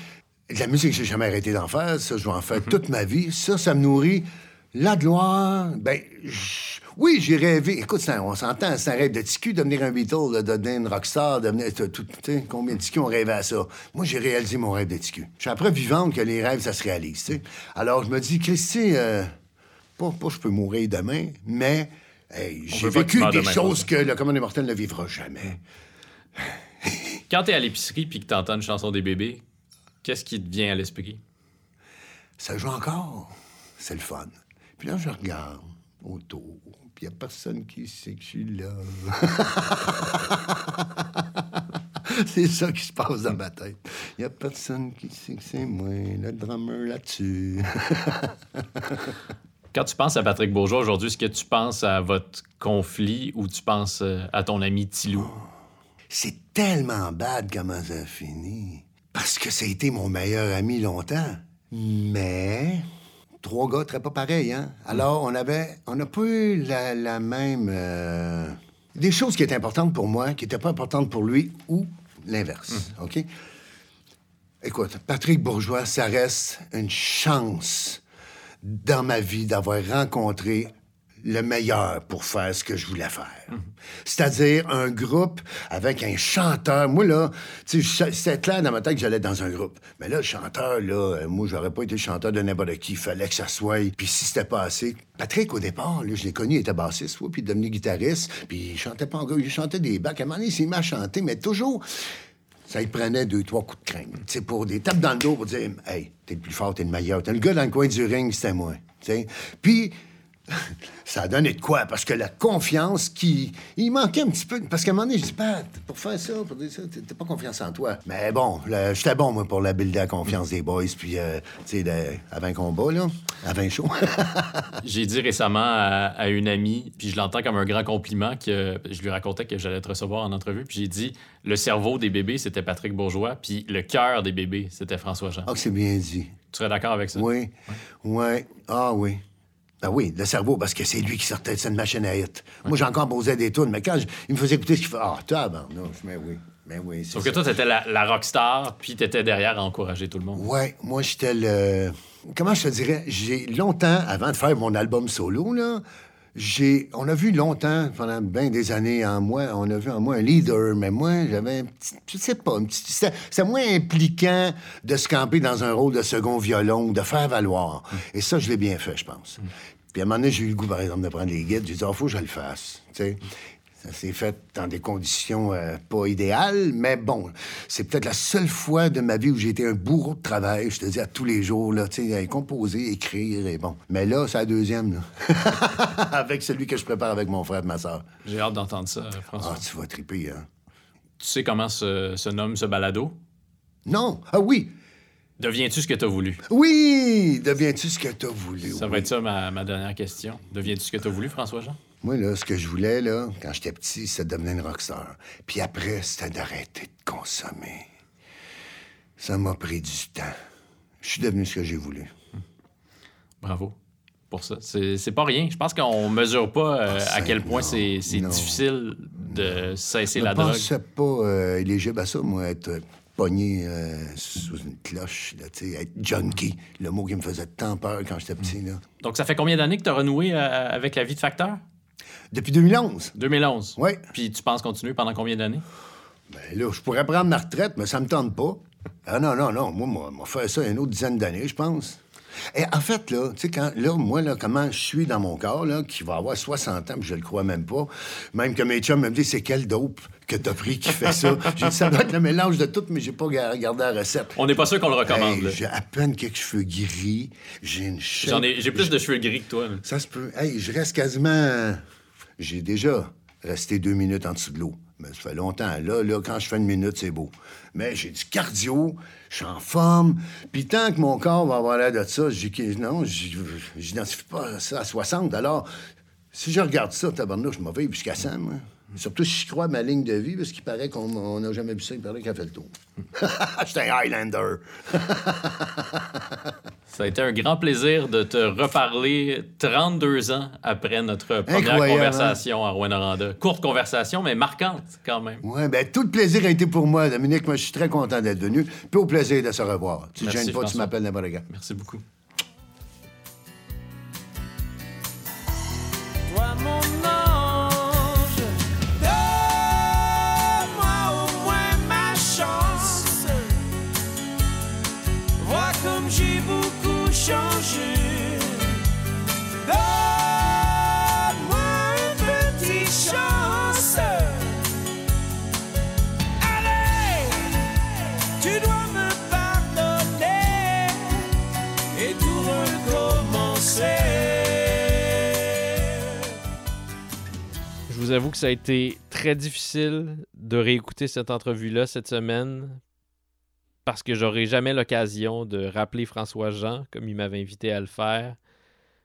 la musique, j'ai jamais arrêté d'en faire. Ça, je vais en faire toute ma vie. Ça, ça me nourrit. La gloire, ben, oui, j'ai rêvé. Écoute, on s'entend, c'est un rêve de TQ, devenir un Beatle, de devenir une rockstar, devenir. Tout, combien de TQ ont rêvé à ça? Moi, j'ai réalisé mon rêve de TQ. Je suis preuve vivante que les rêves, ça se réalise, tu sais. Alors, je me dis, Christy, euh, pas, pas je peux mourir demain, mais hey, j'ai vécu des choses que le commun des mortels ne vivra jamais. Quand t'es à l'épicerie puis que t'entends une chanson des bébés, qu'est-ce qui te vient à l'esprit? Ça joue encore. C'est le fun. Puis là, je regarde autour, il n'y a personne qui sait que je suis là. c'est ça qui se passe dans ma tête. Il n'y a personne qui sait que c'est moi, le drummer là-dessus. Quand tu penses à Patrick Bourgeois aujourd'hui, est-ce que tu penses à votre conflit ou tu penses euh, à ton ami Tilou? Oh, c'est tellement bad comment ça a fini. Parce que ça a été mon meilleur ami longtemps. Mais trois gars très pas pareils, hein? Alors, on avait... On n'a pas eu la, la même... Euh, des choses qui étaient importantes pour moi, qui n'étaient pas importantes pour lui, ou l'inverse, mmh. OK? Écoute, Patrick Bourgeois, ça reste une chance dans ma vie d'avoir rencontré le meilleur pour faire ce que je voulais faire. C'est-à-dire un groupe avec un chanteur. Moi, là, c'était clair dans ma tête que j'allais dans un groupe. Mais là, le chanteur, là, euh, moi, j'aurais pas été chanteur de n'importe qui. Fallait que ça soit. Puis si c'était pas assez. Patrick, au départ, là, je l'ai connu, il était bassiste, puis il est devenu guitariste. Puis il chantait pas encore. Il chantait des bacs. À un moment donné, il s'est mis mais toujours ça lui prenait deux, trois coups de crème. sais, pour des tapes dans le dos pour dire Hey, t'es le plus fort, t'es le meilleur. T'es le gars dans le coin du ring, c'était moi. Puis ça a donné de quoi? Parce que la confiance qui. Il manquait un petit peu. Parce qu'à un moment donné, je dis, Pat, pour faire ça, pour dire ça, t'as pas confiance en toi. Mais bon, j'étais bon, moi, pour la builder la confiance des boys. Puis, euh, tu sais, avant combat, là, avant show. J'ai dit récemment à, une amie, puis je l'entends comme un grand compliment, que je lui racontais que j'allais te recevoir en entrevue. Puis j'ai dit, le cerveau des bébés, c'était Patrick Bourgeois, puis le cœur des bébés, c'était François Jean. Ah, c'est bien dit. Tu serais d'accord avec ça? Oui. Oui. Ah, oui. Ah oui, le cerveau, parce que c'est lui qui sortait de cette machine à hit. Moi, j'ai encore posé des tunes, mais quand il me faisait écouter ce qu'il fait, ah, non, mais oui. Mais oui, Sauf que toi, t'étais la, la rockstar, puis t'étais derrière à encourager tout le monde. Ouais, moi, j'étais le. Comment je te dirais? J'ai longtemps, avant de faire mon album solo, là, on a vu longtemps, pendant bien des années en moi, on a vu en moi un leader, mais moi, j'avais un petit, je sais pas, c'est moins impliquant de se camper dans un rôle de second violon ou de faire valoir. Mm. Et ça, je l'ai bien fait, je pense. Mm. Puis à un moment donné, j'ai eu le goût, par exemple, de prendre les guides. J'ai dit, il oh, faut que je le fasse. Tu sais. Ça s'est fait dans des conditions euh, pas idéales, mais bon, c'est peut-être la seule fois de ma vie où j'ai été un bourreau de travail, je te dis, à tous les jours, là, tu sais, composer, écrire, et bon. Mais là, c'est la deuxième, là. avec celui que je prépare avec mon frère et ma soeur. J'ai hâte d'entendre ça, François. Ah, tu vas triper, hein. Tu sais comment se, se nomme ce balado? Non. Ah oui, Deviens-tu ce que tu as voulu? Oui! Deviens-tu ce que tu as voulu? Ça va être ça ma, ma dernière question. Deviens-tu ce que tu as voulu, François-Jean? Moi, là, ce que je voulais, là, quand j'étais petit, c'était de devenir une rockstar. Puis après, c'était d'arrêter de consommer. Ça m'a pris du temps. Je suis devenu ce que j'ai voulu. Bravo pour ça. C'est pas rien. Je pense qu'on mesure pas euh, ah, à quel point c'est difficile de cesser la drogue. Je pas euh, éligible à ça, moi, être pogné euh, sous une cloche, là, être junkie, le mot qui me faisait tant peur quand j'étais petit. Là. Donc, ça fait combien d'années que tu as renoué avec la vie de facteur? Depuis 2011. 2011. Oui. Puis tu penses continuer pendant combien d'années? Ben là, je pourrais prendre ma retraite, mais ça me tente pas. Ah non, non, non. Moi, moi, faire ça une autre dizaine d'années, je pense. Et en fait, là, tu sais, quand, là, moi, là, comment je suis dans mon corps, là, qui va avoir 60 ans, puis je le crois même pas, même que mes chums me disent, c'est quel dope que t'as pris qui fait ça? j'ai dit, ça doit être le mélange de tout, mais j'ai pas regardé la recette. On n'est pas sûr qu'on le recommande. j'ai à peine quelques cheveux gris, j'ai une J'en ai, j'ai plus de cheveux gris que toi. Ça se peut. Hey, je reste quasiment j'ai déjà resté deux minutes en dessous de l'eau. Mais ça fait longtemps. Là, là, quand je fais une minute, c'est beau. Mais j'ai du cardio, je suis en forme. Puis tant que mon corps va avoir l'air de ça, je non, j'identifie pas ça à 60. Alors, si je regarde ça, tabarnouche, je m'en vais jusqu'à 100, moi. Surtout si je crois à ma ligne de vie, parce qu'il paraît qu'on n'a jamais vu ça, il paraît qu'il a fait le tour. J'étais un Highlander. ça a été un grand plaisir de te reparler 32 ans après notre première conversation à Rwanda. Courte conversation, mais marquante quand même. Oui, bien, tout le plaisir a été pour moi, Dominique. Moi, je suis très content d'être venu. Puis au plaisir de se revoir. Tu ne gênes pas, tu m'appelles n'importe Merci beaucoup. Vous avoue que ça a été très difficile de réécouter cette entrevue-là cette semaine parce que j'aurais jamais l'occasion de rappeler François Jean comme il m'avait invité à le faire,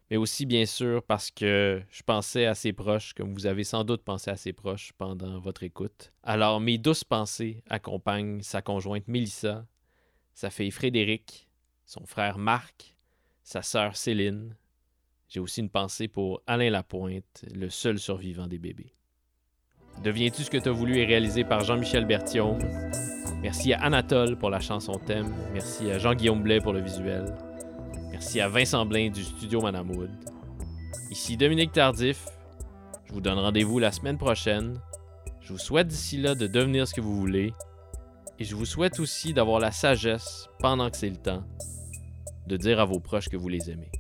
mais aussi bien sûr parce que je pensais à ses proches comme vous avez sans doute pensé à ses proches pendant votre écoute. Alors mes douces pensées accompagnent sa conjointe Mélissa, sa fille Frédéric, son frère Marc, sa sœur Céline. J'ai aussi une pensée pour Alain Lapointe, le seul survivant des bébés. Deviens-tu ce que tu as voulu est réalisé par Jean-Michel Berthiaume. Merci à Anatole pour la chanson thème. Merci à Jean-Guillaume Blais pour le visuel. Merci à Vincent Blain du studio Manamoud. Ici Dominique Tardif. Je vous donne rendez-vous la semaine prochaine. Je vous souhaite d'ici là de devenir ce que vous voulez. Et je vous souhaite aussi d'avoir la sagesse, pendant que c'est le temps, de dire à vos proches que vous les aimez.